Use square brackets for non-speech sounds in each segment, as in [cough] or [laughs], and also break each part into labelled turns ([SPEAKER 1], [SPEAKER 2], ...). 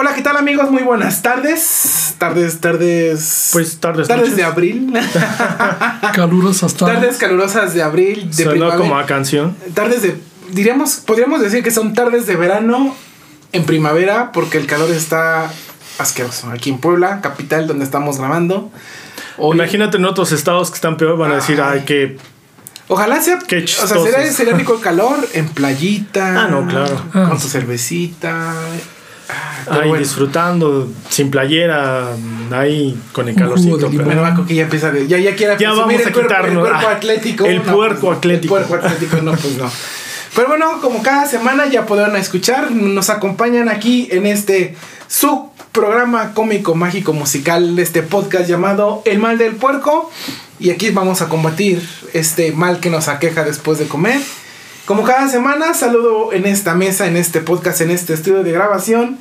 [SPEAKER 1] Hola, ¿qué tal amigos? Muy buenas tardes. Tardes, tardes.
[SPEAKER 2] Pues tardes.
[SPEAKER 1] Tardes
[SPEAKER 2] noches.
[SPEAKER 1] de abril. [laughs]
[SPEAKER 3] Calurosas tardes.
[SPEAKER 1] tardes calurosas de abril, de primavera.
[SPEAKER 2] como a canción.
[SPEAKER 1] Tardes de. Diríamos, podríamos decir que son tardes de verano en primavera, porque el calor está asqueroso. Aquí en Puebla, capital donde estamos grabando. Hoy-
[SPEAKER 2] Imagínate en otros estados que están peor, van a decir,
[SPEAKER 1] Ay.
[SPEAKER 2] ay, que.
[SPEAKER 1] Ojalá sea.
[SPEAKER 2] Qué
[SPEAKER 1] o sea,
[SPEAKER 2] chistosos.
[SPEAKER 1] sería, sería rico el calor en playita.
[SPEAKER 2] Ah, no, claro.
[SPEAKER 1] Con
[SPEAKER 3] Ah,
[SPEAKER 1] tu cervecita. Ah,
[SPEAKER 2] Ahí
[SPEAKER 1] bueno.
[SPEAKER 2] disfrutando, sin playera, ahí con el calorcito. pero-
[SPEAKER 1] Bueno, Marco, que ya empieza de, ya, ya quiere
[SPEAKER 2] Ya
[SPEAKER 1] el
[SPEAKER 2] a
[SPEAKER 1] el
[SPEAKER 2] Ah,
[SPEAKER 1] atlético.
[SPEAKER 2] el
[SPEAKER 1] No,
[SPEAKER 2] puerco
[SPEAKER 1] pues,
[SPEAKER 2] atlético.
[SPEAKER 1] El puerco atlético, no, pues no. Pero bueno, como cada semana ya podrán escuchar, nos acompañan aquí en este su programa cómico, mágico, musical, este podcast llamado El Mal del Puerco. Y aquí vamos a combatir este mal que nos aqueja después de comer. Como cada semana, saludo en esta mesa, en este podcast, en este estudio de grabación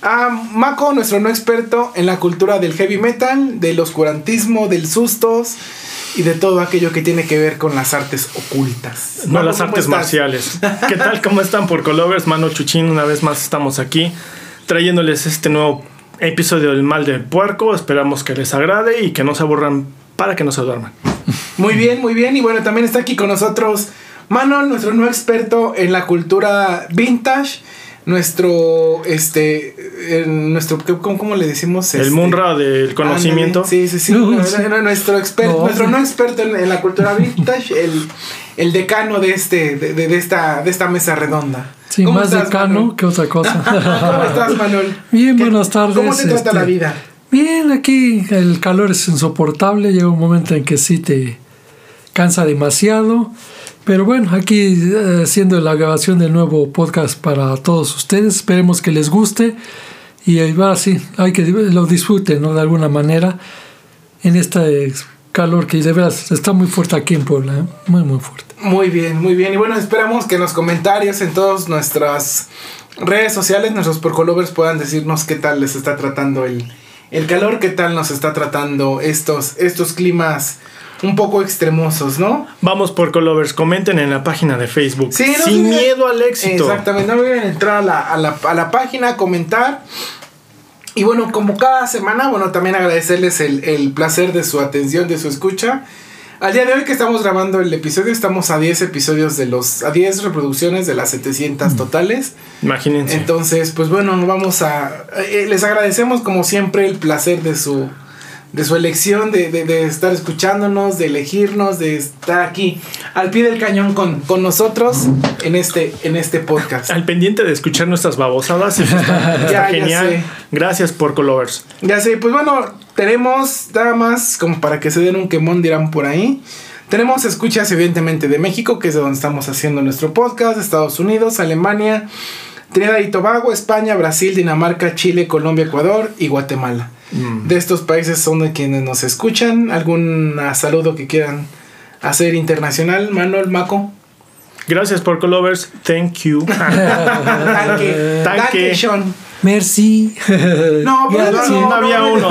[SPEAKER 1] a Mako, nuestro no experto en la cultura del heavy metal, del oscurantismo, del sustos y de todo aquello que tiene que ver con las artes ocultas.
[SPEAKER 2] No
[SPEAKER 1] Mako,
[SPEAKER 2] las
[SPEAKER 1] ¿cómo
[SPEAKER 2] artes
[SPEAKER 1] estás?
[SPEAKER 2] marciales. [laughs] ¿Qué tal? ¿Cómo están por Colovers? Mano Chuchín, una vez más estamos aquí trayéndoles este nuevo episodio del mal del puerco. Esperamos que les agrade y que no se aburran para que no se duerman.
[SPEAKER 1] Muy bien, muy bien. Y bueno, también está aquí con nosotros Manon, nuestro no experto en la cultura vintage. Nuestro, este, eh, nuestro, ¿cómo, cómo le decimos?
[SPEAKER 2] El
[SPEAKER 1] Este,
[SPEAKER 2] Munra del conocimiento.
[SPEAKER 1] Ándale, Sí, sí, sí.
[SPEAKER 3] No,
[SPEAKER 1] No,
[SPEAKER 3] sí.
[SPEAKER 1] no, no, nuestro experto,
[SPEAKER 3] No,
[SPEAKER 1] nuestro no experto en, en la cultura vintage, el, el decano de este, de, de- esta, de esta mesa redonda.
[SPEAKER 3] Sí,
[SPEAKER 1] ¿Cómo
[SPEAKER 3] más
[SPEAKER 1] estás,
[SPEAKER 3] decano
[SPEAKER 1] Manuel?
[SPEAKER 3] que otra [laughs]
[SPEAKER 1] ¿Cómo
[SPEAKER 3] cosa.
[SPEAKER 1] estás, Manuel?
[SPEAKER 3] Bien,
[SPEAKER 1] ¿Qué-
[SPEAKER 3] buenas tardes.
[SPEAKER 1] ¿Cómo te trata
[SPEAKER 3] este,
[SPEAKER 1] la vida?
[SPEAKER 3] Bien, aquí el calor es insoportable. Llega un momento en que sí te cansa demasiado. Pero bueno, aquí eh, haciendo la grabación del nuevo podcast para todos ustedes. Esperemos que les guste. Y ahí va, sí, hay que lo disfruten, ¿no? De alguna manera. En este calor que de veras está muy fuerte aquí en Puebla. ¿eh? Muy, muy fuerte.
[SPEAKER 1] Muy bien, muy bien. Y bueno, esperamos que en los comentarios, en todas nuestras redes sociales, nuestros porcolovers puedan decirnos qué tal les está tratando el, el calor, qué tal nos está tratando estos, estos climas un poco extremosos, ¿no?
[SPEAKER 2] Vamos por Colovers, comenten en la página de Facebook.
[SPEAKER 1] Sí, no
[SPEAKER 2] Sin miedo al éxito.
[SPEAKER 1] Exactamente, no olviden entrar a la, a, la, a la página, comentar. Y bueno, como cada semana, bueno, también agradecerles el, el placer de su atención, de su escucha. Al día de hoy que estamos grabando el episodio, estamos a 10 episodios de los, a 10 reproducciones de las 700 totales.
[SPEAKER 2] Imagínense.
[SPEAKER 1] Entonces, pues bueno, vamos a, eh, les agradecemos como siempre el placer de su, de su elección, de, de- de estar escuchándonos, de elegirnos, de estar aquí al pie del cañón con, con nosotros en este, en este podcast.
[SPEAKER 2] Al pendiente de escuchar nuestras babosadas. eso está, [laughs] está
[SPEAKER 1] Ya, ya
[SPEAKER 2] genial.
[SPEAKER 1] sé.
[SPEAKER 2] Gracias por Colovers.
[SPEAKER 1] Ya sé, pues bueno, tenemos nada más como para que se den un quemón, dirán por ahí. Tenemos escuchas evidentemente de México, que es de donde estamos haciendo nuestro podcast, Estados Unidos, Alemania, Trinidad y Tobago, España, Brasil, Dinamarca, Chile, Colombia, Ecuador y Guatemala.
[SPEAKER 2] Mm.
[SPEAKER 1] De estos países son de quienes nos escuchan. ¿Algún ah, saludo que quieran hacer internacional? Manuel, Maco.
[SPEAKER 2] Gracias por Colovers. Thank you. [laughs]
[SPEAKER 1] Tanque.
[SPEAKER 2] Tanque.
[SPEAKER 1] Tanque, Sean.
[SPEAKER 3] Merci. [laughs]
[SPEAKER 1] No, pero no,
[SPEAKER 2] no había
[SPEAKER 1] no,
[SPEAKER 2] uno.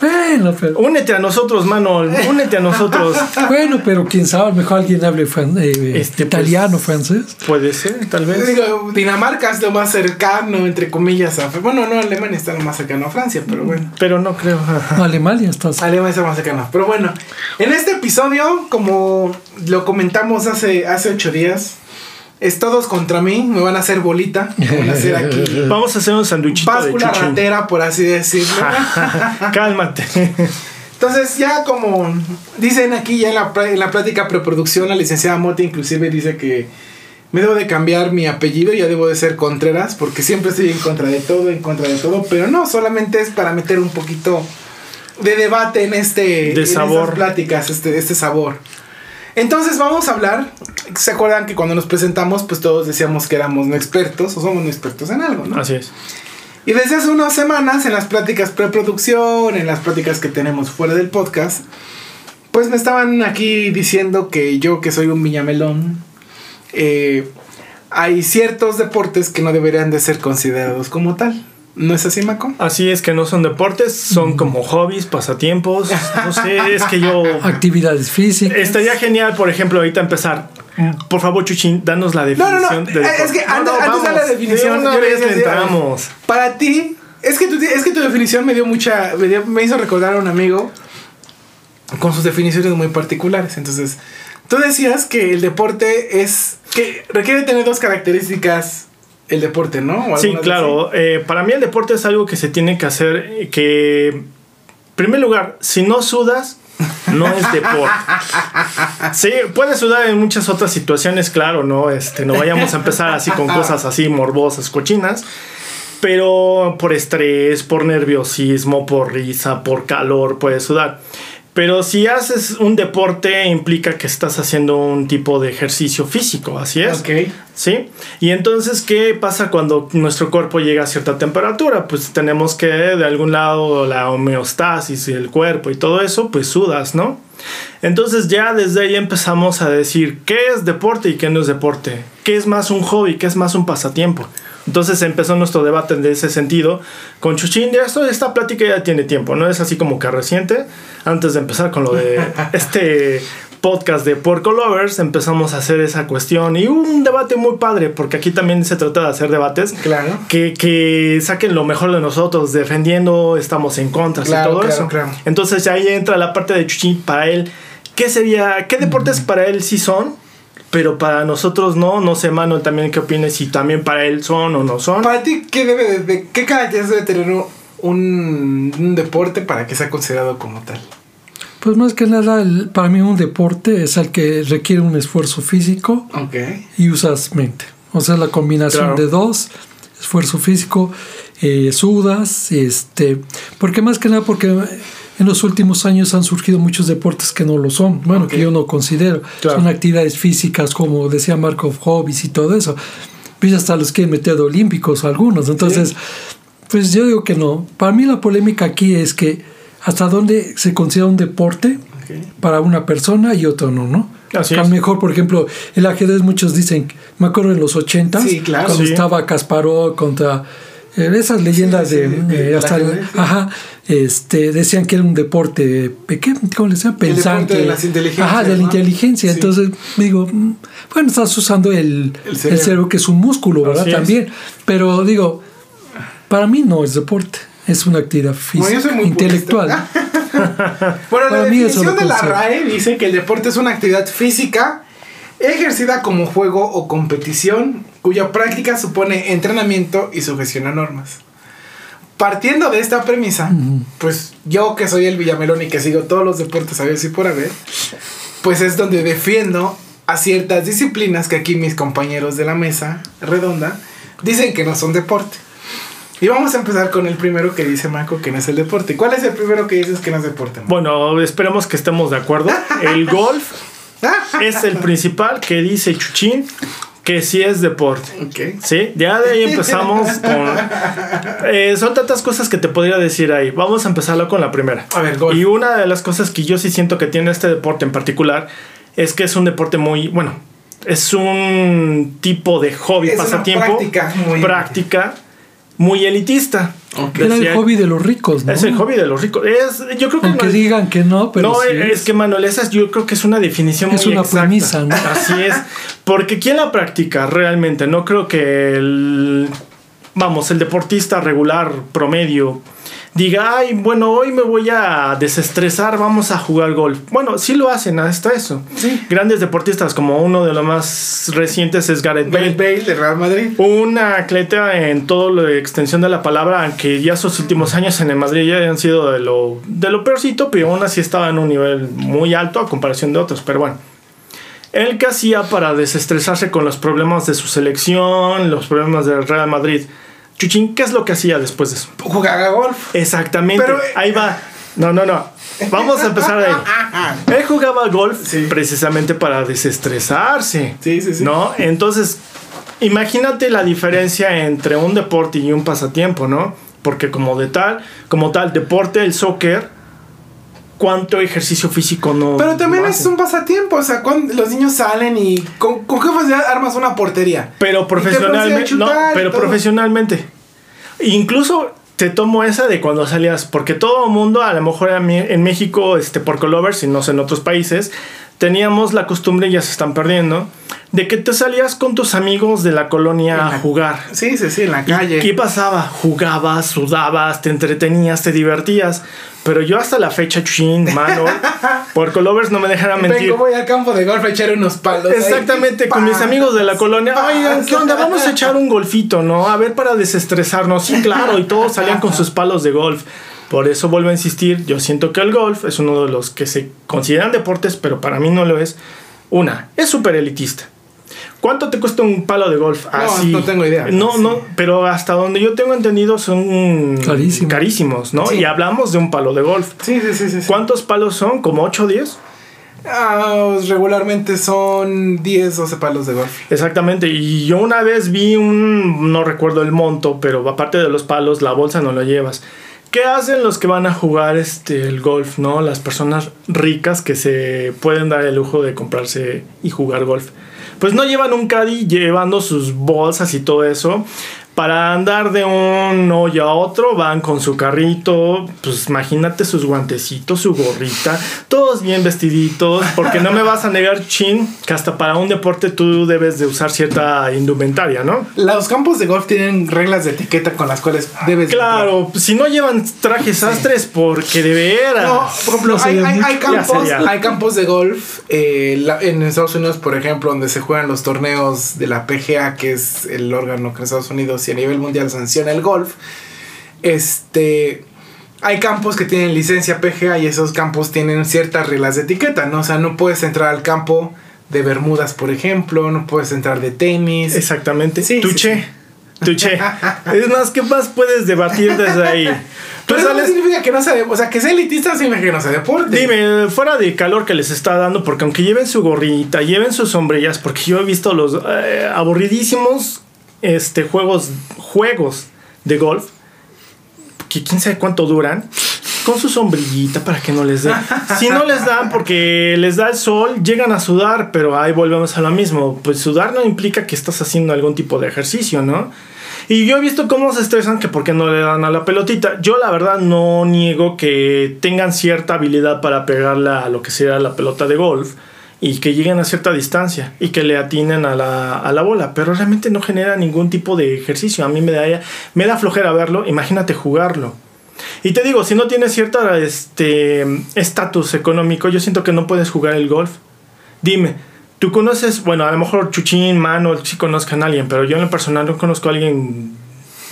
[SPEAKER 3] Bueno, pero,
[SPEAKER 2] Únete a nosotros, mano. Únete a nosotros. [laughs]
[SPEAKER 3] bueno, pero quién sabe, mejor alguien hable fran- eh,
[SPEAKER 2] Este,
[SPEAKER 3] italiano,
[SPEAKER 2] pues,
[SPEAKER 3] francés.
[SPEAKER 2] Puede ser, tal vez.
[SPEAKER 1] Digo, Dinamarca es lo más cercano, entre comillas, a Bueno, no, Alemania está lo más cercano a Francia, pero bueno.
[SPEAKER 2] Pero no creo.
[SPEAKER 3] Alemania estás.
[SPEAKER 1] Alemania está más cercano. Pero bueno, en este episodio, como lo comentamos hace, hace ocho días, es todos contra mí, me van a hacer bolita, me van a hacer aquí [laughs]
[SPEAKER 2] Vamos a hacer un sanduichito de
[SPEAKER 1] báscula
[SPEAKER 2] chuchín.
[SPEAKER 1] ratera, por así decirlo. [laughs]
[SPEAKER 2] Cálmate.
[SPEAKER 1] Entonces ya como dicen aquí ya en la, en la plática preproducción, la licenciada Moti inclusive dice que me debo de cambiar mi apellido, ya debo de ser Contreras, porque siempre estoy en contra de todo, en contra de todo, pero no, solamente es para meter un poquito de debate en este en
[SPEAKER 2] sabor.
[SPEAKER 1] estas pláticas, este, este sabor. Entonces vamos a hablar, ¿se acuerdan que cuando nos presentamos pues todos decíamos que éramos no expertos o somos no expertos en algo, ¿no?
[SPEAKER 2] Así es.
[SPEAKER 1] Y desde hace unas semanas, en las pláticas preproducción, en las pláticas que tenemos fuera del podcast, pues me estaban aquí diciendo que yo, que soy un viñamelón, eh, hay ciertos deportes que no deberían de ser considerados como tal. ¿No es así, Maco?
[SPEAKER 2] Así es que no son deportes, son como hobbies, pasatiempos. No sé, es que yo. [laughs]
[SPEAKER 3] Actividades físicas.
[SPEAKER 2] Estaría genial, por ejemplo, ahorita empezar. Por favor, Chuchín, danos la
[SPEAKER 1] No,
[SPEAKER 2] definición.
[SPEAKER 1] no, no.
[SPEAKER 2] de
[SPEAKER 1] eh, Es que antes,
[SPEAKER 2] No, no,
[SPEAKER 1] antes de la definición,
[SPEAKER 2] De vez entramos.
[SPEAKER 1] Para ti, Es que, tu, es que tu definición me dio mucha. Me, dio- me hizo recordar a un amigo con sus definiciones muy particulares. Entonces, tú decías que el deporte es. que requiere tener dos características el deporte, ¿no?
[SPEAKER 2] Sí, claro. eh, para mí el deporte es algo que se tiene que hacer. Que, en primer lugar, si no sudas, no es deporte. [laughs] Sí, puedes sudar en muchas otras situaciones, claro, ¿no? Este, no vayamos a empezar así con cosas así morbosas, cochinas. Pero por estrés, por nerviosismo, por risa, por calor, puedes sudar. Pero si haces un deporte, implica que estás haciendo un tipo de ejercicio físico, así es.
[SPEAKER 1] Ok.
[SPEAKER 2] ¿Sí? Y entonces, ¿qué pasa cuando nuestro cuerpo llega a cierta temperatura? Pues tenemos que, de algún lado, la homeostasis y el cuerpo y todo eso, pues sudas, ¿no? Entonces ya desde ahí empezamos a decir qué es deporte y qué no es deporte, qué es más un hobby, qué es más un pasatiempo. Entonces empezó nuestro debate en ese sentido con Chuchín. Ya esto, esta plática ya tiene tiempo, no es así como que reciente. Antes de empezar con lo de [laughs] este podcast de Porco Lovers, empezamos a hacer esa cuestión y hubo un debate muy padre, porque aquí también se trata de hacer debates
[SPEAKER 1] Claro.
[SPEAKER 2] que, que saquen lo mejor de nosotros, defendiendo, estamos en contra
[SPEAKER 1] Claro,
[SPEAKER 2] y todo
[SPEAKER 1] claro,
[SPEAKER 2] eso.
[SPEAKER 1] claro.
[SPEAKER 2] Entonces ahí entra la parte de Chuchín para él. ¿Qué sería? ¿Qué deportes para él sí son? Pero para nosotros no, no sé, Mano, también qué opinas si también para él son o no son.
[SPEAKER 1] Para ti, ¿qué debe de, de- qué características debe tener un, un deporte para que sea considerado como tal?
[SPEAKER 3] Pues más que nada, el- para mí un deporte es el que requiere un esfuerzo físico
[SPEAKER 1] Ok.
[SPEAKER 3] y usas mente. O sea, la combinación
[SPEAKER 2] Claro.
[SPEAKER 3] de dos, esfuerzo físico, eh, sudas, este, porque más que nada porque en los últimos años han surgido muchos deportes que no lo son, bueno, que yo no considero.
[SPEAKER 2] Claro.
[SPEAKER 3] Son actividades físicas como decía Marco, hobbies y todo eso. Pues hasta los quieren meter de olímpicos algunos. Entonces, pues yo digo que no. Para mí la polémica aquí es que hasta dónde se considera un deporte para una persona y otro no, ¿no?
[SPEAKER 2] Así
[SPEAKER 3] a lo
[SPEAKER 2] es.
[SPEAKER 3] mejor, por ejemplo, el ajedrez, muchos dicen, me acuerdo en los 80
[SPEAKER 1] Sí, claro.
[SPEAKER 3] cuando
[SPEAKER 2] Sí.
[SPEAKER 3] estaba Kasparov contra esas leyendas
[SPEAKER 1] Sí, sí,
[SPEAKER 3] de, eh, hasta ajá, este, decían que era un deporte, ¿qué? ¿Cómo le decía?
[SPEAKER 1] deporte
[SPEAKER 3] Pensante.
[SPEAKER 1] de las inteligencias,
[SPEAKER 3] Ajá, de la
[SPEAKER 1] ¿no?
[SPEAKER 3] inteligencia.
[SPEAKER 1] Sí.
[SPEAKER 3] Entonces, digo, mm, bueno, estás usando el,
[SPEAKER 1] El
[SPEAKER 3] el
[SPEAKER 1] cerebro.
[SPEAKER 3] que es un músculo, ¿verdad?
[SPEAKER 2] Así es.
[SPEAKER 3] También. Pero digo, para mí no es deporte, es una actividad
[SPEAKER 1] Bueno, yo
[SPEAKER 3] física,
[SPEAKER 1] soy muy
[SPEAKER 3] intelectual. [laughs]
[SPEAKER 1] Bueno, la
[SPEAKER 3] Para
[SPEAKER 1] definición de la. RAE dice que el deporte es una actividad física ejercida como juego o competición cuya práctica supone entrenamiento y sujeción a normas. Partiendo de esta premisa, pues yo que soy el Villamelón y que sigo todos los deportes a ver si por haber, pues es donde defiendo a ciertas disciplinas que aquí mis compañeros de la mesa redonda dicen que no son deporte. Y vamos a empezar con el primero que dice Marco que no es el deporte. ¿Cuál es el primero que dices que no es deporte? Marco?
[SPEAKER 2] Bueno, esperemos que estemos de acuerdo. [laughs] El golf es el principal que dice Chuchín que sí es deporte.
[SPEAKER 1] Ok.
[SPEAKER 2] Sí, ya de ahí empezamos con... eh, son tantas cosas que te podría decir ahí. Vamos a empezarlo con la primera.
[SPEAKER 1] A ver, golf.
[SPEAKER 2] Y una de las cosas que yo sí siento que tiene este deporte en particular es que es un deporte muy, bueno, es un tipo de hobby,
[SPEAKER 1] Es una
[SPEAKER 2] pasatiempo,
[SPEAKER 1] práctica muy-
[SPEAKER 2] práctica, muy elitista.
[SPEAKER 3] Era el hobby de los ricos, ¿no?
[SPEAKER 2] Es el hobby de los ricos. Es, yo creo que
[SPEAKER 3] Aunque
[SPEAKER 2] no-
[SPEAKER 3] digan que no, pero
[SPEAKER 2] no,
[SPEAKER 3] sí
[SPEAKER 2] es, que Manuel, esa es- yo creo que es una definición
[SPEAKER 3] Es
[SPEAKER 2] muy
[SPEAKER 3] una
[SPEAKER 2] exacta.
[SPEAKER 3] premisa, ¿no? [laughs]
[SPEAKER 2] Así es. Porque ¿quién la practica realmente? No creo que el, vamos, el deportista regular, promedio, diga, ay, bueno, hoy me voy a desestresar, vamos a jugar golf. Bueno, sí lo hacen hasta eso.
[SPEAKER 1] Sí.
[SPEAKER 2] Grandes deportistas, como uno de los más recientes es Gareth Bale.
[SPEAKER 1] Gareth Bale de Real Madrid.
[SPEAKER 2] Un atleta en toda la extensión de la palabra, aunque ya sus últimos años en el Madrid ya han sido de lo, de lo peorcito, pero aún así estaba en un nivel muy alto a comparación de otros. Pero bueno, él que hacía para desestresarse con los problemas de su selección, los problemas del Real Madrid. Chuchín, ¿qué es lo que hacía después de eso?
[SPEAKER 1] Jugaba golf.
[SPEAKER 2] Exactamente,
[SPEAKER 1] Pero-
[SPEAKER 2] ahí va. No, no, no. Vamos a empezar ahí. [laughs] Él jugaba golf
[SPEAKER 1] Sí.
[SPEAKER 2] precisamente para desestresarse.
[SPEAKER 1] Sí, sí, sí.
[SPEAKER 2] ¿No? Entonces, imagínate la diferencia entre un deporte y un pasatiempo, ¿no? Porque como de tal, como tal, deporte, el soccer, ¿cuánto ejercicio físico no?
[SPEAKER 1] Pero también
[SPEAKER 2] no
[SPEAKER 1] es un pasatiempo. O sea, cuando los niños salen y con, con qué facilidad armas una portería.
[SPEAKER 2] Pero profesionalmente, no, pero profesionalmente. Incluso te tomo esa de cuando salías, porque todo el mundo, a lo mejor en México, este, por Colovers y no sé, en otros países, teníamos la costumbre, ya se están perdiendo, de que te salías con tus amigos de la colonia a jugar.
[SPEAKER 1] Sí, sí, sí, en la
[SPEAKER 2] ¿Y
[SPEAKER 1] calle.
[SPEAKER 2] ¿Qué pasaba? Jugabas, sudabas, te entretenías, te divertías. Pero yo hasta la fecha, chin, mano, [laughs] por Colovers no me dejarán mentir.
[SPEAKER 1] Vengo, voy al campo de golf a echar unos palos. ahí.
[SPEAKER 2] Exactamente, con mis amigos de la colonia. Oigan, ¿qué onda? Vamos a echar un golfito, ¿no? A ver, para desestresarnos. Sí, claro, y todos salían con sus palos de golf. Por eso vuelvo a insistir, yo siento que el golf es uno de los que se consideran deportes, pero para mí no lo es. Una, es súper elitista. ¿Cuánto te cuesta un palo de golf?
[SPEAKER 1] No, no tengo idea.
[SPEAKER 2] No,
[SPEAKER 1] Sí.
[SPEAKER 2] no, pero hasta donde yo tengo entendido son
[SPEAKER 3] Carísimos.
[SPEAKER 2] carísimos, ¿no?
[SPEAKER 1] Sí.
[SPEAKER 2] Y hablamos de un palo de golf.
[SPEAKER 1] Sí, sí, sí, sí. sí.
[SPEAKER 2] ¿Cuántos palos son? ¿Como 8 o 10?
[SPEAKER 1] Ah, regularmente son 10, 12 palos de golf.
[SPEAKER 2] Exactamente, y yo una vez vi un, no recuerdo el monto, pero aparte de los palos, la bolsa no la llevas. ¿Qué hacen los que van a jugar este, el golf, no? Las personas ricas que se pueden dar el lujo de comprarse y jugar golf. Pues no llevan un caddy llevando sus bolsas y todo eso. Para andar de un hoyo a otro van con su carrito, pues imagínate sus guantecitos, su gorrita, todos bien vestiditos, porque no me vas a negar, chin, que hasta para un deporte tú debes de usar cierta indumentaria, ¿no?
[SPEAKER 1] Los campos de golf tienen reglas de etiqueta con las cuales debes. de
[SPEAKER 2] Claro, si no llevan trajes sastres, porque de veras.
[SPEAKER 1] No, por ejemplo,
[SPEAKER 3] No
[SPEAKER 1] hay, campos, hay campos de golf eh, la- en Estados Unidos, por ejemplo, donde se juegan los torneos de la PGA, que es el órgano que en Estados Unidos a nivel mundial sanciona el golf. Este. Hay campos que tienen licencia PGA y esos campos tienen ciertas reglas de etiqueta, ¿no? O sea, no puedes entrar al campo de Bermudas, por ejemplo, no puedes entrar de tenis.
[SPEAKER 2] Exactamente.
[SPEAKER 1] Sí,
[SPEAKER 2] Tuche.
[SPEAKER 1] sí.
[SPEAKER 2] Tuche. [laughs] es más, ¿qué más puedes debatir desde ahí?
[SPEAKER 1] Pero eso no significa que no sea, o sea, que sea elitista significa que no sea deporte.
[SPEAKER 2] Dime, fuera de calor que les está dando, porque aunque lleven su gorrita, lleven sus sombrillas, porque yo he visto los eh, aburridísimos este, juegos, juegos de golf, que quién sabe cuánto duran, con su sombrillita para que no les dé. Si no les dan porque les da el sol, llegan a sudar, pero ahí volvemos a lo mismo. Pues sudar no implica que estás haciendo algún tipo de ejercicio, ¿no? Y yo he visto cómo se estresan que porque no le dan a la pelotita. Yo la verdad no niego que tengan cierta habilidad para pegarla a lo que sería la pelota de golf y que lleguen a cierta distancia y que le atinen a la, a la bola, pero realmente no genera ningún tipo de ejercicio. A mí me da, me da flojera verlo, imagínate jugarlo. Y te digo, si no tienes cierta este estatus económico, yo siento que no puedes jugar el golf. Dime, tú conoces, bueno, a lo mejor Chuchín, Mano, sí conozcan a alguien, pero yo en lo personal no conozco a alguien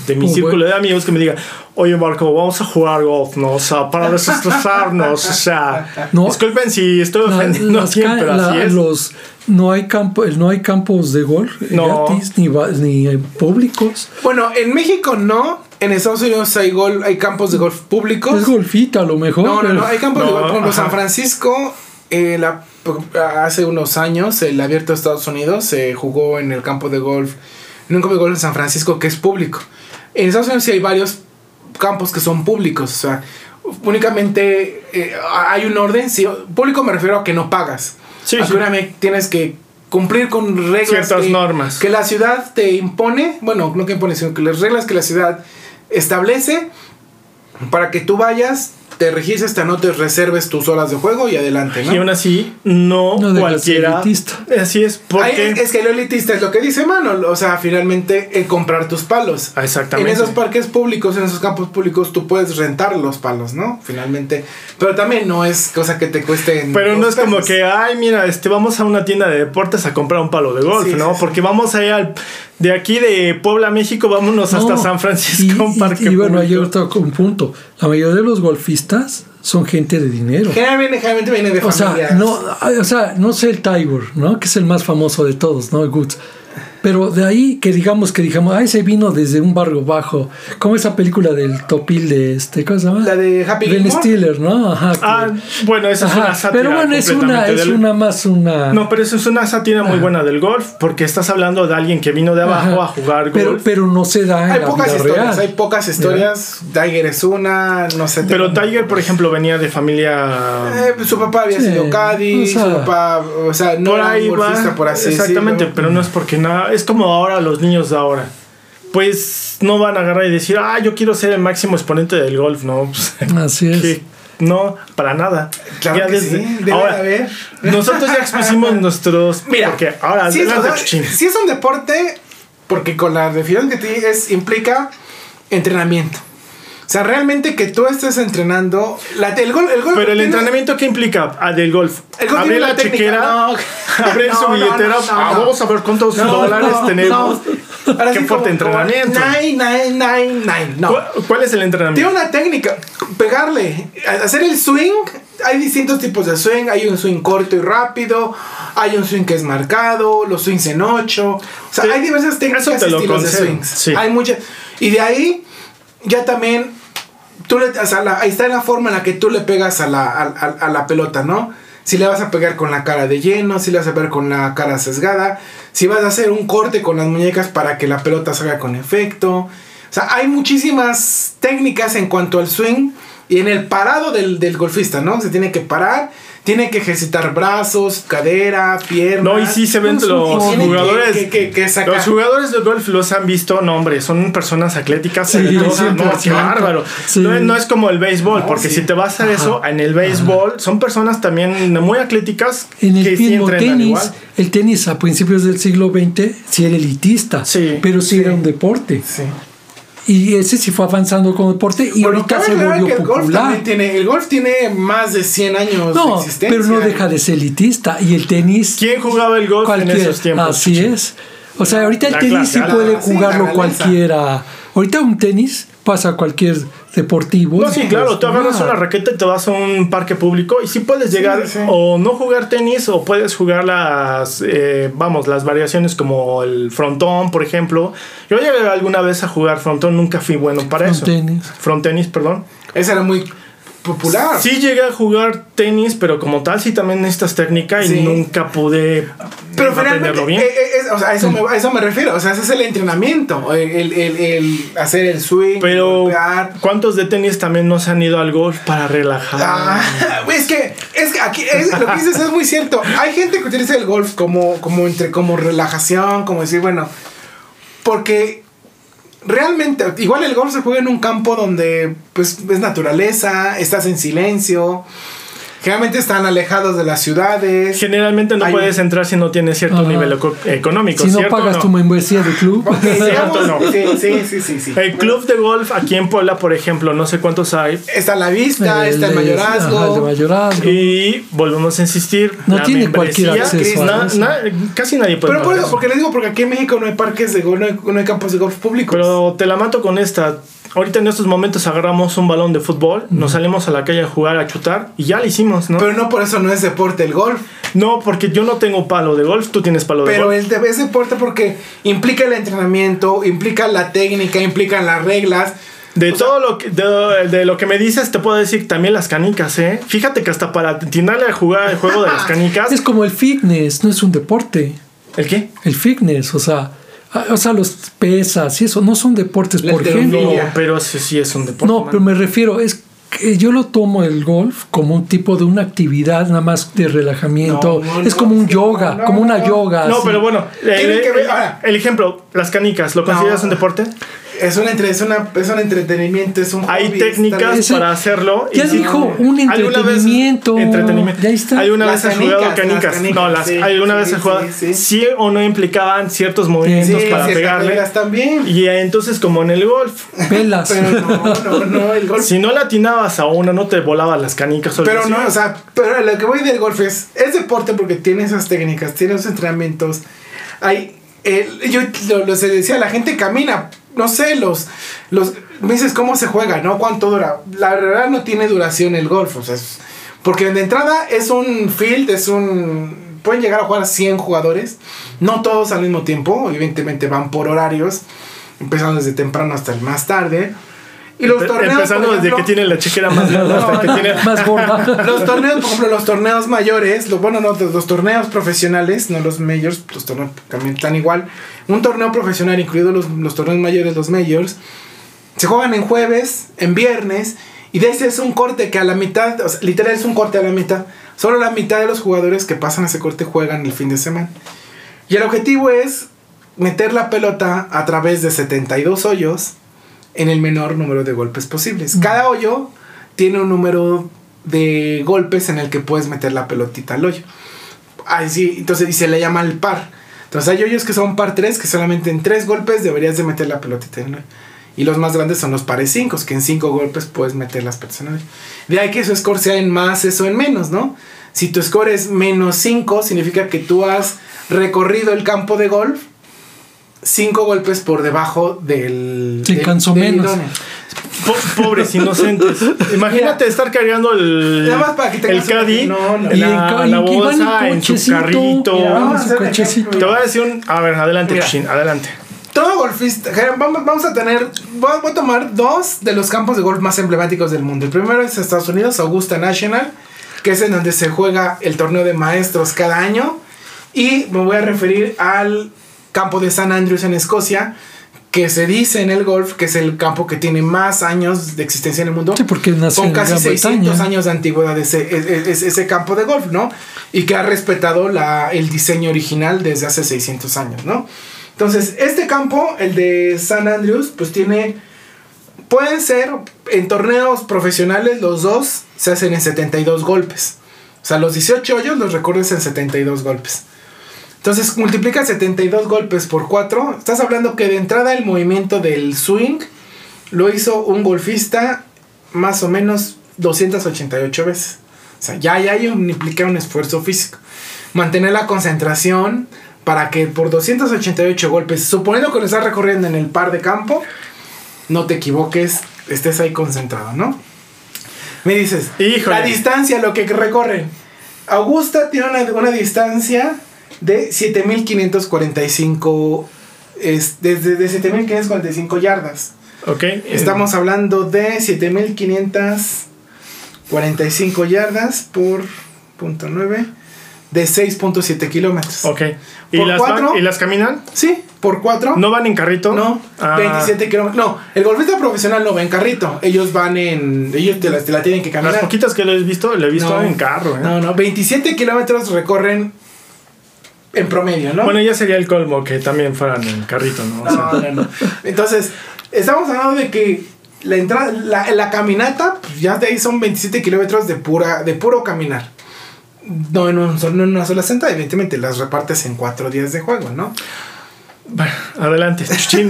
[SPEAKER 2] de mi círculo de amigos que me diga, oye Marco, vamos a jugar golf, ¿no? O sea, para [laughs] desestresarnos, o sea,
[SPEAKER 3] No.
[SPEAKER 2] disculpen si estoy ofendiendo así es.
[SPEAKER 3] los, no, hay campo, no hay campos de golf
[SPEAKER 2] No.
[SPEAKER 3] gratis ni, ni públicos.
[SPEAKER 1] Bueno, en México no. En Estados Unidos hay, gol, hay campos de golf públicos.
[SPEAKER 3] Es golfita a lo mejor.
[SPEAKER 1] No, no, no. Hay campos de golf. Por ejemplo. San Francisco, eh, la- hace unos años, el abierto de Estados Unidos se jugó en el campo de golf. En un campo de golf en San Francisco que es público. En Estados Unidos sí hay varios campos que son públicos. O sea, únicamente eh, hay un orden. Sí, público me refiero a que no pagas.
[SPEAKER 2] Sí, sí.
[SPEAKER 1] tienes que cumplir con reglas
[SPEAKER 2] Ciertas
[SPEAKER 1] que,
[SPEAKER 2] normas.
[SPEAKER 1] que la ciudad te impone, bueno, no que impone, sino que las reglas que la ciudad establece para que tú vayas, te registres, te anotes, reserves tus horas de juego y adelante, ¿no?
[SPEAKER 2] Y aún así, no,
[SPEAKER 3] No
[SPEAKER 2] cualquiera.
[SPEAKER 3] elitista.
[SPEAKER 2] Así es, porque.
[SPEAKER 1] es que lo elitista es lo que dice Manuel, o sea, finalmente el comprar tus palos.
[SPEAKER 2] Ah, Exactamente.
[SPEAKER 1] En esos parques públicos, en esos campos públicos, tú puedes rentar los palos, ¿no? Finalmente. Pero también no es cosa que te cueste.
[SPEAKER 2] Pero no es como que, ay, mira, este, vamos a una tienda de deportes a comprar un palo de golf,
[SPEAKER 1] Sí,
[SPEAKER 2] ¿no?
[SPEAKER 1] sí, sí.
[SPEAKER 2] Porque vamos allá al, de aquí de Puebla, México, vámonos hasta
[SPEAKER 3] No,
[SPEAKER 2] San Francisco,
[SPEAKER 3] y,
[SPEAKER 2] un parque
[SPEAKER 3] y, y bueno, hay
[SPEAKER 2] público.
[SPEAKER 3] otro un punto. La mayoría de los golfistas son gente de dinero.
[SPEAKER 1] Generalmente, generalmente viene de
[SPEAKER 3] O sea,
[SPEAKER 1] familias.
[SPEAKER 3] no, o sea, no sé el Tiger, ¿no? Que es el más famoso de todos, ¿no? El Goods. Pero de ahí que digamos que digamos, ah, ese vino desde un barrio bajo, como esa película del topil de este, ¿cómo se llama?
[SPEAKER 1] La de Happy
[SPEAKER 3] Ben. Stiller, ¿no? Ajá. que-
[SPEAKER 2] Ah, bueno, esa es
[SPEAKER 3] ajá,
[SPEAKER 2] una sátira.
[SPEAKER 3] pero bueno, es una,
[SPEAKER 2] completamente
[SPEAKER 3] es
[SPEAKER 2] del-
[SPEAKER 3] una más una.
[SPEAKER 2] No, pero eso es una sátira muy buena del golf, porque estás hablando de alguien que vino de abajo
[SPEAKER 3] Ajá.
[SPEAKER 2] a jugar
[SPEAKER 3] pero,
[SPEAKER 2] golf.
[SPEAKER 3] pero no se da en
[SPEAKER 1] Hay
[SPEAKER 3] la
[SPEAKER 1] pocas
[SPEAKER 3] vida
[SPEAKER 1] historias,
[SPEAKER 3] real.
[SPEAKER 1] hay pocas historias. Tiger es una, no sé.
[SPEAKER 2] Pero
[SPEAKER 1] tengo-
[SPEAKER 2] Tiger, por ejemplo, venía de familia.
[SPEAKER 1] Eh, su papá había
[SPEAKER 3] Sí,
[SPEAKER 1] sido Caddy,
[SPEAKER 3] o sea,
[SPEAKER 1] su papá, o sea, no
[SPEAKER 2] por
[SPEAKER 1] era un golfista por así
[SPEAKER 2] Exactamente,
[SPEAKER 1] decirlo.
[SPEAKER 2] pero no es porque nada. Es como ahora los niños de ahora. Pues no van a agarrar y decir, ah, yo quiero ser el máximo exponente del golf, ¿no? [laughs] Pues,
[SPEAKER 3] Así es.
[SPEAKER 2] No, para nada.
[SPEAKER 1] Claro
[SPEAKER 2] Ya
[SPEAKER 1] que
[SPEAKER 2] desde-
[SPEAKER 1] sí, debe
[SPEAKER 2] ahora,
[SPEAKER 1] de haber.
[SPEAKER 2] Nosotros ya expusimos [laughs] nuestros.
[SPEAKER 1] Mira,
[SPEAKER 2] porque ahora,
[SPEAKER 1] si es, si es un deporte, porque con la definición que te di es, implica entrenamiento. O sea, realmente que tú estés entrenando. La, el gol, el gol
[SPEAKER 2] Pero el entrenamiento, ¿qué implica? Ah, del golf.
[SPEAKER 1] El golf
[SPEAKER 2] Abrir
[SPEAKER 1] tiene
[SPEAKER 2] la
[SPEAKER 1] la
[SPEAKER 2] chequera,
[SPEAKER 1] no. [laughs]
[SPEAKER 2] abrir
[SPEAKER 1] No,
[SPEAKER 2] su
[SPEAKER 1] no,
[SPEAKER 2] billetera.
[SPEAKER 1] no, no,
[SPEAKER 2] ah,
[SPEAKER 1] no.
[SPEAKER 2] Vamos a ver cuántos
[SPEAKER 1] No,
[SPEAKER 2] dólares
[SPEAKER 1] no,
[SPEAKER 2] tenemos.
[SPEAKER 1] no. Ahora
[SPEAKER 2] Qué
[SPEAKER 1] sí,
[SPEAKER 2] fuerte
[SPEAKER 1] como-
[SPEAKER 2] entrenamiento.
[SPEAKER 1] Nine, nine, nine, nine. No.
[SPEAKER 2] ¿Cu- ¿Cuál es el entrenamiento?
[SPEAKER 1] Tiene una técnica, pegarle, hacer el swing. Hay distintos tipos de swing. Hay un swing corto y rápido. Hay un swing que es marcado. Los swings en ocho. O sea,
[SPEAKER 2] Sí,
[SPEAKER 1] hay diversas técnicas y
[SPEAKER 2] lo
[SPEAKER 1] estilos de swings.
[SPEAKER 2] sí.
[SPEAKER 1] Hay muchas. Y de ahí, ya también, tú le, o sea, la- ahí está la forma en la que tú le pegas a la, a, la pelota, ¿no? Si le vas a pegar con la cara de lleno, si le vas a pegar con la cara sesgada, si vas a hacer un corte con las muñecas para que la pelota salga con efecto. O sea, hay muchísimas técnicas en cuanto al swing y en el parado del, del golfista, ¿no? Se tiene que parar, tiene que ejercitar brazos, cadera, piernas.
[SPEAKER 2] No, y sí se ven los jugadores.
[SPEAKER 1] Que- que- que sacar.
[SPEAKER 2] los jugadores de golf los han visto, no, hombre, son personas atléticas.
[SPEAKER 3] Sí,
[SPEAKER 2] talentodas,
[SPEAKER 3] siempre,
[SPEAKER 2] no, qué bárbaro.
[SPEAKER 3] Sí.
[SPEAKER 2] No, no es como el béisbol,
[SPEAKER 1] No,
[SPEAKER 2] porque
[SPEAKER 1] sí.
[SPEAKER 2] si te vas a eso, en el béisbol son personas también muy atléticas
[SPEAKER 3] En el
[SPEAKER 2] que sí
[SPEAKER 3] mismo
[SPEAKER 2] entrenan
[SPEAKER 3] tenis,
[SPEAKER 2] igual.
[SPEAKER 3] el tenis a principios del siglo XX sí era elitista,
[SPEAKER 2] Sí,
[SPEAKER 3] pero sí,
[SPEAKER 1] sí.
[SPEAKER 3] era un deporte. Y ese sí fue avanzando como deporte y
[SPEAKER 1] Bueno,
[SPEAKER 3] ahorita se volvió
[SPEAKER 1] que el golf
[SPEAKER 3] popular.
[SPEAKER 1] también tiene, el golf tiene más de 100 años de
[SPEAKER 3] No,
[SPEAKER 1] existencia.
[SPEAKER 3] pero no deja de ser elitista. Y el tenis,
[SPEAKER 2] ¿Quién jugaba el golf en esos tiempos?
[SPEAKER 3] Así es. O sea, ahorita el
[SPEAKER 2] La
[SPEAKER 3] tenis
[SPEAKER 2] clase,
[SPEAKER 3] sí puede
[SPEAKER 1] la
[SPEAKER 3] jugarlo cualquiera. Ahorita un tenis pasa a cualquier deportivo.
[SPEAKER 2] No, sí, claro, tú agarras
[SPEAKER 3] jugar.
[SPEAKER 2] una raqueta y te vas a un parque público y sí puedes llegar
[SPEAKER 1] sí.
[SPEAKER 2] o no jugar tenis o puedes jugar las, eh, vamos, las variaciones como el frontón, por ejemplo. Yo llegué alguna vez a jugar frontón, nunca fui bueno para eso.
[SPEAKER 3] Frontenis.
[SPEAKER 2] Frontenis, perdón.
[SPEAKER 1] Ese era muy popular.
[SPEAKER 2] Sí llegué a jugar tenis, pero como tal sí también necesitas técnica y
[SPEAKER 1] Sí.
[SPEAKER 2] nunca pude
[SPEAKER 1] Pero finalmente,
[SPEAKER 2] bien.
[SPEAKER 1] eh, eh, es- o sea, a eso, me, a eso me refiero. O sea, ese es el entrenamiento. El, el- el- hacer el swing.
[SPEAKER 2] pero
[SPEAKER 1] golpear.
[SPEAKER 2] ¿cuántos de tenis también no se han ido al golf para relajar?
[SPEAKER 1] Ah, [laughs] es que, es que aquí es- lo que dices es muy cierto. Hay gente que utiliza el golf como, como entre como relajación, como decir, bueno, porque realmente, igual el golf se juega en un campo donde pues es naturaleza, estás en silencio, generalmente están alejados de las ciudades.
[SPEAKER 2] Generalmente no
[SPEAKER 1] Hay-
[SPEAKER 2] puedes entrar si no tienes cierto
[SPEAKER 3] Ajá.
[SPEAKER 2] nivel eco- económico.
[SPEAKER 3] Si no
[SPEAKER 2] ¿cierto o
[SPEAKER 3] pagas
[SPEAKER 2] no?
[SPEAKER 3] tu membresía de club.
[SPEAKER 1] Ok, [laughs] digamos-
[SPEAKER 2] no.
[SPEAKER 1] sí, sí, sí, sí, sí.
[SPEAKER 2] El club de golf aquí en Puebla, por ejemplo, no sé cuántos hay.
[SPEAKER 1] Está la vista, está el mayorazgo.
[SPEAKER 3] ajá, el mayorazgo.
[SPEAKER 2] Y volvemos a insistir.
[SPEAKER 3] No
[SPEAKER 2] la
[SPEAKER 3] tiene cualquier acceso
[SPEAKER 2] na- na- casi nadie puede
[SPEAKER 1] Pero por eso. porque les digo, porque aquí en México no hay parques de golf, no hay, no hay campos de golf públicos.
[SPEAKER 2] Pero te la mato con esta. Ahorita en estos momentos agarramos un balón de fútbol, nos salimos a la calle a jugar, a chutar y ya lo hicimos, ¿no?
[SPEAKER 1] Pero no por eso no es deporte el golf.
[SPEAKER 2] no, porque yo no tengo palo de golf, tú tienes palo de
[SPEAKER 1] Pero
[SPEAKER 2] golf.
[SPEAKER 1] el de- es deporte porque implica el entrenamiento, implica la técnica, implican las reglas.
[SPEAKER 2] De todo lo que de, de lo que me dices, te puedo decir también las canicas, ¿eh? Fíjate que hasta para atinarle a jugar el juego de las [laughs] canicas.
[SPEAKER 3] Es como el fitness, no es un deporte.
[SPEAKER 2] ¿El qué?
[SPEAKER 3] El fitness, o sea, o sea, los pesas y eso no son deportes,
[SPEAKER 1] La
[SPEAKER 3] por ejemplo.
[SPEAKER 2] No, pero ese sí es un deporte.
[SPEAKER 3] No,
[SPEAKER 2] man.
[SPEAKER 3] pero me refiero, es que yo lo tomo el golf como un tipo de una actividad nada más de relajamiento.
[SPEAKER 1] No, no,
[SPEAKER 3] es
[SPEAKER 1] no,
[SPEAKER 3] como un yoga,
[SPEAKER 1] no,
[SPEAKER 3] como una
[SPEAKER 1] no.
[SPEAKER 3] yoga.
[SPEAKER 2] No,
[SPEAKER 3] así.
[SPEAKER 2] pero bueno,
[SPEAKER 1] Tiene
[SPEAKER 2] el,
[SPEAKER 1] que ver-
[SPEAKER 2] el- ejemplo, las canicas, ¿lo consideras
[SPEAKER 1] No.
[SPEAKER 2] un deporte?
[SPEAKER 1] Es un, entre, es, una, es un entretenimiento, es un
[SPEAKER 2] Hay
[SPEAKER 1] hobby,
[SPEAKER 2] técnicas
[SPEAKER 1] está-
[SPEAKER 3] Ese-
[SPEAKER 2] para hacerlo.
[SPEAKER 3] Ya
[SPEAKER 2] y sí.
[SPEAKER 3] dijo, un
[SPEAKER 2] ¿Alguna vez-
[SPEAKER 3] entretenimiento.
[SPEAKER 2] entretenimiento.
[SPEAKER 3] Ya está.
[SPEAKER 2] ¿Alguna
[SPEAKER 1] Las
[SPEAKER 2] vez has jugado
[SPEAKER 1] canicas,
[SPEAKER 2] canicas?
[SPEAKER 1] las canicas,
[SPEAKER 2] no, las,
[SPEAKER 1] sí,
[SPEAKER 2] ¿alguna
[SPEAKER 1] sí,
[SPEAKER 2] vez has jugado?
[SPEAKER 1] sí,
[SPEAKER 2] Sí,
[SPEAKER 1] sí.
[SPEAKER 2] o no implicaban ciertos movimientos
[SPEAKER 1] Sí,
[SPEAKER 2] para pegarle.
[SPEAKER 1] también.
[SPEAKER 2] Y entonces, como en el golf,
[SPEAKER 3] Pelas.
[SPEAKER 1] Pero no, no, no, el golf.
[SPEAKER 2] si no le atinabas a una, no te volaban las canicas.
[SPEAKER 1] Pero no, o sea, pero lo que voy del golf es, es deporte porque tiene esas técnicas, tiene esos entrenamientos. Hay, el- yo lo, lo se decía, la gente camina, no sé, los, los, me dices cómo se juega, ¿no? ¿Cuánto dura? La verdad no tiene duración el golf, o sea, porque de entrada es un field, es un, pueden llegar a jugar 100 jugadores, no todos al mismo tiempo, evidentemente van por horarios, empezando desde temprano hasta el más tarde. Y los
[SPEAKER 2] Empe-
[SPEAKER 1] torneos,
[SPEAKER 2] Empezando desde que tiene la chequera más [laughs] hasta que tiene. [laughs]
[SPEAKER 3] Más gorda. [laughs]
[SPEAKER 1] los torneos, por ejemplo, los torneos mayores, lo, bueno, no, los, los torneos profesionales, no los majors, los torneos también están igual. Un torneo profesional, incluidos los, los torneos mayores, los majors, se juegan en jueves, en viernes, y de ese es un corte que a la mitad, o sea, literal es un corte a la mitad. Solo la mitad de los jugadores que pasan ese corte juegan el fin de semana. Y el objetivo es meter la pelota a través de 72 hoyos en el menor número de golpes posibles. Cada hoyo tiene un número de golpes en el que puedes meter la pelotita al hoyo. Así, entonces, y se le llama el par. Entonces hay hoyos que son par 3, que solamente en 3 golpes deberías de meter la pelotita en el hoyo. Y los más grandes son los pares 5, que en 5 golpes puedes meter las pelotas en el hoyo. De ahí que su score sea en más, eso en menos, ¿no? Si tu score es menos 5, significa que tú has recorrido el campo de golf 5 golpes por debajo del. Del-
[SPEAKER 3] cansó
[SPEAKER 1] del
[SPEAKER 3] menos.
[SPEAKER 2] pobres inocentes. [laughs] Imagínate estar cargando el,
[SPEAKER 1] Nada más para que
[SPEAKER 2] el caddy,
[SPEAKER 1] No, no.
[SPEAKER 2] la,
[SPEAKER 3] Y en ca-
[SPEAKER 2] la bolsa, en su carrito.
[SPEAKER 1] Mira,
[SPEAKER 3] su cochecito.
[SPEAKER 2] Te voy a decir un... A ver, adelante. Chin, adelante.
[SPEAKER 1] Todo golfista. Vamos, vamos a tener. Voy a, voy a tomar dos de los campos de golf más emblemáticos del mundo. El primero es Estados Unidos, Augusta National, que es en donde se juega el torneo de maestros cada año. Y me voy a referir al campo de San Andrews en Escocia, que se dice en el golf que es el campo que tiene más años de existencia en el mundo.
[SPEAKER 3] Sí, porque nació
[SPEAKER 1] con
[SPEAKER 3] en
[SPEAKER 1] casi
[SPEAKER 3] Gran
[SPEAKER 1] 600
[SPEAKER 3] Bretaña.
[SPEAKER 1] años de antigüedad ese, ese, ese- ese campo de golf, ¿no? Y que ha respetado la, el diseño original desde hace 600 años, ¿no? Entonces, este campo, el de San Andrews, pues tiene... Pueden ser, en torneos profesionales, los dos se hacen en 72 golpes. O sea, los 18 hoyos los recorres en 72 golpes. Entonces, multiplica 72 golpes por 4. Estás hablando que de entrada el movimiento del swing lo hizo un golfista más o menos 288 veces. O sea, ya, ya hay un, implica un esfuerzo físico. Mantener la concentración para que por 288 golpes, suponiendo que lo estás recorriendo en el par de campo, no te equivoques, estés ahí concentrado, ¿no? Me dices,
[SPEAKER 2] Híjole.
[SPEAKER 1] la distancia, lo que recorren. Augusta tiene una, una distancia de 7545 es, desde de 7545 yardas.
[SPEAKER 2] Ok.
[SPEAKER 1] Estamos hablando de 7545 yardas por punto 9 de 6.7 kilómetros.
[SPEAKER 2] Ok. ¿Y
[SPEAKER 1] ¿Por
[SPEAKER 2] las, van-? ¿Y las caminan?
[SPEAKER 1] Sí, por 4.
[SPEAKER 2] ¿No van en carrito?
[SPEAKER 1] No,
[SPEAKER 2] Ah,
[SPEAKER 1] 27 kilómetros. No, el golfista profesional no va en carrito. Ellos van en. Ellos te la, te la tienen que caminar.
[SPEAKER 2] Las poquitas que lo he visto, lo he visto
[SPEAKER 1] No.
[SPEAKER 2] en carro. ¿eh?
[SPEAKER 1] No, no, 27 kilómetros recorren en promedio, ¿no?
[SPEAKER 2] Bueno, ya sería el colmo que también fueran en carrito, ¿no? O sea,
[SPEAKER 1] No, no, no. Entonces, estamos hablando de que la entrada, la, la caminata, pues ya de ahí son 27 kilómetros de pura, de puro caminar. No en, un no en una sola sentada, evidentemente las repartes en cuatro días de juego, ¿no?
[SPEAKER 2] Bueno, adelante.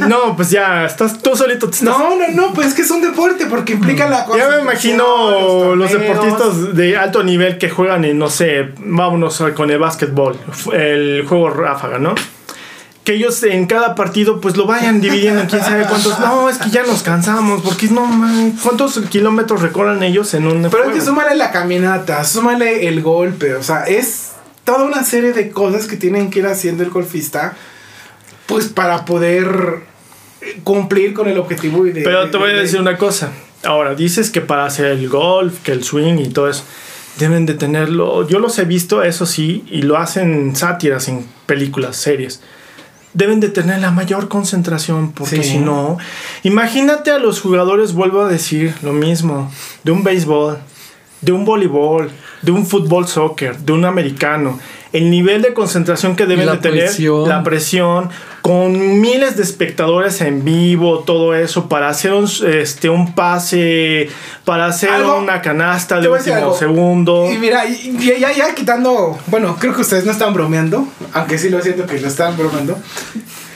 [SPEAKER 2] No, pues ya, estás tú solito. Estás
[SPEAKER 1] No, no, no, pues es que es un deporte porque implica la
[SPEAKER 2] Ya me imagino los
[SPEAKER 1] torneos.
[SPEAKER 2] deportistas de alto nivel que juegan en, no sé, vámonos con el básquetbol, el juego ráfaga, ¿no? Que ellos en cada partido pues lo vayan dividiendo en quién sabe cuántos. No, es que ya nos cansamos, porque no, man, ¿cuántos kilómetros recorren ellos en un
[SPEAKER 1] Pero es que
[SPEAKER 2] juego?
[SPEAKER 1] súmale la caminata, súmale el golpe, o sea, es toda una serie de cosas que tienen que ir haciendo el golfista, pues para poder cumplir con el objetivo. de-
[SPEAKER 2] Pero
[SPEAKER 1] de-
[SPEAKER 2] te voy a
[SPEAKER 1] de-
[SPEAKER 2] decir una cosa. Ahora, dices que para hacer el golf, que el swing y todo eso, deben de tenerlo. Yo los he visto, eso sí, y lo hacen sátiras en películas, series. Deben de tener la mayor concentración, porque
[SPEAKER 1] Sí.
[SPEAKER 2] si no, imagínate a los jugadores, vuelvo a decir lo mismo, de un béisbol, de un voleibol, de un fútbol soccer, de un americano. El nivel de concentración que deben
[SPEAKER 3] la
[SPEAKER 2] de tener,
[SPEAKER 3] presión.
[SPEAKER 2] la presión, con miles de espectadores en vivo, todo eso, para hacer un, este, un pase, para hacer
[SPEAKER 1] Algo-
[SPEAKER 2] una canasta de último
[SPEAKER 1] algo.
[SPEAKER 2] segundo.
[SPEAKER 1] Y mira, ya, ya quitando, bueno, creo que ustedes no están bromeando, aunque sí lo siento que lo están bromeando.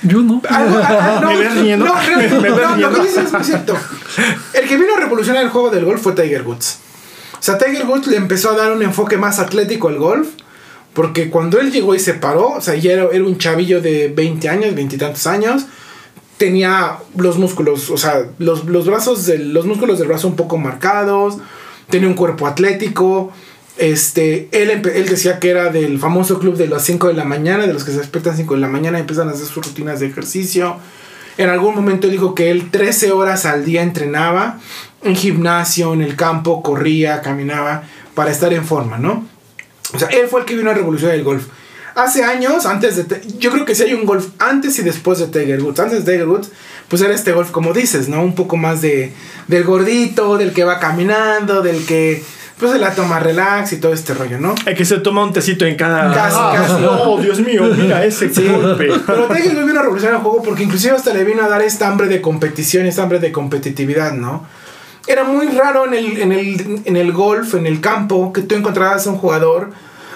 [SPEAKER 3] Yo no.
[SPEAKER 1] Algo- ah, [laughs] [laughs] no,
[SPEAKER 2] ¿Me ves riendo?
[SPEAKER 1] No, realmente,
[SPEAKER 2] ¿Me ves
[SPEAKER 1] no, lo que dices es muy cierto. El que vino a revolucionar el juego del golf fue Tiger Woods. O sea, Tiger Woods le empezó a dar un enfoque más atlético al golf. Porque cuando él llegó y se paró, o sea, ya era, un chavillo de 20 años, 20 y tantos años. Tenía los músculos, o sea, los, los brazos, los músculos del brazo un poco marcados. Tenía un cuerpo atlético. Este, él, él decía que era del famoso club de las 5 de la mañana, de los que se despiertan 5 de la mañana y empiezan a hacer sus rutinas de ejercicio. En algún momento dijo que él 13 horas al día entrenaba en gimnasio, en el campo, corría, caminaba para estar en forma, ¿no? O sea, él fue el que vino a revolucionar el golf. Hace años, antes de... Yo creo que sí hay un golf antes y después de Tiger Woods. Antes de Tiger Woods, pues era este golf, como dices, ¿no? Un poco más de... Del gordito, del que va caminando, del que... Pues se la toma relax y todo este rollo, ¿no?
[SPEAKER 2] El que se toma un tecito en cada.
[SPEAKER 1] Casi,
[SPEAKER 2] Ah,
[SPEAKER 1] casi. [laughs]
[SPEAKER 2] Oh, Dios mío, mira ese golpe.
[SPEAKER 1] Pero Tiger Woods vino a revolucionar el juego porque inclusive hasta le vino a dar esta hambre de competición, esta hambre de competitividad, ¿no? Era muy raro en el, en, el, en el golf, en el campo, que tú encontraras a un jugador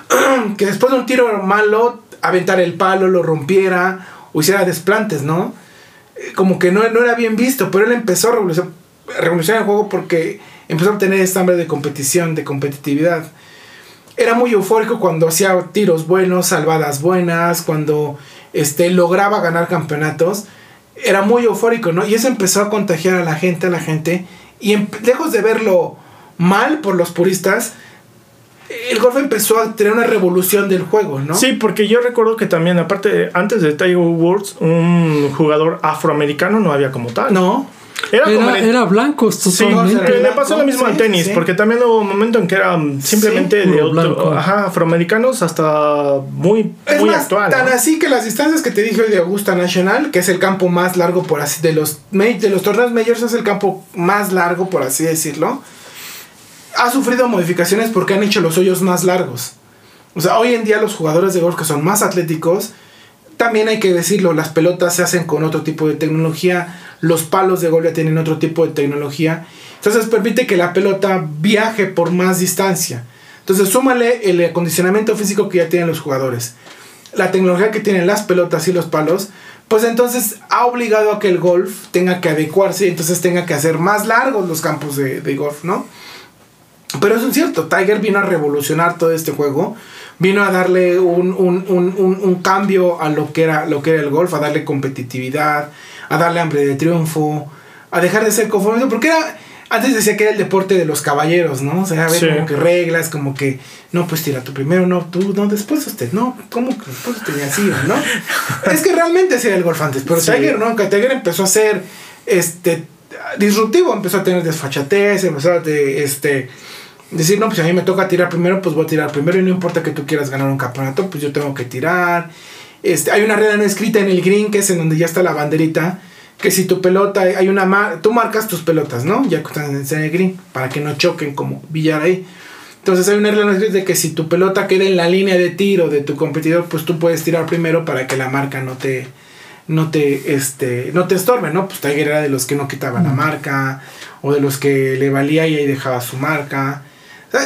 [SPEAKER 1] [clears throat] que después de un tiro malo aventar el palo, lo rompiera o hiciera desplantes, ¿no? Eh, Como que no, no era bien visto, pero él empezó a revolucionar, revolucionar el juego porque empezó a obtener esta hambre de competición, de competitividad. Era muy eufórico cuando hacía tiros buenos, salvadas buenas, cuando este, lograba ganar campeonatos. Era muy eufórico, ¿no? Y eso empezó a contagiar a la gente, a la gente. Y lejos de verlo mal por los puristas, el golf empezó a tener una revolución del juego, ¿no?
[SPEAKER 2] Sí, porque yo recuerdo que también, aparte, antes de Tiger Woods, un jugador afroamericano no había como tal.
[SPEAKER 1] No.
[SPEAKER 2] Era, como
[SPEAKER 3] Era,
[SPEAKER 2] el-
[SPEAKER 3] era blancos
[SPEAKER 2] Sí,
[SPEAKER 3] totalmente.
[SPEAKER 2] que le
[SPEAKER 1] blanco,
[SPEAKER 2] pasó lo mismo
[SPEAKER 1] sí,
[SPEAKER 2] al tenis,
[SPEAKER 1] sí.
[SPEAKER 2] porque también hubo un momento en que eran simplemente
[SPEAKER 3] Sí,
[SPEAKER 2] de otro-
[SPEAKER 3] blanco.
[SPEAKER 2] ajá, afroamericanos hasta muy,
[SPEAKER 1] Es
[SPEAKER 2] muy
[SPEAKER 1] más,
[SPEAKER 2] actual.
[SPEAKER 1] tan
[SPEAKER 2] ¿no?
[SPEAKER 1] así que las distancias que te dije hoy de Augusta National, que es el campo más largo por así de los de los torneos majors es el campo más largo por así decirlo. Ha sufrido modificaciones porque han hecho los hoyos más largos. O sea, hoy en día los jugadores de golf que son más atléticos, también hay que decirlo, las pelotas se hacen con otro tipo de tecnología, los palos de golf ya tienen otro tipo de tecnología. Entonces permite que la pelota viaje por más distancia. Entonces súmale el acondicionamiento físico que ya tienen los jugadores la tecnología que tienen las pelotas y los palos, pues entonces ha obligado a que el golf tenga que adecuarse y entonces tenga que hacer más largos los campos de, de golf, ¿no? Pero eso es cierto, Tiger vino a revolucionar todo este juego, vino a darle un, un- un- un- un cambio a lo que, era, lo que era el golf, a darle competitividad, a darle hambre de triunfo, a dejar de ser conformista, porque era, antes decía que era el deporte de los caballeros, ¿no? O sea, a ver,
[SPEAKER 2] Sí.
[SPEAKER 1] como que reglas, como que, no, pues tira tú primero, no, tú, no, después usted, no, ¿cómo que después usted y así, ¿no? [laughs] es que realmente ese era el golf antes, pero
[SPEAKER 2] Sí.
[SPEAKER 1] Tiger, ¿no? Que Tiger empezó a ser, este, disruptivo, empezó a tener desfachatez, empezó a, de, este, decir, no, pues a mí me toca tirar primero, pues voy a tirar primero y no importa que tú quieras ganar un campeonato, pues yo tengo que tirar. Este, hay una regla no escrita en el green que es en donde ya está la banderita, que si tu pelota, hay una mar tú marcas tus pelotas, ¿no? Ya que están en el green, para que no choquen como billar ahí. Entonces hay una regla no escrita de que si tu pelota queda en la línea de tiro de tu competidor, pues tú puedes tirar primero para que la marca no te no te este no te estorbe, ¿no? Pues Tiger era de los que no quitaba la marca o de los que le valía y ahí dejaba su marca.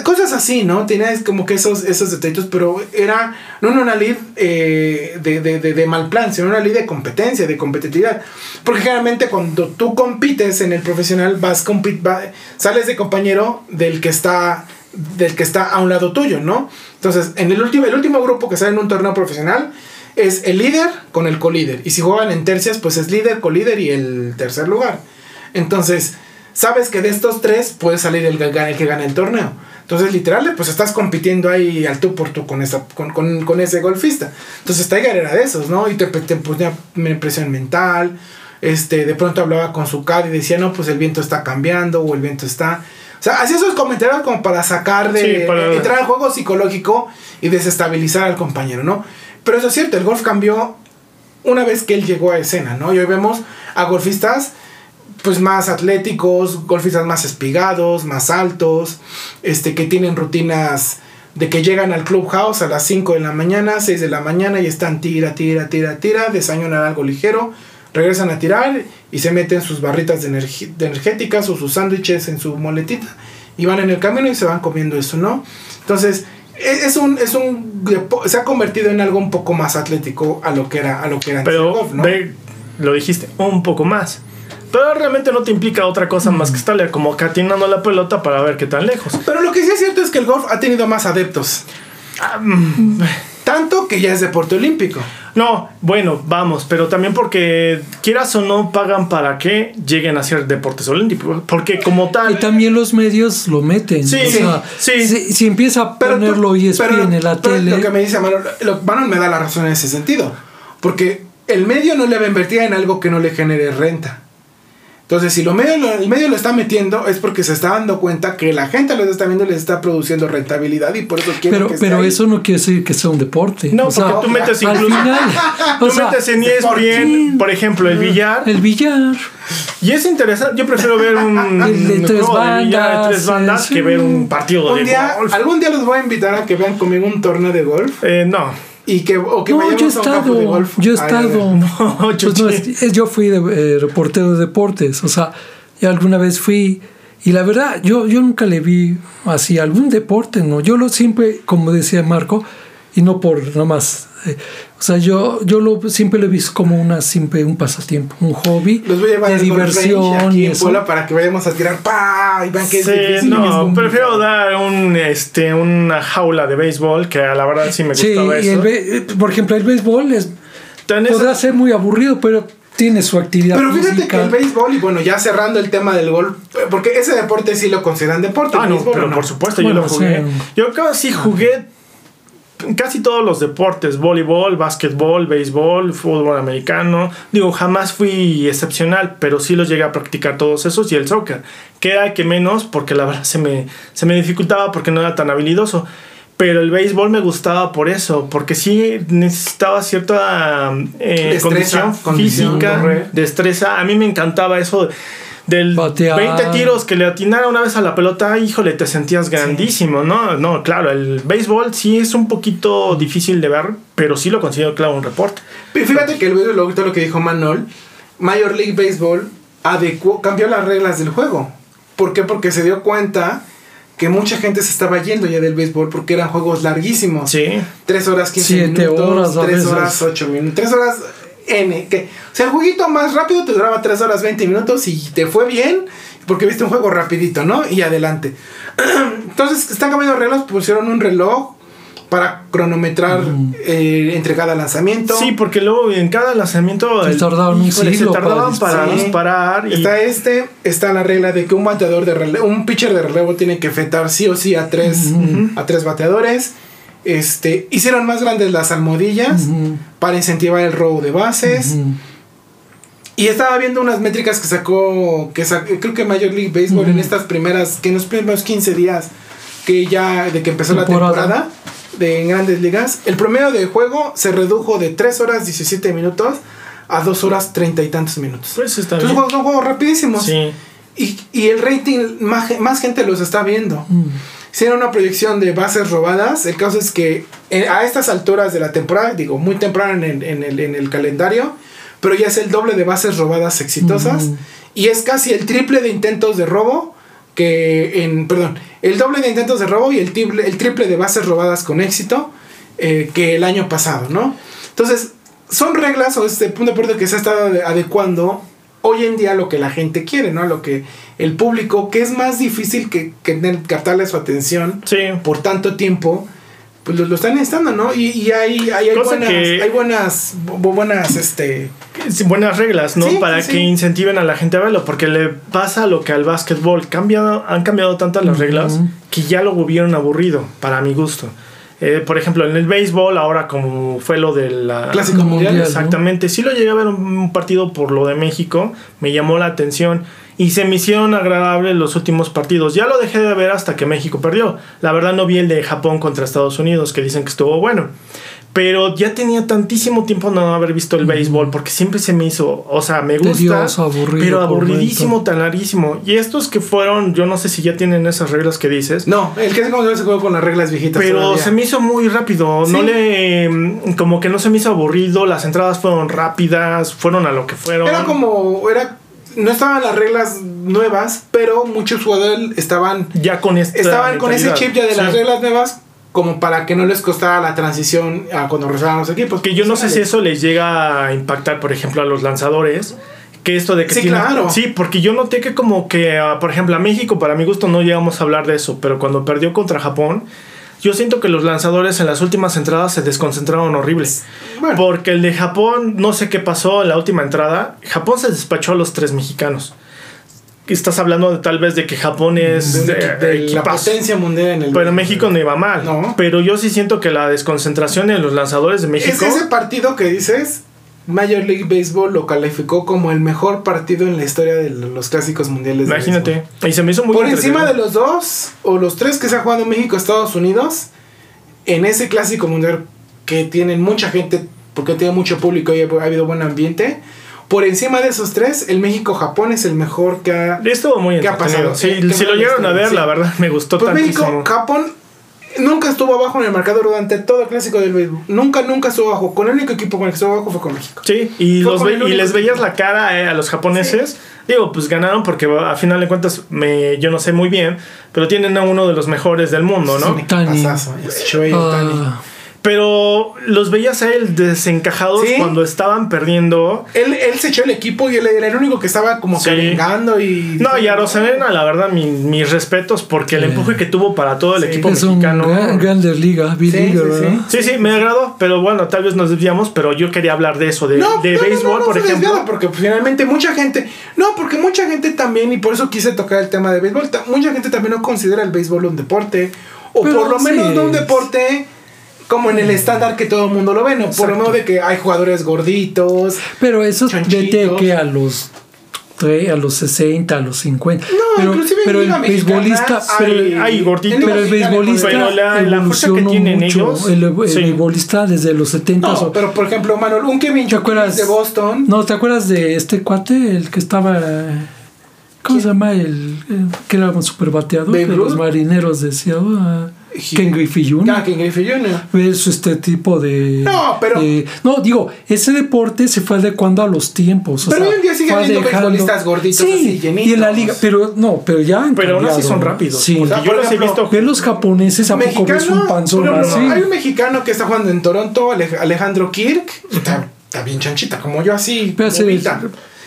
[SPEAKER 1] Cosas así, ¿no? Tenías como que esos, esos detallitos, pero era no una ley eh, de, de, de, de mal plan, sino una ley de competencia, de competitividad. Porque generalmente cuando tú compites en el profesional, vas compit va- sales de compañero del que está del que está a un lado tuyo, ¿no? Entonces, en el último, el último grupo que sale en un torneo profesional es el líder con el colíder. Y si juegan en tercias, pues es líder, colíder y el tercer lugar. Entonces, sabes que de estos tres puede salir el, que gane- el que gana el torneo. Entonces, literal, pues estás compitiendo ahí al tú por tú con, esa, con, con, con ese golfista. Entonces, Tiger era de esos, ¿no? Y te, te ponía presión mental. Este, de pronto hablaba con su CAD y decía, no, pues el viento está cambiando o el viento está... O sea, hacía esos comentarios como para sacar de...
[SPEAKER 2] Sí, para-
[SPEAKER 1] entrar al juego psicológico y desestabilizar al compañero, ¿no? Pero eso es cierto, el golf cambió una vez que él llegó a escena, ¿no? Y hoy vemos a golfistas pues más atléticos, golfistas más espigados, más altos, este que tienen rutinas de que llegan al clubhouse a las 5 de la mañana, 6 de la mañana y están tira, tira, tira, tira, desayunan algo ligero, regresan a tirar y se meten sus barritas de, energéticas o sus sándwiches en su moletita y van en el camino y se van comiendo eso, ¿no? Entonces, e- es un, es un, se ha convertido en algo un poco más atlético a lo que era, a lo que era
[SPEAKER 2] Pero
[SPEAKER 1] golf, ¿no?
[SPEAKER 2] ve, lo dijiste, un poco más. Pero realmente no te implica otra cosa más que estarle como catinando la pelota para ver qué tan lejos.
[SPEAKER 1] Pero lo que sí es cierto es que el golf ha tenido más adeptos.
[SPEAKER 2] Mm,
[SPEAKER 1] Tanto que ya es deporte olímpico.
[SPEAKER 2] No, bueno, vamos, pero también porque quieras o no pagan para que lleguen a ser deportes olímpicos. Porque como
[SPEAKER 3] Y
[SPEAKER 2] tal...
[SPEAKER 3] también los medios lo meten.
[SPEAKER 2] Sí,
[SPEAKER 3] o sea,
[SPEAKER 2] sí.
[SPEAKER 3] Si, si empieza a
[SPEAKER 1] Pero tú-
[SPEAKER 3] ponerlo y en la
[SPEAKER 1] pero
[SPEAKER 3] tele.
[SPEAKER 1] Lo que me dice Manuel, lo- Manuel me da la razón en ese sentido. Porque el medio no le va a invertir en algo que no le genere renta. Entonces, si lo medio, lo- el medio lo está metiendo, es porque se está dando cuenta que la gente lo está viendo y les está produciendo rentabilidad y por eso quieren
[SPEAKER 3] Pero,
[SPEAKER 1] que esté
[SPEAKER 3] pero
[SPEAKER 1] ahí.
[SPEAKER 3] eso no quiere decir que sea un deporte.
[SPEAKER 2] No,
[SPEAKER 3] O sea,
[SPEAKER 2] porque tú metes
[SPEAKER 3] al
[SPEAKER 2] incluso...
[SPEAKER 3] final, [laughs]
[SPEAKER 2] Tú
[SPEAKER 3] o sea,
[SPEAKER 2] metes en E. ESPN, por ejemplo, el billar.
[SPEAKER 3] el billar.
[SPEAKER 2] Y es interesante. Yo prefiero ver un,
[SPEAKER 3] El de tres
[SPEAKER 2] juego de billar de tres
[SPEAKER 3] bandas,
[SPEAKER 2] bandas
[SPEAKER 3] sí.
[SPEAKER 2] que ver un partido de
[SPEAKER 1] Un día,
[SPEAKER 2] golf.
[SPEAKER 1] algún día los voy a invitar a que vean conmigo un torneo de golf
[SPEAKER 2] Eh, no.
[SPEAKER 1] Y que, o que
[SPEAKER 3] No, yo he
[SPEAKER 1] de
[SPEAKER 3] estado.
[SPEAKER 1] golf.
[SPEAKER 3] Yo he
[SPEAKER 1] a ver, a ver.
[SPEAKER 3] estado. [laughs]
[SPEAKER 2] No,
[SPEAKER 3] Pues no, es- es- yo fui de, eh, reportero de deportes. O sea, yo alguna vez fui Y la verdad, yo, yo nunca le vi así algún deporte, ¿no? Yo lo siempre, como decía Marco, y no por nada más. eh, o sea, yo, yo lo, siempre lo he visto como una simple, un pasatiempo, un hobby
[SPEAKER 1] Los voy a llevar
[SPEAKER 3] de diversión
[SPEAKER 1] aquí
[SPEAKER 3] y
[SPEAKER 1] en. Puebla para que vayamos a tirar pa y vean que es
[SPEAKER 2] Sí,
[SPEAKER 1] difícil es
[SPEAKER 2] no,
[SPEAKER 1] muy
[SPEAKER 2] prefiero dar un, este, una jaula de béisbol, que a la verdad sí me
[SPEAKER 3] Sí,
[SPEAKER 2] gustaba
[SPEAKER 3] y
[SPEAKER 2] eso.
[SPEAKER 3] el por ejemplo, el béisbol es, podrá ser muy aburrido, pero tiene su actividad
[SPEAKER 1] Pero fíjate
[SPEAKER 3] física.
[SPEAKER 1] que el béisbol, y bueno, ya cerrando el tema del golf, porque ese deporte sí lo consideran deporte.
[SPEAKER 2] Ah, no,
[SPEAKER 1] béisbol,
[SPEAKER 2] pero
[SPEAKER 1] ¿o no?
[SPEAKER 2] por supuesto,
[SPEAKER 3] Bueno,
[SPEAKER 2] yo lo jugué.
[SPEAKER 3] sí.
[SPEAKER 2] Yo casi jugué casi todos los deportes, voleibol, básquetbol, béisbol, fútbol americano. Digo, jamás fui excepcional, pero sí los llegué a practicar todos esos y el soccer, que era el que menos porque la verdad se me, se me dificultaba porque no era tan habilidoso. Pero el béisbol me gustaba por eso, porque sí necesitaba cierta eh,
[SPEAKER 1] Destreza,
[SPEAKER 2] condición
[SPEAKER 1] condición,
[SPEAKER 2] física,
[SPEAKER 1] correr.
[SPEAKER 2] destreza. A mí me encantaba eso del
[SPEAKER 3] Batear.
[SPEAKER 2] 20 tiros que le atinara una vez a la pelota, híjole, te sentías grandísimo, ¿no? No, claro, el béisbol sí es un poquito difícil de ver, pero sí lo considero, claro, un reporte.
[SPEAKER 1] Y Fíjate que el béisbol, ahorita lo que dijo Manol, Major League Baseball adecuó, cambió las reglas del juego. ¿Por qué? Porque se dio cuenta que mucha gente se estaba yendo ya del béisbol porque eran juegos larguísimos.
[SPEAKER 2] Sí.
[SPEAKER 1] 3 horas 15
[SPEAKER 3] Siete
[SPEAKER 1] minutos,
[SPEAKER 3] horas a
[SPEAKER 1] 3
[SPEAKER 3] veces.
[SPEAKER 1] horas 8 minutos, 3 horas N. Que, o sea, el jueguito más rápido te duraba 3 horas 20 minutos y te fue bien porque viste un juego rapidito, ¿no? Y adelante. [clears throat] Entonces, están cambiando reglas, pusieron un reloj para cronometrar eh, entre cada lanzamiento.
[SPEAKER 2] Sí, porque luego en cada lanzamiento
[SPEAKER 3] Se
[SPEAKER 2] el-
[SPEAKER 3] tardaban un
[SPEAKER 2] híjole, se
[SPEAKER 3] para
[SPEAKER 2] tardaban para,
[SPEAKER 1] disparar.
[SPEAKER 2] y
[SPEAKER 1] Está este, está la regla de que un bateador de relevo, un pitcher de relevo tiene que fetar sí o sí a tres, a tres bateadores. Este, hicieron más grandes las almohadillas para incentivar el robo de bases. Y estaba viendo unas métricas que sacó, que sa- creo que Major League Baseball en estas primeras, que en los primeros 15 días que ya de que empezó la
[SPEAKER 3] Temporada.
[SPEAKER 1] de en grandes ligas, el promedio de juego se redujo de 3 horas 17 minutos a 2 horas 30 y tantos minutos.
[SPEAKER 2] pues está
[SPEAKER 1] Entonces
[SPEAKER 2] bien.
[SPEAKER 1] son juegos rapidísimos.
[SPEAKER 2] Sí.
[SPEAKER 1] Y, y el rating, más, más gente los está viendo.
[SPEAKER 3] Mm.
[SPEAKER 1] Hicieron una proyección de bases robadas. El caso es que eh, a estas alturas de la temporada, digo, muy temprano en el, en el, en el calendario, pero ya es el doble de bases robadas exitosas.
[SPEAKER 3] Ujú.
[SPEAKER 1] Y es casi el triple de intentos de robo que en, perdón, el doble de intentos de robo y el triple, el triple de bases robadas con éxito eh, que el año pasado, ¿no? Entonces, son reglas o este punto de acuerdo que se ha estado ade- adecuando hoy en día lo que la gente quiere, ¿no? Lo que el público, que es más difícil que, que captarle su atención
[SPEAKER 2] Sí.
[SPEAKER 1] por tanto tiempo, pues lo, lo están necesitando, ¿no? Y, y hay, hay, hay buenas,
[SPEAKER 2] que-
[SPEAKER 1] hay buenas, bu- buenas, este...
[SPEAKER 2] Buenas reglas, ¿no?
[SPEAKER 1] Sí,
[SPEAKER 2] Para
[SPEAKER 1] sí,
[SPEAKER 2] que incentiven a la gente a verlo, porque le pasa lo que al básquetbol. Cambiado, han cambiado tantas las reglas que ya lo volvieron aburrido, para mi gusto. Eh, por ejemplo, en el béisbol, ahora como fue lo de la...
[SPEAKER 1] Clásico
[SPEAKER 3] Mundial,
[SPEAKER 1] mundial.
[SPEAKER 3] ¿no?
[SPEAKER 2] Exactamente, sí lo llegué a ver un partido por lo de México, me llamó la atención y se me hicieron agradables los últimos partidos. Ya lo dejé de ver hasta que México perdió. La verdad no vi el de Japón contra Estados Unidos, que dicen que estuvo bueno. Pero ya tenía tantísimo tiempo no haber visto el béisbol, porque siempre se me hizo, o sea, me gusta,
[SPEAKER 3] Tedioso, aburrido
[SPEAKER 2] pero aburridísimo, larguísimo. Y estos que fueron, yo no sé si ya tienen esas reglas que dices,
[SPEAKER 1] No, el que se como se juega con las reglas viejitas.
[SPEAKER 2] pero
[SPEAKER 1] todavía.
[SPEAKER 2] se me hizo muy rápido. No le. mm, Como que no se me hizo aburrido. Las entradas fueron rápidas. Fueron a lo que fueron.
[SPEAKER 1] Era como, era, no estaban las reglas nuevas, pero muchos jugadores estaban,
[SPEAKER 2] Ya con esta
[SPEAKER 1] estaban con ese chip ya de las reglas nuevas, como para que no les costara la transición a cuando regresaban los equipos.
[SPEAKER 2] Que yo no sé si eso les llega a impactar, por ejemplo, a los lanzadores. Que esto de que
[SPEAKER 1] Sí, claro.
[SPEAKER 2] Sí, porque yo noté que como que, ah, por ejemplo, a México, para mi gusto, no llegamos a hablar de eso. Pero cuando perdió contra Japón, yo siento que los lanzadores en las últimas entradas se desconcentraron horribles.
[SPEAKER 1] Bueno.
[SPEAKER 2] Porque el de Japón, no sé qué pasó en la última entrada. Japón se despachó a los tres mexicanos. Estás hablando de, tal vez de que Japón es
[SPEAKER 1] de,
[SPEAKER 2] eh,
[SPEAKER 1] de la potencia mundial en el
[SPEAKER 2] Pero México no iba mal.
[SPEAKER 1] No.
[SPEAKER 2] Pero yo sí siento que la desconcentración en los lanzadores de México.
[SPEAKER 1] Es ese partido que dices, Major League Baseball lo calificó como el mejor partido en la historia de los clásicos mundiales. de
[SPEAKER 2] Imagínate.
[SPEAKER 1] béisbol.
[SPEAKER 2] Y se me hizo muy
[SPEAKER 1] Por encima de los dos o los tres que se ha jugado México Estados Unidos en ese clásico mundial que tienen mucha gente porque tiene mucho público y ha habido buen ambiente. Por encima de esos tres, el México-Japón es el mejor que ha...
[SPEAKER 2] Estuvo muy
[SPEAKER 1] ¿Qué ha pasado?
[SPEAKER 2] Sí,
[SPEAKER 1] ¿Qué- qué
[SPEAKER 2] si lo llegaron a ver,
[SPEAKER 1] Sí.
[SPEAKER 2] la verdad me gustó
[SPEAKER 1] Pues. México-Japón nunca estuvo abajo en el marcador durante todo el clásico del béisbol. Nunca, nunca estuvo abajo. Con el único equipo con el que estuvo abajo fue con México.
[SPEAKER 2] Sí, y, los ve- y les veías la cara eh, a los japoneses. Digo, pues ganaron porque a final de cuentas me, yo no sé muy bien, pero tienen a uno de los mejores del mundo, ¿no?
[SPEAKER 3] Tani.
[SPEAKER 1] es Shohei Ohtani.
[SPEAKER 3] Ah,
[SPEAKER 2] Pero los veías a él desencajados
[SPEAKER 1] Sí.
[SPEAKER 2] cuando estaban perdiendo.
[SPEAKER 1] Él, él se echó el equipo y él era el único que estaba como
[SPEAKER 2] Sí.
[SPEAKER 1] cargando y.
[SPEAKER 2] No, y a Rosalena, la verdad, mi- mis respetos porque el
[SPEAKER 3] Sí.
[SPEAKER 2] empuje que tuvo para todo el
[SPEAKER 1] Sí.
[SPEAKER 2] equipo
[SPEAKER 3] es un
[SPEAKER 2] mexicano.
[SPEAKER 3] gran, Grandes Liga,
[SPEAKER 1] Sí, sí,
[SPEAKER 3] B-Liga,
[SPEAKER 1] sí.
[SPEAKER 3] ¿verdad?
[SPEAKER 2] Sí, sí, me agradó, pero bueno, tal vez nos desviamos, pero yo quería hablar de eso, de,
[SPEAKER 1] No,
[SPEAKER 2] de
[SPEAKER 1] no, no,
[SPEAKER 2] béisbol,
[SPEAKER 1] no, no
[SPEAKER 2] por ejemplo.
[SPEAKER 1] porque finalmente mucha gente. No, porque mucha gente también, y por eso quise tocar el tema de béisbol. Mucha gente también no considera el béisbol un deporte. O
[SPEAKER 3] Pero
[SPEAKER 1] por lo menos no un deporte como en el estándar que todo el mundo lo ve, ¿no? Por lo menos de que hay jugadores gorditos.
[SPEAKER 3] Pero eso vete que a los tre- a los 60, a los 50.
[SPEAKER 1] No,
[SPEAKER 3] pero,
[SPEAKER 1] inclusive en
[SPEAKER 3] pero el beisbolista, pero,
[SPEAKER 2] hay gorditos.
[SPEAKER 3] pero el beisbolista
[SPEAKER 2] Pero la- la fuerza que tienen
[SPEAKER 3] mucho.
[SPEAKER 2] ellos,
[SPEAKER 3] el, el
[SPEAKER 2] sí.
[SPEAKER 3] beisbolista desde los 70
[SPEAKER 1] No,
[SPEAKER 3] o-
[SPEAKER 1] pero por ejemplo, Manuel, un Kevin
[SPEAKER 3] ¿Te acuerdas
[SPEAKER 1] de Boston.
[SPEAKER 3] No, ¿te acuerdas de este cuate, el que estaba ¿Cómo se llama el, el que era un super bateador de los marineros de Seattle? Ken Griffey Jr.
[SPEAKER 1] Ah, Ken Griffey Jr.
[SPEAKER 3] Es este tipo de.
[SPEAKER 1] No, pero-
[SPEAKER 3] de- no, digo, ese deporte se fue adecuando a los tiempos. o
[SPEAKER 1] Pero
[SPEAKER 3] sea,
[SPEAKER 1] hoy en día sigue habiendo beisbolistas gorditos
[SPEAKER 3] Sí,
[SPEAKER 1] así, llenitos.
[SPEAKER 3] Y en la liga, pero no, pero ya. han
[SPEAKER 2] Pero aún así
[SPEAKER 3] cambiado,
[SPEAKER 2] son rápidos.
[SPEAKER 3] Sí.
[SPEAKER 1] O sea,
[SPEAKER 2] yo los he visto.
[SPEAKER 3] Ve los japoneses, ¿a poco ves un panzón así?
[SPEAKER 1] Hay un mexicano que está jugando en Toronto, Ale- Alejandro Kirk. Está, está bien chanchita, como yo así.
[SPEAKER 3] Pero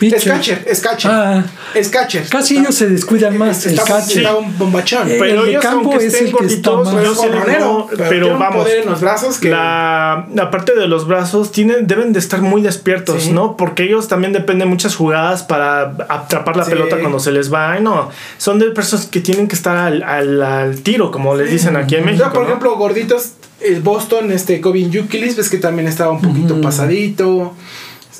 [SPEAKER 3] es pitcher.
[SPEAKER 1] catcher, es catcher.
[SPEAKER 3] Ah,
[SPEAKER 1] es catcher.
[SPEAKER 3] casi
[SPEAKER 1] Está-
[SPEAKER 3] ellos se descuidan más. El catcher.
[SPEAKER 1] está un bombachón.
[SPEAKER 3] Eh,
[SPEAKER 2] Pero
[SPEAKER 3] el de
[SPEAKER 2] ellos,
[SPEAKER 3] campo
[SPEAKER 2] aunque
[SPEAKER 3] es
[SPEAKER 2] estén
[SPEAKER 3] el que está
[SPEAKER 2] gorditos,
[SPEAKER 3] más-
[SPEAKER 1] pero
[SPEAKER 2] pero, vamos.
[SPEAKER 1] poder en los brazos que-
[SPEAKER 2] La, la parte de los brazos tienen, deben de estar muy despiertos,
[SPEAKER 1] Sí.
[SPEAKER 2] ¿no? Porque ellos también dependen muchas jugadas para atrapar la
[SPEAKER 1] Sí.
[SPEAKER 2] pelota cuando se les va. Ay, no, son de personas que tienen que estar al, al- al tiro, como les dicen aquí en
[SPEAKER 1] O sea,
[SPEAKER 2] México.
[SPEAKER 1] por
[SPEAKER 2] ¿no?
[SPEAKER 1] ejemplo, gorditos, el Boston, este Covin Yukilis, ves que también estaba un poquito pasadito.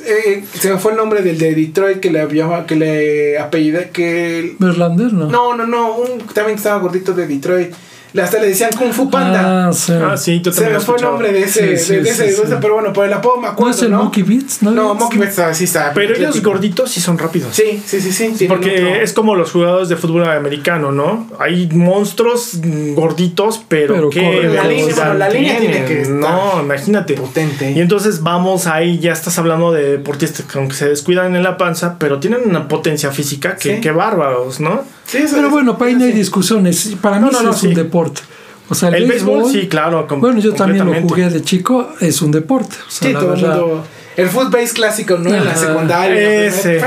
[SPEAKER 1] Eh, se me fue el nombre del de Detroit que le había que le apellida que
[SPEAKER 3] Verlander, ¿no?
[SPEAKER 1] no no no un también estaba gordito de Detroit hasta le decían Kung Fu Panda
[SPEAKER 3] Ah, sí.
[SPEAKER 2] Ah, sí, yo
[SPEAKER 1] se me fue el nombre de ese,
[SPEAKER 3] Sí, sí,
[SPEAKER 1] de, de ese,
[SPEAKER 3] sí,
[SPEAKER 1] de ese,
[SPEAKER 3] sí.
[SPEAKER 1] pero bueno por el apodo me
[SPEAKER 3] ¿No
[SPEAKER 1] acuerdo
[SPEAKER 3] es el
[SPEAKER 1] ¿no?
[SPEAKER 3] Monkey Beats? No,
[SPEAKER 1] no Monkey Beats ah, sí está
[SPEAKER 2] Pero ellos gorditos sí son rápidos.
[SPEAKER 1] sí sí sí sí
[SPEAKER 2] Porque
[SPEAKER 1] otro-
[SPEAKER 2] es como los jugadores de fútbol americano, ¿no? Hay monstruos gorditos, pero,
[SPEAKER 3] Pero
[SPEAKER 2] que.
[SPEAKER 1] La línea, la línea tiene que estar
[SPEAKER 2] No, imagínate.
[SPEAKER 1] potente
[SPEAKER 2] Y entonces vamos ahí, ya estás hablando de deportistas que aunque se descuidan en la panza, pero tienen una potencia física que,
[SPEAKER 1] Sí.
[SPEAKER 2] que bárbaros, ¿no?
[SPEAKER 1] Sí, eso
[SPEAKER 3] Pero
[SPEAKER 1] es-
[SPEAKER 3] bueno, para ahí no hay discusiones. Para mí
[SPEAKER 2] No, no, no,
[SPEAKER 3] es
[SPEAKER 2] sí.
[SPEAKER 3] un deporte. O sea, el,
[SPEAKER 2] El béisbol,
[SPEAKER 3] béisbol,
[SPEAKER 2] sí, claro. com-
[SPEAKER 3] Bueno, yo también lo jugué de chico, es un deporte. O sea,
[SPEAKER 1] Sí,
[SPEAKER 3] la
[SPEAKER 1] todo el
[SPEAKER 3] verdad.
[SPEAKER 1] mundo. El footbase clásico, ¿no? En la secundaria. en la
[SPEAKER 2] Ese.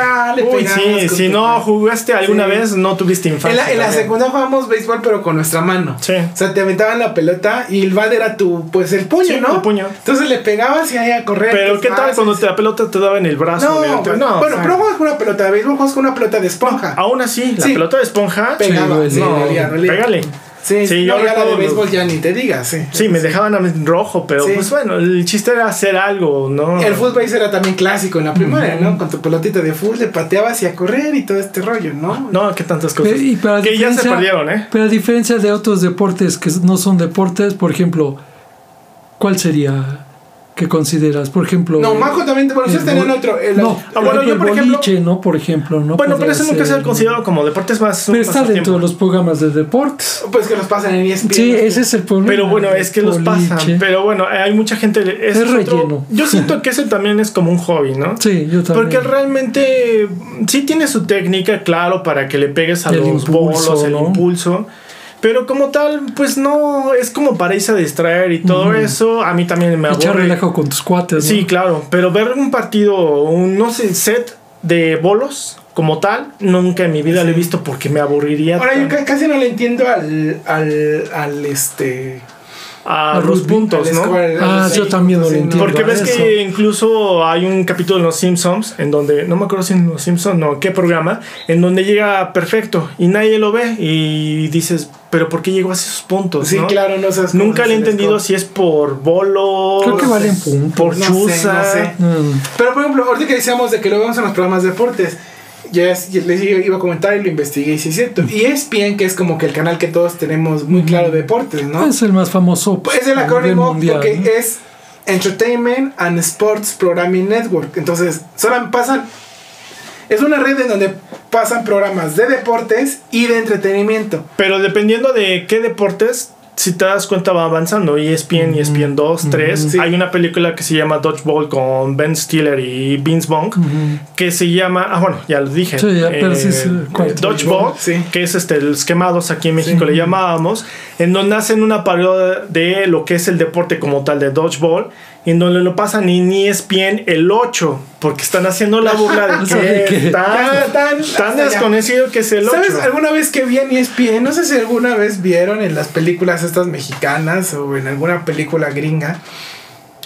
[SPEAKER 2] sí, si no jugaste alguna
[SPEAKER 1] Sí.
[SPEAKER 2] vez, no tuviste
[SPEAKER 1] En
[SPEAKER 2] infancia.
[SPEAKER 1] la, en la secundaria jugábamos béisbol, pero con nuestra mano.
[SPEAKER 2] Sí.
[SPEAKER 1] O sea, te aventaban la pelota y el bat era tu, pues el puño,
[SPEAKER 2] Sí,
[SPEAKER 1] ¿no?
[SPEAKER 2] el puño.
[SPEAKER 1] Entonces le pegabas y ahí a correr.
[SPEAKER 2] Pero ¿qué tal cuando te- la pelota te daba en el brazo?
[SPEAKER 1] No,
[SPEAKER 2] no,
[SPEAKER 1] bueno,
[SPEAKER 2] o sea,
[SPEAKER 1] pero juegas con una pelota de béisbol, juegas con una pelota de esponja.
[SPEAKER 2] Aún así, la
[SPEAKER 1] Sí.
[SPEAKER 2] pelota de esponja.
[SPEAKER 1] Pegaba,
[SPEAKER 3] no,
[SPEAKER 1] dolía.
[SPEAKER 2] Pégale.
[SPEAKER 1] Sí,
[SPEAKER 2] Sí,
[SPEAKER 1] no,
[SPEAKER 2] yo
[SPEAKER 1] ya la de béisbol ya ni te digas, sí.
[SPEAKER 2] Sí, me dejaban a mí rojo, pero
[SPEAKER 1] Sí.
[SPEAKER 2] pues bueno, el chiste era hacer algo, ¿no?
[SPEAKER 1] El fútbol era también clásico en la primaria, ¿no? Con tu pelotita de fútbol le pateabas y a correr y todo este rollo, ¿no?
[SPEAKER 2] No, qué tantas cosas.
[SPEAKER 3] Pero- y para
[SPEAKER 2] que ya se perdieron, ¿eh?
[SPEAKER 3] Pero a diferencia de otros deportes que no son deportes, por ejemplo, ¿cuál sería que consideras? Por ejemplo.
[SPEAKER 1] No, Majo también, bueno, ustedes tenían otro. el-
[SPEAKER 3] no,
[SPEAKER 2] Ah, bueno,
[SPEAKER 3] el
[SPEAKER 2] yo, por ejemplo-
[SPEAKER 3] boliche, ¿no? Por ejemplo, ¿no?
[SPEAKER 2] Bueno, pero eso nunca se ha considerado como deportes más.
[SPEAKER 3] Pero está dentro de los programas de deportes.
[SPEAKER 1] Pues que los pasan en ESPN.
[SPEAKER 3] Sí, ese es el problema.
[SPEAKER 2] Pero bueno, es que los
[SPEAKER 3] Boliche.
[SPEAKER 2] pasan. Pero bueno, hay mucha gente.
[SPEAKER 3] Es
[SPEAKER 2] otro-
[SPEAKER 3] relleno.
[SPEAKER 2] yo [laughs] siento que ese también es como un hobby, ¿no?
[SPEAKER 3] Sí, yo también.
[SPEAKER 2] Porque realmente sí tiene su técnica, claro, para que le pegues a
[SPEAKER 3] El
[SPEAKER 2] los
[SPEAKER 3] impulso,
[SPEAKER 2] bolos, el
[SPEAKER 3] ¿no?
[SPEAKER 2] impulso. Pero como tal, pues no, es como para irse a distraer y todo eso. A mí también me
[SPEAKER 3] Echar
[SPEAKER 2] aburre.
[SPEAKER 3] relajo con tus cuates. ¿no?
[SPEAKER 2] Sí, claro, pero ver un partido, un, no sé, set de bolos como tal, nunca en mi vida lo he visto porque me aburriría
[SPEAKER 1] Ahora yo
[SPEAKER 2] tan-
[SPEAKER 1] casi no le entiendo al, al, al este.
[SPEAKER 2] A los puntos, ¿no?
[SPEAKER 3] Ah, yo también no lo entiendo.
[SPEAKER 2] Porque ves
[SPEAKER 3] eso.
[SPEAKER 2] que incluso hay un capítulo en Los Simpsons en donde, no me acuerdo si en Los Simpsons no, qué programa, en donde llega perfecto y nadie lo ve y dices, pero ¿por qué llegó a esos puntos?
[SPEAKER 1] Sí,
[SPEAKER 2] no?
[SPEAKER 1] claro, no sabes
[SPEAKER 2] Nunca le he entendido si es por bolos,
[SPEAKER 3] Creo que valen puntos.
[SPEAKER 2] por
[SPEAKER 1] No sé,
[SPEAKER 2] chuza.
[SPEAKER 1] no sé.
[SPEAKER 3] Mm.
[SPEAKER 1] Pero por ejemplo, ahorita que decíamos de que lo vemos en los programas de deportes, ya es- ya les iba a comentar y lo investigué y sí es cierto. Y es bien que es como que el canal que todos tenemos muy claro de deportes, ¿no?
[SPEAKER 3] Es el más famoso.
[SPEAKER 1] Pues es el acrónimo
[SPEAKER 3] mundial,
[SPEAKER 1] porque
[SPEAKER 3] ¿no?
[SPEAKER 1] es Entertainment and Sports Programming Network. Entonces, solo pasan. Es una red en donde pasan programas de deportes y de entretenimiento.
[SPEAKER 2] Pero dependiendo de qué deportes, si te das cuenta va avanzando. E ESPN, ESPN 2, 3.
[SPEAKER 1] Sí.
[SPEAKER 2] Hay una película que se llama Dodgeball con Ben Stiller y Vince Vaughn que se llama, ah bueno, ya lo dije.
[SPEAKER 3] Sí, ya, pero sí.
[SPEAKER 2] Dodgeball,
[SPEAKER 1] Sí.
[SPEAKER 2] que es este los quemados aquí en México
[SPEAKER 1] Sí.
[SPEAKER 2] le llamábamos, en donde hacen una parodia de lo que es el deporte como tal de Dodgeball. En donde lo pasan en E ESPN el 8, porque están haciendo la burla de
[SPEAKER 3] O sea, de
[SPEAKER 2] que tan, tan
[SPEAKER 1] allá.
[SPEAKER 2] desconocido que es el 8.
[SPEAKER 1] ¿Sabes alguna vez que vi en ESPN? No sé si alguna vez vieron en las películas estas mexicanas o en alguna película gringa.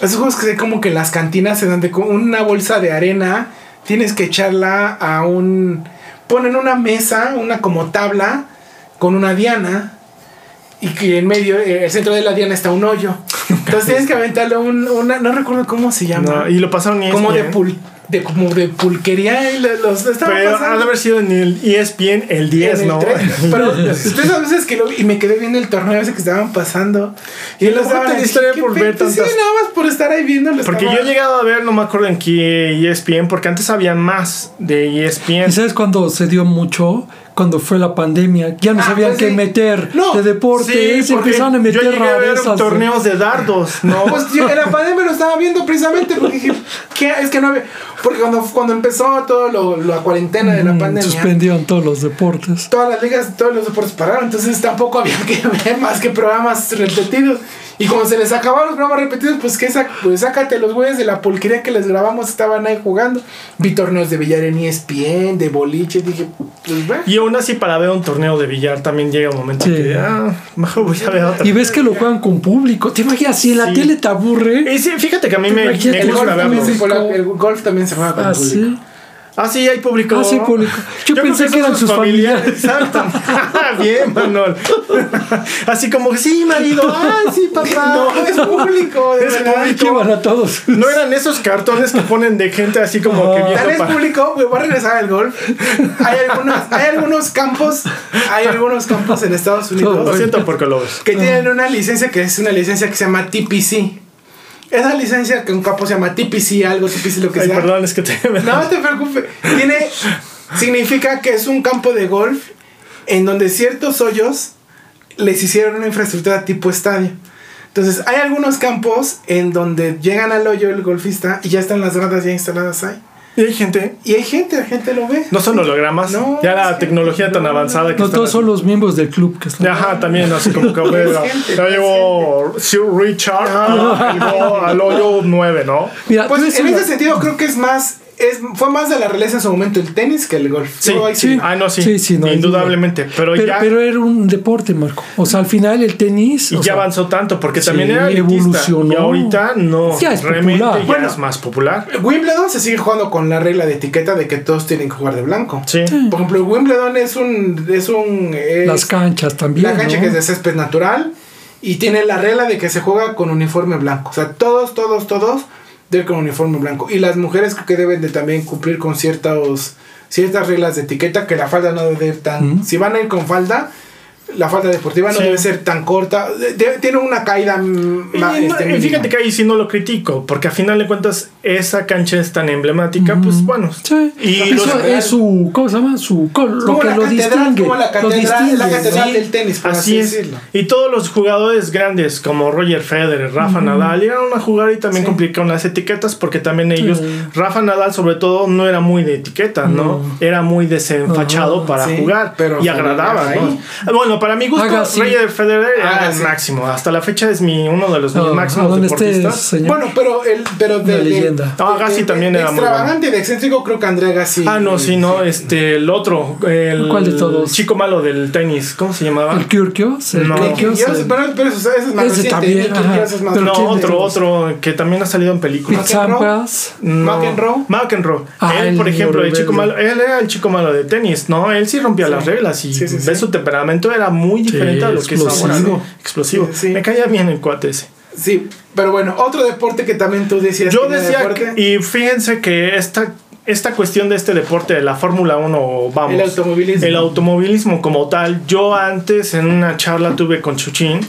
[SPEAKER 1] Esos juegos que se como que las cantinas se dan de con una bolsa de arena. Tienes que echarla a un. Ponen una mesa, una como tabla, con una diana. Y que en medio, eh, el centro de la diana está un hoyo. Entonces tienes que aventarle un, una. No recuerdo cómo se llama.
[SPEAKER 2] No, y lo pasaron en E
[SPEAKER 1] como de,
[SPEAKER 2] ESPN.
[SPEAKER 1] pul, de, como de pulquería. Y lo- los, estaba
[SPEAKER 2] Pero
[SPEAKER 1] pasando.
[SPEAKER 2] ha de haber sido en el E ESPN el 10,
[SPEAKER 1] En el
[SPEAKER 2] ¿no?
[SPEAKER 1] tren. Pero [laughs] esas veces que lo y me quedé viendo el torneo ese que estaban pasando.
[SPEAKER 2] Y
[SPEAKER 1] los
[SPEAKER 2] luego
[SPEAKER 1] daban
[SPEAKER 2] distrae
[SPEAKER 1] qué
[SPEAKER 2] por ver
[SPEAKER 1] Sí,
[SPEAKER 2] tantas-
[SPEAKER 1] nada más por estar ahí viendo.
[SPEAKER 2] Porque yo he llegado a ver, no me acuerdo en qué E ESPN, porque antes había más de E
[SPEAKER 3] ¿Y
[SPEAKER 2] ESPN.
[SPEAKER 3] sabes cuando se dio mucho? Cuando fue la pandemia, ya no
[SPEAKER 1] Ah,
[SPEAKER 3] sabían
[SPEAKER 1] pues
[SPEAKER 3] qué
[SPEAKER 1] sí.
[SPEAKER 3] meter
[SPEAKER 1] No,
[SPEAKER 3] de deporte,
[SPEAKER 2] Sí,
[SPEAKER 3] se
[SPEAKER 2] porque
[SPEAKER 3] empezaron a
[SPEAKER 2] yo
[SPEAKER 3] meter
[SPEAKER 2] llegué a ver
[SPEAKER 3] rarezas.
[SPEAKER 2] torneos de dardos, ¿no? [laughs]
[SPEAKER 1] Pues yo en la pandemia lo estaba viendo precisamente porque dije, ¿qué? Es que no había. Porque cuando, cuando empezó todo lo, la cuarentena de la
[SPEAKER 3] Mm,
[SPEAKER 1] pandemia.
[SPEAKER 3] Suspendieron todos los deportes.
[SPEAKER 1] todas las ligas, todos los deportes pararon, entonces tampoco había [laughs] que ver más que programas repetidos. Y como se les acabaron los programas repetidos, pues que sac- pues sácate los güeyes de la pulquería que les grabamos, estaban ahí jugando. Vi torneos de billar en ESPN, de boliche, dije, pues bueno.
[SPEAKER 2] Y aún así, para ver un torneo de billar también llega un momento
[SPEAKER 3] Sí.
[SPEAKER 2] que, ah, mejor voy a ver otra.
[SPEAKER 3] Y ves que lo juegan con público. ¿Te imaginas? Si en la
[SPEAKER 2] Sí.
[SPEAKER 3] tele te aburre.
[SPEAKER 2] Y sí, fíjate que a mí me, me
[SPEAKER 1] El
[SPEAKER 3] gusta
[SPEAKER 1] golf,
[SPEAKER 2] gusta
[SPEAKER 1] también
[SPEAKER 2] verlo.
[SPEAKER 1] se el golf también se juega con
[SPEAKER 3] Ah,
[SPEAKER 1] público.
[SPEAKER 3] sí.
[SPEAKER 2] Ah, sí, hay público.
[SPEAKER 3] Ah, sí, público. Yo pensé que eran sus
[SPEAKER 2] Exacto. [laughs] Bien, Manuel. Así como sí, marido. Ah, sí, papá.
[SPEAKER 1] No, [laughs] es público,
[SPEAKER 2] Es público.
[SPEAKER 3] A todos.
[SPEAKER 2] No eran esos cartones que ponen de gente así como que
[SPEAKER 3] Ah.
[SPEAKER 1] Tal
[SPEAKER 2] para...
[SPEAKER 1] público, güey, voy a regresar al golf. Hay algunos, hay algunos campos, hay algunos campos en Estados Unidos
[SPEAKER 2] Lo siento por Colobos.
[SPEAKER 1] que tienen una licencia que es una licencia que se llama TPC. Esa licencia que un campo se llama TPC, algo TPC, lo que
[SPEAKER 2] Ay,
[SPEAKER 1] sea.
[SPEAKER 2] perdón, es que te...
[SPEAKER 1] No te preocupes. Tiene, significa que es un campo de golf en donde ciertos hoyos les hicieron una infraestructura tipo estadio. Entonces, hay algunos campos en donde llegan al hoyo el golfista y ya están las gradas ya instaladas ahí.
[SPEAKER 2] Y hay gente...
[SPEAKER 1] Y hay gente, la gente lo ve.
[SPEAKER 2] No son hologramas.
[SPEAKER 1] No,
[SPEAKER 2] ya la tecnología tan
[SPEAKER 1] no,
[SPEAKER 2] avanzada que
[SPEAKER 3] No
[SPEAKER 2] están
[SPEAKER 3] todos son los miembros del club que están.
[SPEAKER 2] Ajá, también, así como que [laughs] bueno,
[SPEAKER 1] gente,
[SPEAKER 2] ya
[SPEAKER 1] es
[SPEAKER 2] llevó Sir Richard al, al hoyo 9, ¿no?
[SPEAKER 3] Mira,
[SPEAKER 1] Pues en ese sentido creo que es más, es, fue más de la realeza en su momento el tenis que el golf.
[SPEAKER 2] Sí,
[SPEAKER 1] ahí
[SPEAKER 3] sí.
[SPEAKER 2] Ah, no, sí.
[SPEAKER 3] Sí, sí, no
[SPEAKER 2] indudablemente. Pero,
[SPEAKER 3] pero,
[SPEAKER 2] ya,
[SPEAKER 3] pero era un deporte, Marco. O sea, al final el tenis.
[SPEAKER 2] y
[SPEAKER 3] o
[SPEAKER 2] ya
[SPEAKER 3] sea,
[SPEAKER 2] avanzó tanto, porque
[SPEAKER 3] sí,
[SPEAKER 2] también era
[SPEAKER 3] evolucionó.
[SPEAKER 2] Y ahorita no.
[SPEAKER 3] Ya es
[SPEAKER 2] realmente
[SPEAKER 3] popular.
[SPEAKER 2] ya
[SPEAKER 1] Bueno.
[SPEAKER 2] es más popular.
[SPEAKER 1] Wimbledon se sigue jugando con la regla de etiqueta de que todos tienen que jugar de blanco.
[SPEAKER 2] Sí.
[SPEAKER 1] Por ejemplo, Wimbledon es un. Es un es
[SPEAKER 3] Las canchas también.
[SPEAKER 1] la cancha
[SPEAKER 3] ¿no?
[SPEAKER 1] que es de césped natural y tiene la regla de que se juega con uniforme blanco. O sea, todos, todos, todos deben con uniforme blanco. Y las mujeres creo que deben de también cumplir con ciertos, ciertas reglas de etiqueta, que la falda no debe ir tan...
[SPEAKER 3] Mm.
[SPEAKER 1] Si van a ir con falda, la falda deportiva no
[SPEAKER 2] Sí.
[SPEAKER 1] debe ser tan corta. De- de- tiene una caída...
[SPEAKER 2] Y,
[SPEAKER 1] este,
[SPEAKER 2] y fíjate que ahí sí no lo critico, porque a final de cuentas esa cancha es tan emblemática, pues bueno.
[SPEAKER 3] Sí.
[SPEAKER 2] Y
[SPEAKER 3] Eso
[SPEAKER 2] los-
[SPEAKER 3] es su. ¿Cómo se llama? Su. co- Lo
[SPEAKER 1] Como
[SPEAKER 3] que
[SPEAKER 1] la
[SPEAKER 3] lo
[SPEAKER 1] catedral,
[SPEAKER 3] distingue.
[SPEAKER 1] como la
[SPEAKER 3] lo
[SPEAKER 1] catedral,
[SPEAKER 3] distingue,
[SPEAKER 1] la catedral
[SPEAKER 3] ¿no?
[SPEAKER 1] del tenis, por así,
[SPEAKER 2] Así es.
[SPEAKER 1] decirlo.
[SPEAKER 2] Y todos los jugadores grandes como Roger Federer, Rafa Nadal, llegaron a jugar y también
[SPEAKER 1] Sí.
[SPEAKER 2] complicaron las etiquetas porque también ellos, Rafa Nadal sobre todo, no era muy de etiqueta, ¿no?
[SPEAKER 3] No.
[SPEAKER 2] Era muy desenfachado
[SPEAKER 3] Ajá,
[SPEAKER 2] para
[SPEAKER 1] sí,
[SPEAKER 2] jugar
[SPEAKER 1] pero
[SPEAKER 2] y agradaba,
[SPEAKER 1] ahí-
[SPEAKER 2] ¿no? Bueno, para mi gusto,
[SPEAKER 3] Haga así.
[SPEAKER 2] Roger Federer era
[SPEAKER 1] Haga
[SPEAKER 2] el máximo. Hasta la fecha es mi uno de los
[SPEAKER 3] No,
[SPEAKER 2] máximos deportistas.
[SPEAKER 3] señor.
[SPEAKER 1] Bueno, pero el pero de, de-
[SPEAKER 3] leyenda.
[SPEAKER 2] Ah, Gassi
[SPEAKER 1] de-
[SPEAKER 2] también
[SPEAKER 1] de
[SPEAKER 2] era muy
[SPEAKER 1] extravagante y de excéntrico creo que Andrea Gassi.
[SPEAKER 2] Ah, no, sí, no, este, el otro, el
[SPEAKER 3] ¿Cuál de todos?
[SPEAKER 2] chico malo del tenis, ¿cómo se llamaba?
[SPEAKER 3] El Kyrgios. El
[SPEAKER 2] No.
[SPEAKER 3] Kyrgios, el-
[SPEAKER 1] pero, pero eso, eso es más
[SPEAKER 3] Ese
[SPEAKER 1] reciente.
[SPEAKER 3] también,
[SPEAKER 1] es más
[SPEAKER 2] No,
[SPEAKER 3] ¿quién de
[SPEAKER 2] otro, otro que también ha salido en películas. No.
[SPEAKER 1] McEnroe.
[SPEAKER 2] McEnroe.
[SPEAKER 3] Ah,
[SPEAKER 2] él, por ejemplo, el chico malo, él era el chico malo de tenis, ¿no? Él sí rompía las reglas y
[SPEAKER 1] Sí, sí,
[SPEAKER 2] ve
[SPEAKER 1] sí.
[SPEAKER 2] su temperamento era muy diferente a lo que es ahora.
[SPEAKER 3] explosivo.
[SPEAKER 2] ¿no? Explosivo.
[SPEAKER 1] Sí, sí.
[SPEAKER 2] Me caía bien el cuate ese.
[SPEAKER 1] Sí, pero bueno, otro deporte que también tú decías.
[SPEAKER 2] Yo
[SPEAKER 1] que
[SPEAKER 2] decía,
[SPEAKER 1] deporte,
[SPEAKER 2] que- y fíjense que esta, esta cuestión de este deporte de la Fórmula 1, vamos.
[SPEAKER 1] El automovilismo.
[SPEAKER 2] El automovilismo como tal. Yo antes en una charla tuve con Chuchín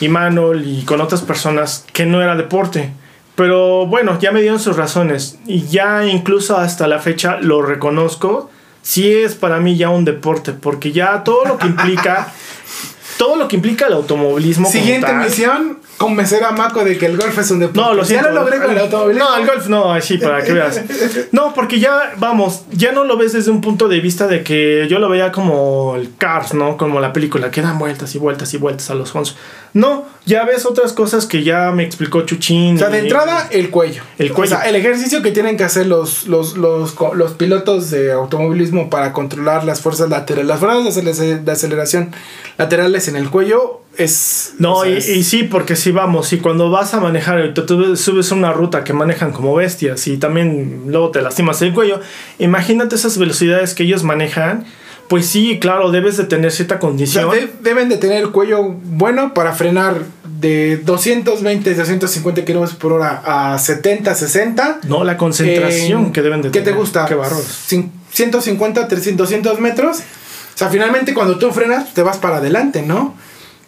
[SPEAKER 2] y Manuel y con otras personas que no era deporte. Pero bueno, ya me dieron sus razones. Y ya incluso hasta la fecha lo reconozco. Sí es para mí ya un deporte. Porque ya todo lo que implica [laughs] todo lo que implica el automovilismo. como
[SPEAKER 1] Siguiente
[SPEAKER 2] tal.
[SPEAKER 1] misión, convencer a Mako de que el golf es un deporte.
[SPEAKER 2] No, lo siento.
[SPEAKER 1] Ya lo logré con el automovilismo.
[SPEAKER 2] No, el golf no, así para que veas. [laughs] No, porque ya, vamos, ya no lo ves desde un punto de vista de que yo lo veía como el Cars, ¿no? Como la película, que dan vueltas y vueltas y vueltas a los fondos. No, ya ves otras cosas que ya me explicó Chuchín.
[SPEAKER 1] O sea, de entrada, el cuello.
[SPEAKER 2] El cuello.
[SPEAKER 1] O sea, el ejercicio que tienen que hacer los, los, los, los pilotos de automovilismo para controlar las fuerzas laterales, las fuerzas de aceleración laterales en el cuello es...
[SPEAKER 2] No,
[SPEAKER 1] o sea,
[SPEAKER 2] y,
[SPEAKER 1] es-
[SPEAKER 2] y sí, porque si vamos, y cuando vas a manejar, tú, tú subes una ruta que manejan como bestias y también luego te lastimas el cuello, imagínate esas velocidades que ellos manejan, pues sí, claro, debes de tener cierta
[SPEAKER 1] o sea,
[SPEAKER 2] condición.
[SPEAKER 1] de- deben de tener el cuello bueno para frenar de 220, 250 kilómetros por hora a 70, 60.
[SPEAKER 2] no, la concentración
[SPEAKER 1] en-
[SPEAKER 2] que deben de
[SPEAKER 1] ¿Qué
[SPEAKER 2] tener.
[SPEAKER 1] te gusta?
[SPEAKER 2] Qué.
[SPEAKER 1] Cin- 150, 300, 200 metros. O sea, finalmente cuando tú frenas, te vas para adelante, ¿no?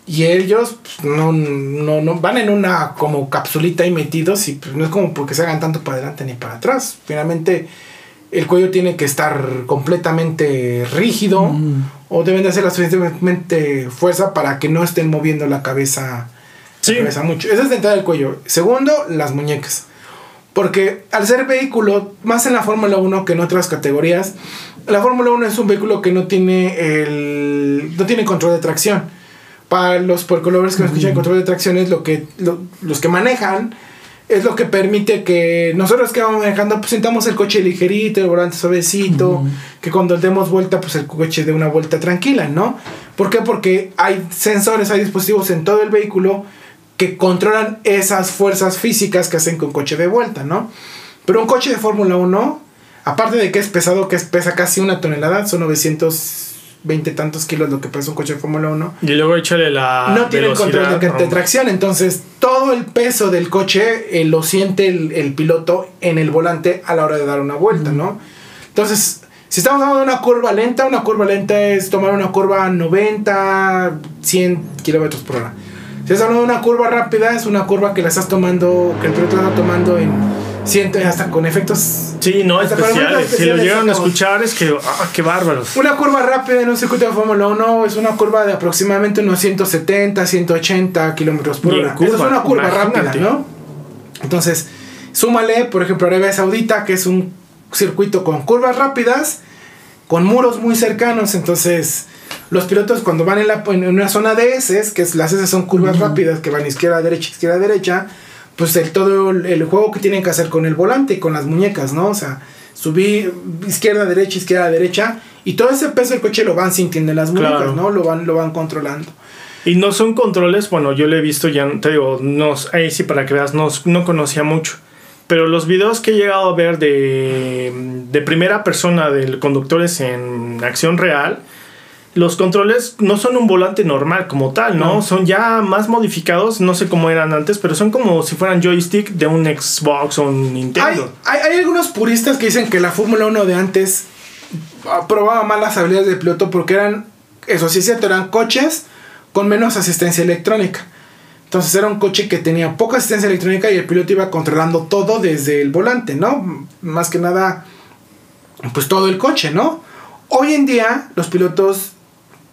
[SPEAKER 1] Y ellos pues, no, no, no van en una como capsulita ahí metidos y pues no es como porque se hagan tanto para adelante ni para atrás. Finalmente el cuello tiene que estar completamente rígido
[SPEAKER 3] Mm.
[SPEAKER 1] o deben de hacer la suficientemente fuerza para que no estén moviendo la cabeza,
[SPEAKER 2] Sí.
[SPEAKER 1] la cabeza mucho. Esa es de entrada del cuello. Segundo, las muñecas. Porque al ser vehículo, más en la Fórmula 1 que en otras categorías, la Fórmula 1 es un vehículo que no tiene el no tiene control de tracción. Para los porcolovers que no escuchan control de tracción es lo que lo- los que manejan es lo que permite que nosotros que vamos manejando pues sintamos el coche ligerito, el volante suavecito, que cuando demos vuelta pues el coche dé una vuelta tranquila, ¿no? ¿Por qué? Porque hay sensores, hay dispositivos en todo el vehículo que controlan esas fuerzas físicas que hacen con coche de vuelta, ¿no? Pero un coche de Fórmula 1, aparte de que es pesado, que es, pesa casi una tonelada, son 920 tantos kilos lo que pesa un coche de Fórmula 1,
[SPEAKER 2] Y luego échale la.
[SPEAKER 1] no tiene control de, tracción, entonces todo el peso del coche eh, lo siente el, el piloto en el volante a la hora de dar una vuelta, ¿no? Entonces, si estamos hablando de una curva lenta, una curva lenta es tomar una curva a 90, 100 kilómetros por hora. Si estás hablando de una curva rápida, es una curva que la estás tomando, que el piloto la está tomando en 100, hasta con efectos
[SPEAKER 2] Sí, no, especiales. Si lo llegan a escuchar, es que. ¡Ah, qué bárbaros!
[SPEAKER 1] Una curva rápida en un circuito de Fórmula 1 es una curva de aproximadamente unos 170, 180 kilómetros por hora.
[SPEAKER 2] curva,
[SPEAKER 1] es una curva
[SPEAKER 2] imagínate.
[SPEAKER 1] rápida, ¿no? Entonces, súmale, por ejemplo, Arabia Saudita, que es un circuito con curvas rápidas, con muros muy cercanos. Entonces, los pilotos cuando van en, la, en una zona de S, que es, las S son curvas rápidas que van izquierda, derecha, izquierda, derecha, pues el, todo el, el juego que tienen que hacer con el volante y con las muñecas, ¿no? O sea, subir izquierda, derecha, izquierda, derecha, y todo ese peso del coche lo van sintiendo en las muñecas,
[SPEAKER 2] Claro.
[SPEAKER 1] ¿no? Lo van, lo van controlando.
[SPEAKER 2] Y no son controles, bueno, yo lo he visto ya, te digo, no, ahí sí para que veas, no, no conocía mucho. Pero los videos que he llegado a ver de, de primera persona de conductores en acción real, los controles no son un volante normal como tal, ¿no?
[SPEAKER 1] No.
[SPEAKER 2] Son ya más modificados, no sé cómo eran antes, pero son como si fueran joystick de un Xbox o un Nintendo.
[SPEAKER 1] hay, hay algunos puristas que dicen que la Fórmula 1 de antes ah, probaba mal las habilidades del piloto porque eran, eso sí es cierto, eran coches con menos asistencia electrónica. Entonces era un coche que tenía poca asistencia electrónica y el piloto iba controlando todo desde el volante, ¿no? Más que nada, pues todo el coche, ¿no? Hoy en día los pilotos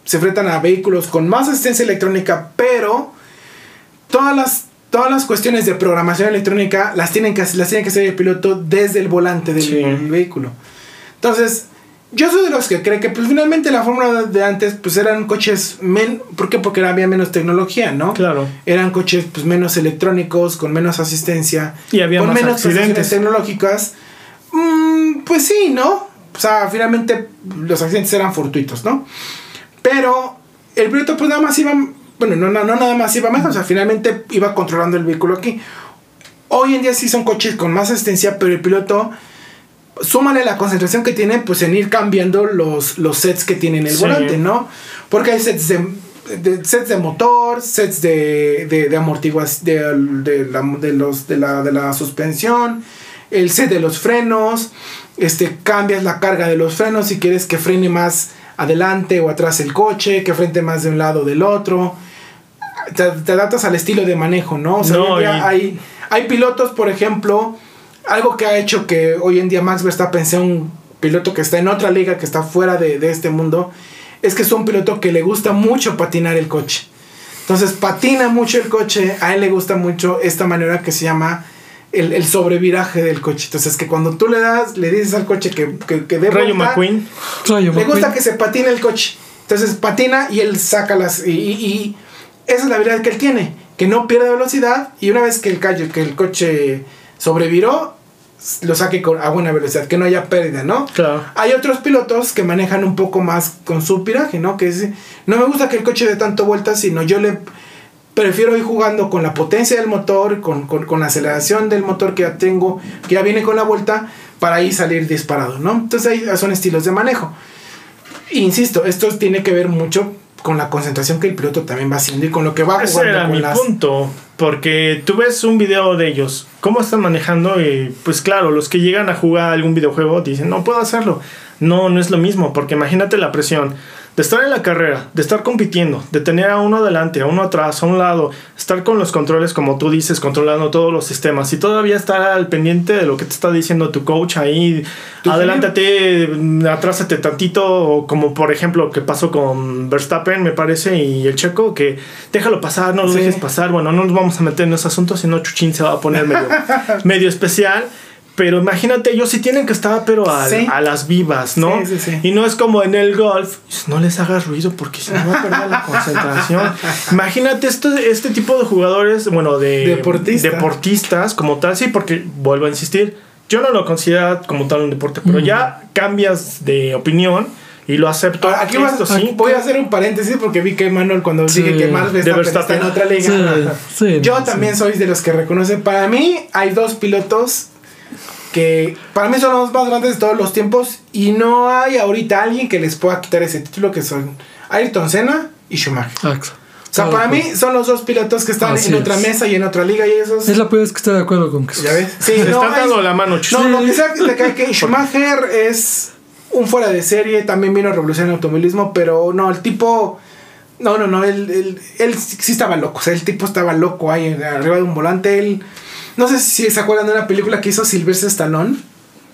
[SPEAKER 1] se enfrentan a vehículos con más asistencia electrónica, pero todas las, todas las cuestiones de programación electrónica las, tienen que, las tiene que hacer el piloto desde el volante del
[SPEAKER 2] Sí.
[SPEAKER 1] vehículo. Entonces, yo soy de los que cree que pues finalmente la fórmula de antes pues eran coches men ¿por qué? Porque había menos tecnología, ¿no?
[SPEAKER 2] Claro.
[SPEAKER 1] Eran coches pues menos electrónicos, con menos asistencia,
[SPEAKER 2] Y había
[SPEAKER 1] con
[SPEAKER 2] más
[SPEAKER 1] menos
[SPEAKER 2] accidentes.
[SPEAKER 1] tecnológicas. Mm, pues sí, ¿no? O sea, finalmente los accidentes eran fortuitos, ¿no? Pero el piloto pues nada más iba, bueno, no, no, no nada más iba más, o sea, finalmente iba controlando el vehículo aquí. Hoy en día sí son coches con más asistencia, pero el piloto, súmale la concentración que tiene, pues en ir cambiando los, los sets que tiene en el
[SPEAKER 2] Sí.
[SPEAKER 1] volante, ¿no? Porque hay sets de, de- sets de motor, sets de, de, de amortiguación, de, de la, de, los, de, la, de la suspensión, el set de los frenos, este, cambias la carga de los frenos si quieres que frene más adelante o atrás el coche, que frente más de un lado o del otro. Te, te adaptas al estilo de manejo, ¿no? O sea,
[SPEAKER 2] No, y-
[SPEAKER 1] hay, hay pilotos, por ejemplo, algo que ha hecho que hoy en día Max Verstappen sea un piloto que está en otra liga, que está fuera de, de este mundo, es que es un piloto que le gusta mucho patinar el coche. Entonces patina mucho el coche, a él le gusta mucho esta manera que se llama el, el sobreviraje del coche. Entonces que cuando tú le das, le dices al coche que, que, que dé
[SPEAKER 2] Rayo
[SPEAKER 1] vuelta,
[SPEAKER 2] McQueen.
[SPEAKER 3] Rayo
[SPEAKER 1] le gusta
[SPEAKER 3] McQueen.
[SPEAKER 1] que se patine el coche. Entonces patina y él saca las... Y, y- y esa es la habilidad que él tiene. Que no pierde velocidad y una vez que el, calle, que el coche sobreviró, lo saque con, a buena velocidad. Que no haya pérdida, ¿no?
[SPEAKER 2] Claro.
[SPEAKER 1] Hay otros pilotos que manejan un poco más con su viraje, ¿no? Que es, no me gusta que el coche dé tanto vueltas, sino yo le prefiero ir jugando con la potencia del motor, con, con, con la aceleración del motor que ya tengo, que ya viene con la vuelta, para ahí salir disparado, ¿no? Entonces ahí son estilos de manejo. Insisto, esto tiene que ver mucho con la concentración que el piloto también va haciendo y con lo que va
[SPEAKER 2] Ese
[SPEAKER 1] jugando
[SPEAKER 2] era
[SPEAKER 1] con
[SPEAKER 2] mi
[SPEAKER 1] las...
[SPEAKER 2] punto. Porque tú ves un video de ellos, cómo están manejando y pues claro, los que llegan a jugar algún videojuego dicen, no puedo hacerlo. No, no es lo mismo, porque imagínate la presión de estar en la carrera, de estar compitiendo, de tener a uno adelante, a uno atrás, a un lado, estar con los controles como tú dices, controlando todos los sistemas y todavía estar al pendiente de lo que te está diciendo tu coach ahí, adelántate, atrásate tantito, como por ejemplo que pasó con Verstappen, me parece, y el checo, que déjalo pasar, no lo
[SPEAKER 1] Sí.
[SPEAKER 2] dejes pasar, bueno, no nos vamos a meter en ese asunto, si no Chuchín se va a poner medio, [laughs] medio especial. Pero imagínate, ellos sí tienen que estar, pero a,
[SPEAKER 1] Sí.
[SPEAKER 2] a las vivas, ¿no?
[SPEAKER 1] Sí, sí, sí.
[SPEAKER 2] Y no es como en el golf, no les hagas ruido porque si no va a perder la concentración. [laughs] Imagínate este, este tipo de jugadores, bueno, de
[SPEAKER 1] Deportista.
[SPEAKER 2] deportistas como tal, sí, porque vuelvo a insistir, yo no lo considero como tal un deporte, pero ya cambias de opinión y lo acepto.
[SPEAKER 1] Ahora, aquí
[SPEAKER 2] Esto
[SPEAKER 1] vas-
[SPEAKER 2] sí.
[SPEAKER 1] voy a hacer un paréntesis porque vi que Manuel cuando
[SPEAKER 3] Sí.
[SPEAKER 1] dije que Max Verstappen está en otra liga.
[SPEAKER 3] Sí, sí,
[SPEAKER 1] Yo
[SPEAKER 3] sí.
[SPEAKER 1] también soy de los que reconoce. Para mí hay dos pilotos que para mí son los más grandes de todos los tiempos y no hay ahorita alguien que les pueda quitar ese título que son Ayrton Senna y Schumacher.
[SPEAKER 3] Exacto.
[SPEAKER 1] O sea, para mí son los dos pilotos que están
[SPEAKER 3] Así
[SPEAKER 1] en otra
[SPEAKER 3] es.
[SPEAKER 1] mesa y en otra liga y esos...
[SPEAKER 3] Es la primera vez que estoy de acuerdo con que
[SPEAKER 1] ¿Ya ves? Sí,
[SPEAKER 2] Se
[SPEAKER 1] no,
[SPEAKER 2] están
[SPEAKER 1] hay-
[SPEAKER 2] dando la mano,
[SPEAKER 1] no, lo que sea de que, que Schumacher es un fuera de serie, también vino a revolucionar el automovilismo, pero no, el tipo... No, no, no, él, él, él sí estaba loco, o sea, el tipo estaba loco ahí arriba de un volante, él... No sé si se acuerdan de una película que hizo Sylvester Stallone,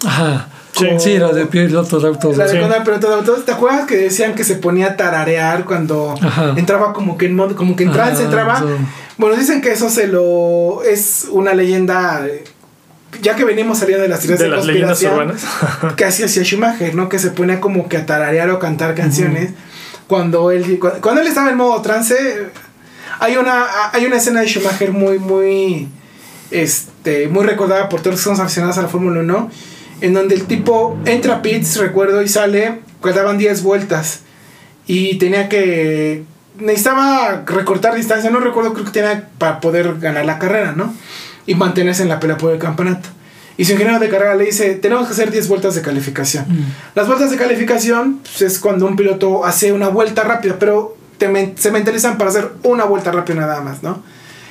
[SPEAKER 3] Ajá.
[SPEAKER 2] Sí.
[SPEAKER 3] Sí, la de piloto de autos.
[SPEAKER 1] la de
[SPEAKER 2] Sí.
[SPEAKER 1] piloto de autos, ¿te acuerdas que decían que se ponía a tararear cuando
[SPEAKER 3] Ajá.
[SPEAKER 1] entraba como que en modo, como que en trance entraba?
[SPEAKER 3] sí.
[SPEAKER 1] Bueno, dicen que eso se lo... es una leyenda... Ya que venimos saliendo de las teorías
[SPEAKER 2] de
[SPEAKER 1] de,
[SPEAKER 2] las leyendas urbanas.
[SPEAKER 1] que hacía hacía Schumacher, ¿no? Que se ponía como que a tararear o cantar canciones. Cuando él cu- cuando él estaba en modo trance, hay una hay una escena de Schumacher muy muy este muy recordada por todos los que somos aficionados a la Fórmula 1, en donde el tipo entra a pits, recuerdo, y sale, quedaban 10 vueltas y tenía que necesitaba recortar distancia, no recuerdo, creo que tenía para poder ganar la carrera, ¿no? Y mantenerse en la pelea por el campeonato. Y su ingeniero de carrera le dice, tenemos que hacer 10 vueltas de calificación.
[SPEAKER 3] Mm.
[SPEAKER 1] Las vueltas de calificación pues, es cuando un piloto hace una vuelta rápida, pero te men- se mentalizan para hacer una vuelta rápida nada más, ¿no?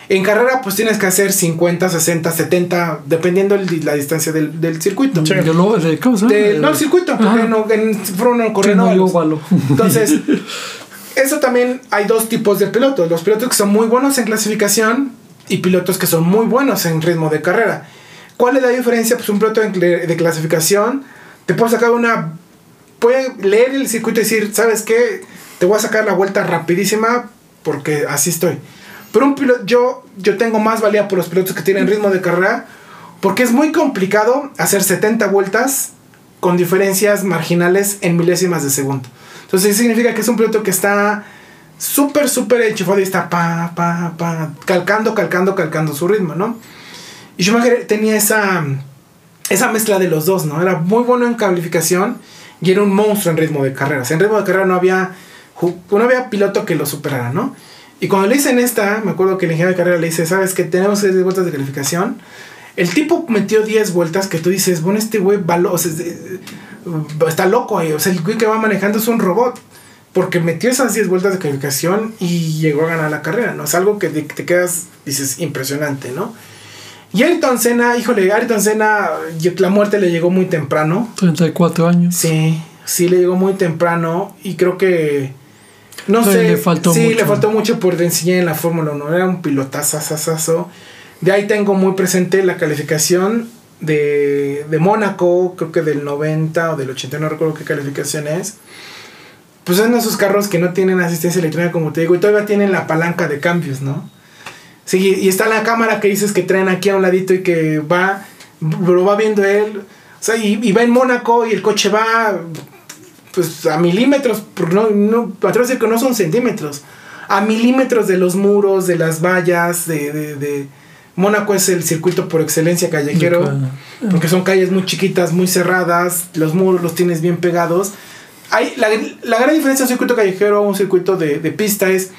[SPEAKER 1] En carrera pues tienes que hacer 50, 60, 70, dependiendo el- la distancia del, del circuito.
[SPEAKER 2] Sí.
[SPEAKER 3] De lo- de- ¿Cómo?
[SPEAKER 1] De- no, el circuito, porque no, en Fórmula 1 corren
[SPEAKER 3] Sí, no, yo óvalo.
[SPEAKER 1] Entonces, [laughs] eso también hay dos tipos de pilotos. Los pilotos que son muy buenos en clasificación y pilotos que son muy buenos en ritmo de carrera. ¿Cuál es la diferencia? Pues un piloto de clasificación te puede sacar una... Puede leer el circuito y decir, ¿sabes qué? Te voy a sacar la vuelta rapidísima porque así estoy. Pero un piloto, yo, yo tengo más valía por los pilotos que tienen ritmo de carrera porque es muy complicado hacer 70 vueltas con diferencias marginales en milésimas de segundo. Entonces significa que es un piloto que está súper, súper enchufado y está pa, pa, pa, calcando, calcando, calcando su ritmo, ¿no? Y Schumacher tenía esa, esa mezcla de los dos, ¿no? Era muy bueno en calificación y era un monstruo en ritmo de carrera. O sea, en ritmo de carrera no había, no había piloto que lo superara, ¿no? Y cuando le dicen esta, me acuerdo que el ingeniero de carrera le dice, ¿sabes que tenemos 10 vueltas de calificación? El tipo metió 10 vueltas que tú dices, bueno, este güey o sea, eh, está loco ahí. O sea, el güey que va manejando es un robot. Porque metió esas 10 vueltas de calificación y llegó a ganar la carrera, ¿no? Es algo que te, te quedas, dices, impresionante, ¿no? Y Ayrton Senna, híjole, Ayrton Senna, la muerte le llegó muy temprano.
[SPEAKER 3] 34 años.
[SPEAKER 1] Sí, sí le llegó muy temprano y creo que no sé,
[SPEAKER 3] le faltó
[SPEAKER 1] sí,
[SPEAKER 3] mucho.
[SPEAKER 1] le faltó mucho por enseñar en la Fórmula 1, era un pilotazo. De ahí tengo muy presente la calificación de, de Mónaco, creo que del 90 o del 80, no recuerdo qué calificación es. pues son esos carros que no tienen asistencia electrónica, como te digo, y todavía tienen la palanca de cambios, ¿no? Sí, y está la cámara que dices que traen aquí a un ladito y que va, lo va viendo él. O sea, y, va en Mónaco y el coche va pues a milímetros, no, no, atrevo a decir que no son centímetros, a milímetros de los muros, de las vallas, de, de, de Mónaco es el circuito por excelencia callejero, porque son calles muy chiquitas, muy cerradas, los muros los tienes bien pegados. Hay, la, la gran diferencia de un circuito callejero a un circuito de, de, pista es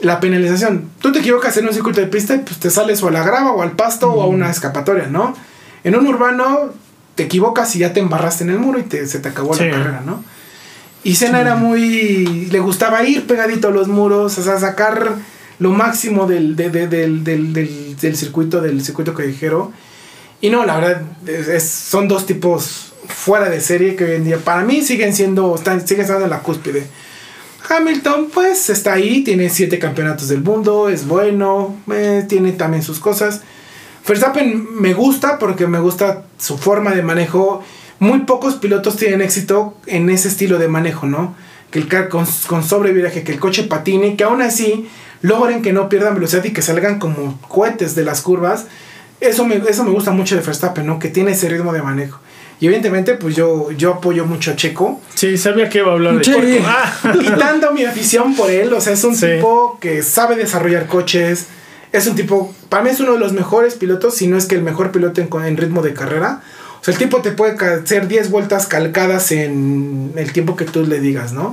[SPEAKER 1] la penalización. Tú te equivocas en un circuito de pista y pues te sales o a la grava o al pasto o a una escapatoria, ¿no? En un urbano te equivocas y ya te embarraste en el muro y te, se te acabó la carrera, ¿no? Y Senna era muy... le gustaba ir pegadito a los muros, o sea, sacar lo máximo del, del, circuito, del circuito callejero. Y no, la verdad, es, son dos tipos fuera de serie que hoy en día para mí siguen siendo, están, siguen estando en la cúspide. Hamilton, pues está ahí, tiene siete campeonatos del mundo, es bueno, eh, tiene también sus cosas. Verstappen me gusta porque me gusta su forma de manejo. Muy pocos pilotos tienen éxito en ese estilo de manejo, ¿no? Que el car con, con sobreviraje, que el coche patine, que aún así logren que no pierdan velocidad y que salgan como cohetes de las curvas. Eso me, eso me gusta mucho de Verstappen, ¿no? Que tiene ese ritmo de manejo. Y evidentemente, pues yo, yo apoyo mucho a Checo.
[SPEAKER 2] Sí, sabía que iba a hablar de
[SPEAKER 1] Checo. Ah. Quitando mi afición por él, o sea, es un tipo que sabe desarrollar coches. Es un tipo, para mí es uno de los mejores pilotos, si no es que el mejor piloto en, ritmo de carrera. O sea, el tipo te puede hacer 10 vueltas calcadas en el tiempo que tú le digas, ¿no?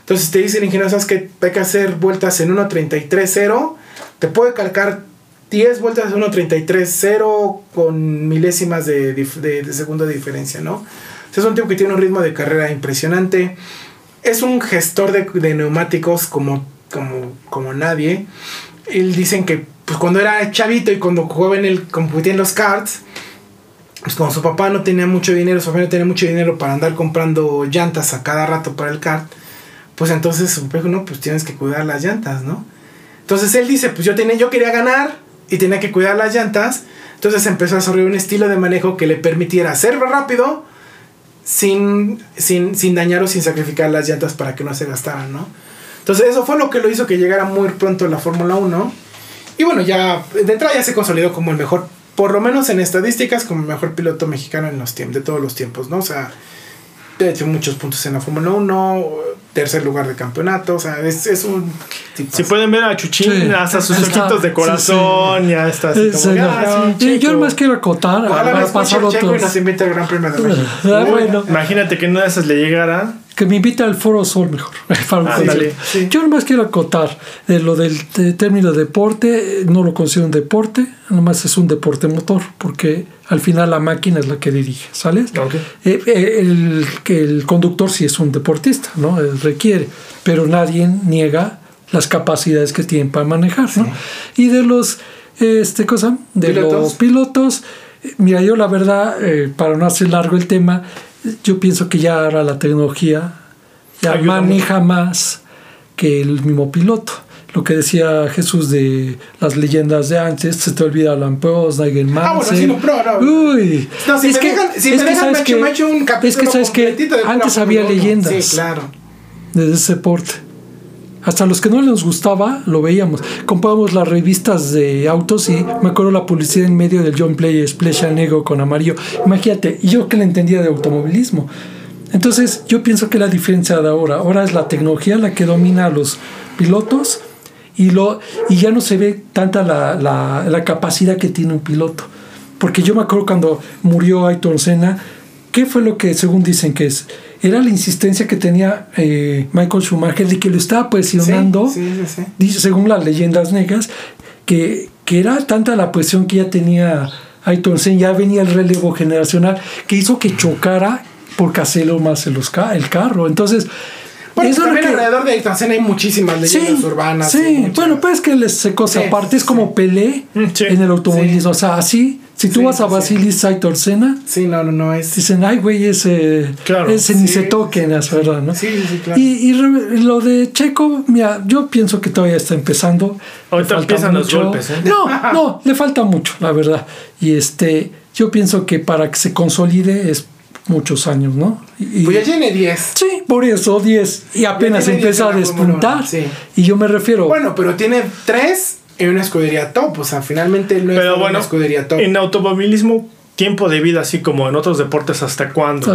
[SPEAKER 1] Entonces te dice el ingeniero, sabes que hay que hacer vueltas en 1.33.0, te puede calcar 10 vueltas en 1.33.0 con milésimas de, de, segundo de diferencia, ¿no? es un tipo que tiene un ritmo de carrera impresionante. Es un gestor de, neumáticos como, como, como nadie. Él dicen que pues, cuando era chavito y cuando jugaba en el, competía en los karts, pues como su papá no tenía mucho dinero, su papá no tenía mucho dinero para andar comprando llantas a cada rato para el kart, pues entonces su papá no, pues tienes que cuidar las llantas, ¿no? Entonces él dice, pues yo, tenía, yo quería ganar y tenía que cuidar las llantas, entonces empezó a desarrollar un estilo de manejo que le permitiera ser rápido sin, sin, sin dañar o sin sacrificar las llantas para que no se gastaran, ¿no? Entonces eso fue lo que lo hizo que llegara muy pronto la Fórmula 1. Y bueno, ya de entrada ya se consolidó como el mejor, por lo menos en estadísticas, como el mejor piloto mexicano en los tiempos, de todos los tiempos, ¿no? O sea, de hecho muchos puntos en la Fórmula 1, tercer lugar de campeonato, o sea, es, es un...
[SPEAKER 2] Si pueden ver a Chuchín, hasta sus ojitos de corazón, ya está así como...
[SPEAKER 3] Ah, yo más quiero acotar,
[SPEAKER 1] a pasar otros... Y nos invita al Gran Premio de México.
[SPEAKER 3] Ah, bueno.
[SPEAKER 2] Imagínate que una de esas le llegara
[SPEAKER 3] que me invita al Foro Sol mejor. [laughs] Ah, Yo nomás quiero acotar de lo del término deporte, no lo considero un deporte, nomás es un deporte motor, porque al final la máquina es la que dirige, ¿sales? Eh, eh, el, el conductor sí es un deportista, ¿no? Eh, requiere, pero nadie niega las capacidades que tienen para manejar, ¿no? Y de los, este cosa, de los pilotos, mira, yo la verdad, para no hacer largo el tema, yo pienso que ya ahora la tecnología ya maneja más que el mismo piloto. Lo que decía Jesús de las leyendas de antes, se te olvida Alan Post, Nigel Mansell.
[SPEAKER 1] Ah, bueno, no, Uy. No, si es me que, dejan, si es me que dejan, me, me hecho un capítulo
[SPEAKER 3] Es que sabes que antes había leyendas.
[SPEAKER 1] Sí, claro.
[SPEAKER 3] Desde ese porte. Hasta los que no les gustaba lo veíamos. Comprábamos las revistas de autos y me acuerdo la publicidad en medio del John Player Splash negro con amarillo. Imagínate, yo que le entendía de automovilismo. Entonces, yo pienso que la diferencia de ahora, ahora es la tecnología la que domina a los pilotos y, lo, y ya no se ve tanta la, la, la capacidad que tiene un piloto. Porque yo me acuerdo cuando murió Ayrton Senna, ¿qué fue lo que según dicen que es? Era la insistencia que tenía eh, Michael Schumacher de que lo estaba presionando, dice, según las leyendas negras, que, que era tanta la presión que ya tenía Ayrton Senna, ya venía el relevo generacional, que hizo que chocara por hacerlo más el, el carro. Entonces,
[SPEAKER 1] bueno, eso también que, alrededor de Ayrton Senna hay muchísimas leyendas urbanas.
[SPEAKER 3] Sí, bueno, pues es que les se cosa aparte, es como Pelé en el automovilismo, o sea, así si tú vas a Basilis Aitor Sena,
[SPEAKER 1] sí, no, no, no es.
[SPEAKER 3] Dicen, ay, güey, ese, claro, ese ni se toquen, es verdad, ¿no?
[SPEAKER 1] Sí, sí, claro.
[SPEAKER 3] Y, y, lo de Checo, mira, yo pienso que todavía está empezando.
[SPEAKER 2] Ahorita empiezan los golpes, ¿eh?
[SPEAKER 3] No, [laughs] no, le falta mucho, la verdad. Y este, yo pienso que para que se consolide es muchos años, ¿no?
[SPEAKER 1] Y, pues ya tiene 10.
[SPEAKER 3] Sí, por eso 10. Y apenas empieza a despuntar. Sí. Y yo me refiero.
[SPEAKER 1] Bueno, pero tiene 3 en una escudería top. O sea, finalmente no
[SPEAKER 2] es una escudería top. En automovilismo, tiempo de vida, así como en otros deportes, ¿hasta cuándo?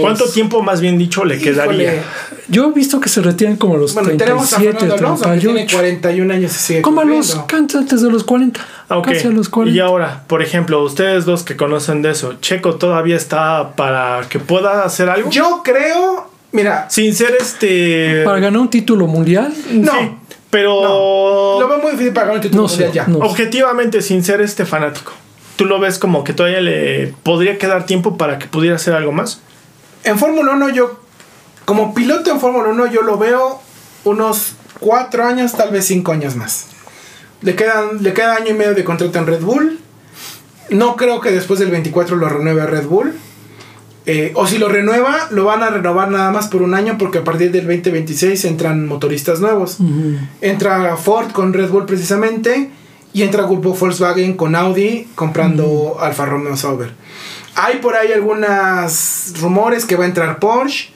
[SPEAKER 2] ¿Cuánto tiempo, más bien dicho, le quedaría?
[SPEAKER 3] Yo he visto que se retiran como a los bueno, 37, tenemos a
[SPEAKER 1] tiene 41 años y sigue
[SPEAKER 3] Como a los antes de los 40.
[SPEAKER 2] Ah, casi a los 40. Y ahora, por ejemplo, ustedes dos que conocen de eso, ¿Checo todavía está para que pueda hacer algo?
[SPEAKER 1] Yo creo, mira...
[SPEAKER 2] Sin ser este...
[SPEAKER 3] ¿Para ganar un título mundial?
[SPEAKER 1] No.
[SPEAKER 2] Sí, pero...
[SPEAKER 1] Lo veo muy difícil para ganar un título mundial ya.
[SPEAKER 2] Objetivamente, sin ser este fanático tú lo ves como que todavía le podría quedar tiempo para que pudiera hacer algo más.
[SPEAKER 1] En Fórmula 1 yo, como piloto en Fórmula 1 yo lo veo unos cuatro años, tal vez cinco años más. Le, quedan, le queda año y medio de contrato en Red Bull. No creo que después del 24 lo renueve a Red Bull. Eh, o si lo renueva, lo van a renovar nada más por un año porque a partir del 2026 entran motoristas nuevos. Entra Ford con Red Bull precisamente y entra grupo Volkswagen con Audi comprando Alfa Romeo Sauber. Hay por ahí algunos rumores que va a entrar Porsche.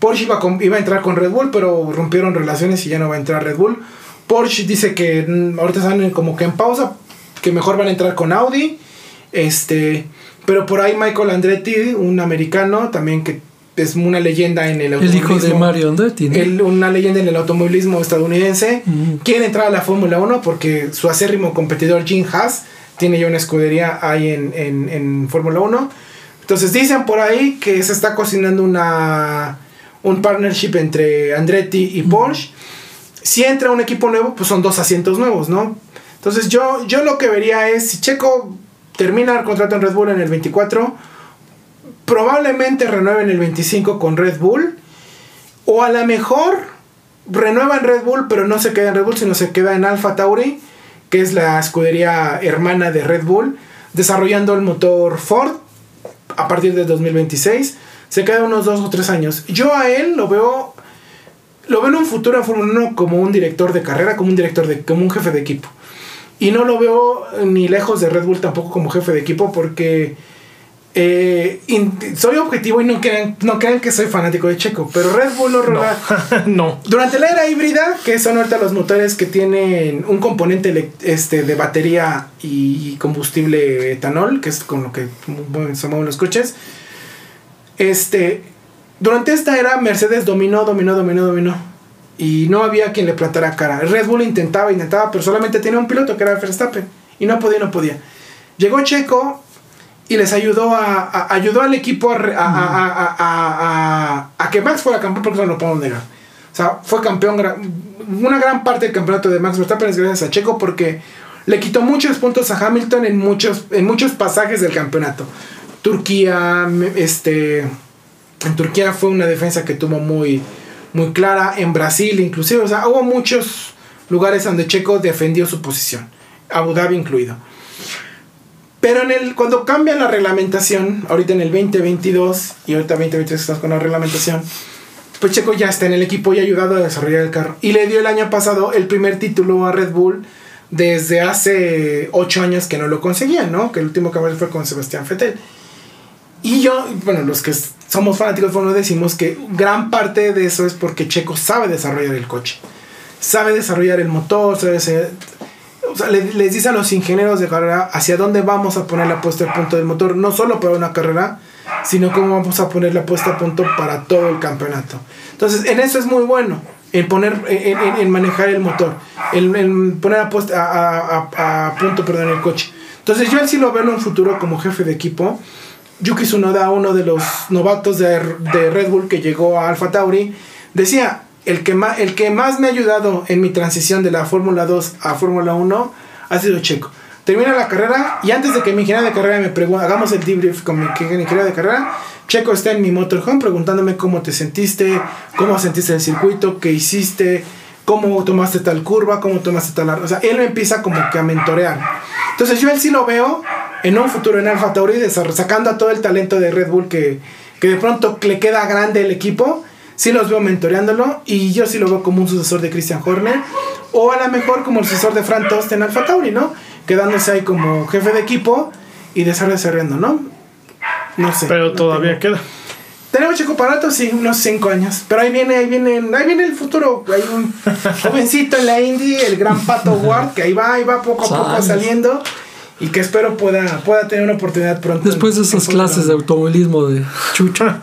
[SPEAKER 1] Porsche iba, iba a entrar con Red Bull, pero rompieron relaciones y ya no va a entrar Red Bull. Porsche dice que mm, ahorita están como que en pausa, que mejor van a entrar con Audi. Este, pero por ahí Michael Andretti, un americano también que es una leyenda en el
[SPEAKER 3] automovilismo. El hijo de Mario Andretti,
[SPEAKER 1] una leyenda en el automovilismo estadounidense. Quiere entrar a la Fórmula 1 porque su acérrimo competidor Jim Haas tiene ya una escudería ahí en, en, Fórmula 1. Entonces dicen por ahí que se está cocinando una un partnership entre Andretti y Porsche. Si entra un equipo nuevo, pues son dos asientos nuevos, ¿no? Entonces yo, yo lo que vería es, si Checo termina el contrato en Red Bull en el 24, probablemente renueven el 25 con Red Bull. O a lo mejor renuevan Red Bull, pero no se queda en Red Bull, sino se queda en Alpha Tauri, que es la escudería hermana de Red Bull, desarrollando el motor Ford a partir de 2026. Se queda unos dos o tres años. Yo a él lo veo. Lo veo en un futuro en Fórmula 1 como un director de carrera, como un director de. como un jefe de equipo. Y no lo veo ni lejos de Red Bull tampoco como jefe de equipo porque eh, soy objetivo y no crean, no crean que soy fanático de Checo, pero Red Bull lo
[SPEAKER 2] no. [laughs]
[SPEAKER 1] Durante la era híbrida, que son ahorita los motores que tienen un componente este, de batería y combustible etanol, que es con lo que se mueven los coches, este, durante esta era Mercedes dominó, dominó, dominó, dominó. Y no había quien le plantara cara. Red Bull intentaba, intentaba, pero solamente tenía un piloto que era Verstappen. Y no podía, no podía. Llegó Checo y les ayudó a, ayudó al equipo a, a, que Max fuera campeón porque no lo podemos negar. O sea, fue campeón, una gran parte del campeonato de Max Verstappen es gracias a Checo porque le quitó muchos puntos a Hamilton en muchos, en muchos pasajes del campeonato. Turquía, este, en Turquía fue una defensa que tuvo muy, muy clara, en Brasil inclusive, o sea, hubo muchos lugares donde Checo defendió su posición, Abu Dhabi incluido. Pero en el, cuando cambian la reglamentación, ahorita en el 2022 y ahorita 2023 estás con la reglamentación, pues Checo ya está en el equipo y ha ayudado a desarrollar el carro. Y le dio el año pasado el primer título a Red Bull desde hace 8 años que no lo conseguían, ¿no? Que el último que fue con Sebastián Vettel. Y yo, bueno, los que somos fanáticos de decimos que gran parte de eso es porque Checo sabe desarrollar el coche. Sabe desarrollar el motor, sabe o sea, les, dice a los ingenieros de carrera hacia dónde vamos a poner la puesta a punto del motor, no solo para una carrera, sino cómo vamos a poner la puesta a punto para todo el campeonato. Entonces, en eso es muy bueno, en poner, en, manejar el motor, en, poner a, puesta, a, a, punto perdón, el coche. Entonces, yo él sí lo veo en un futuro como jefe de equipo. Yuki Tsunoda, uno de los novatos de, de Red Bull que llegó a Alfa Tauri, decía, el que, más, el que más me ha ayudado en mi transición de la Fórmula 2 a Fórmula 1 ha sido Checo. Termina la carrera y antes de que mi ingeniero de carrera me pregunte, hagamos el debrief con mi ingeniero de carrera, Checo está en mi motorhome preguntándome cómo te sentiste, cómo sentiste el circuito, qué hiciste, cómo tomaste tal curva, cómo tomaste tal... O sea, él me empieza como que a mentorear. Entonces yo él sí lo veo en un futuro en Alfa Tauri, sacando a todo el talento de Red Bull que, que de pronto le queda grande el equipo sí los veo mentoreándolo y yo sí lo veo como un sucesor de Christian Horner o a lo mejor como el sucesor de Frank Tost en Alfa Tauri, ¿no? Quedándose ahí como jefe de equipo y desarrollando, ¿no?
[SPEAKER 2] No sé. Pero todavía queda.
[SPEAKER 1] Tenemos Checo Parato, sí, unos 5 años. Pero ahí viene, ahí viene, ahí viene el futuro. Hay un [laughs] jovencito en la Indy, el gran Pato Ward, que ahí va, ahí va poco a poco saliendo. Y que espero pueda, pueda tener una oportunidad pronto.
[SPEAKER 3] Después de esas clases de automovilismo de Chucho. [laughs]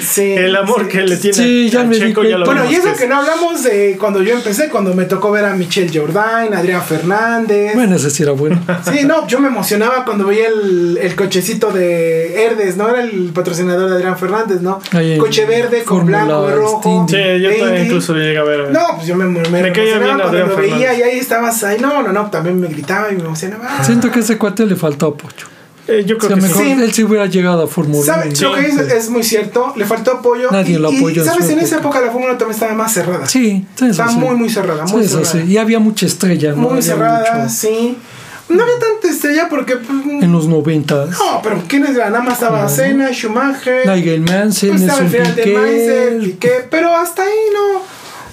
[SPEAKER 1] Sí,
[SPEAKER 2] El amor
[SPEAKER 1] sí.
[SPEAKER 2] que le tiene
[SPEAKER 3] Sí, ya
[SPEAKER 2] a
[SPEAKER 3] me
[SPEAKER 2] Checo ya lo
[SPEAKER 1] Bueno, y eso
[SPEAKER 2] es-
[SPEAKER 1] que no hablamos de cuando yo empecé, cuando me tocó ver a Michelle Jordain, Adrián Fernández.
[SPEAKER 3] Bueno, ese sí era bueno. [laughs]
[SPEAKER 1] Sí, no, yo me emocionaba cuando veía el, el cochecito de Herdes, ¿no? Era el patrocinador de Adrián Fernández, ¿no?
[SPEAKER 3] Ahí
[SPEAKER 1] Coche verde con blanco rojo.
[SPEAKER 2] Sí, yo también incluso lo llegué a ver.
[SPEAKER 1] No, pues yo me, me,
[SPEAKER 2] Me caía
[SPEAKER 1] emocionaba
[SPEAKER 2] bien
[SPEAKER 1] cuando lo veía
[SPEAKER 2] Fernández.
[SPEAKER 1] y ahí estabas ahí. No, no, no, también me gritaba y me emocionaba.
[SPEAKER 3] Siento que a cuate le faltó apoyo.
[SPEAKER 2] Eh, yo
[SPEAKER 3] O
[SPEAKER 2] creo
[SPEAKER 3] sea,
[SPEAKER 2] que
[SPEAKER 3] mejor
[SPEAKER 2] sí.
[SPEAKER 3] Él sí hubiera llegado a Fórmula
[SPEAKER 1] ¿Sabes?
[SPEAKER 3] 1.
[SPEAKER 2] Sí.
[SPEAKER 1] Lo que dices es muy cierto, le faltó apoyo.
[SPEAKER 3] Nadie
[SPEAKER 1] y,
[SPEAKER 3] lo
[SPEAKER 1] y,
[SPEAKER 3] apoyó en
[SPEAKER 1] ¿sabes?
[SPEAKER 3] su
[SPEAKER 1] En esa
[SPEAKER 3] época.
[SPEAKER 1] la Fórmula 1 también estaba más cerrada.
[SPEAKER 3] Sí, sí, eso
[SPEAKER 1] Estaba
[SPEAKER 3] sí.
[SPEAKER 1] muy, muy cerrada, muy
[SPEAKER 3] Sí, eso
[SPEAKER 1] cerrada.
[SPEAKER 3] sí. Y había mucha estrella, ¿no?
[SPEAKER 1] Muy
[SPEAKER 3] Había
[SPEAKER 1] cerrada,
[SPEAKER 3] mucho-
[SPEAKER 1] sí. No había tanta estrella porque. pues,
[SPEAKER 3] En los 90.
[SPEAKER 1] No, pero ¿quiénes eran? Nada más estaba Senna, Schumacher.
[SPEAKER 3] Nigel Mansell,
[SPEAKER 1] Pues
[SPEAKER 3] Nelson Piquet.
[SPEAKER 1] Piquet, pero hasta ahí no.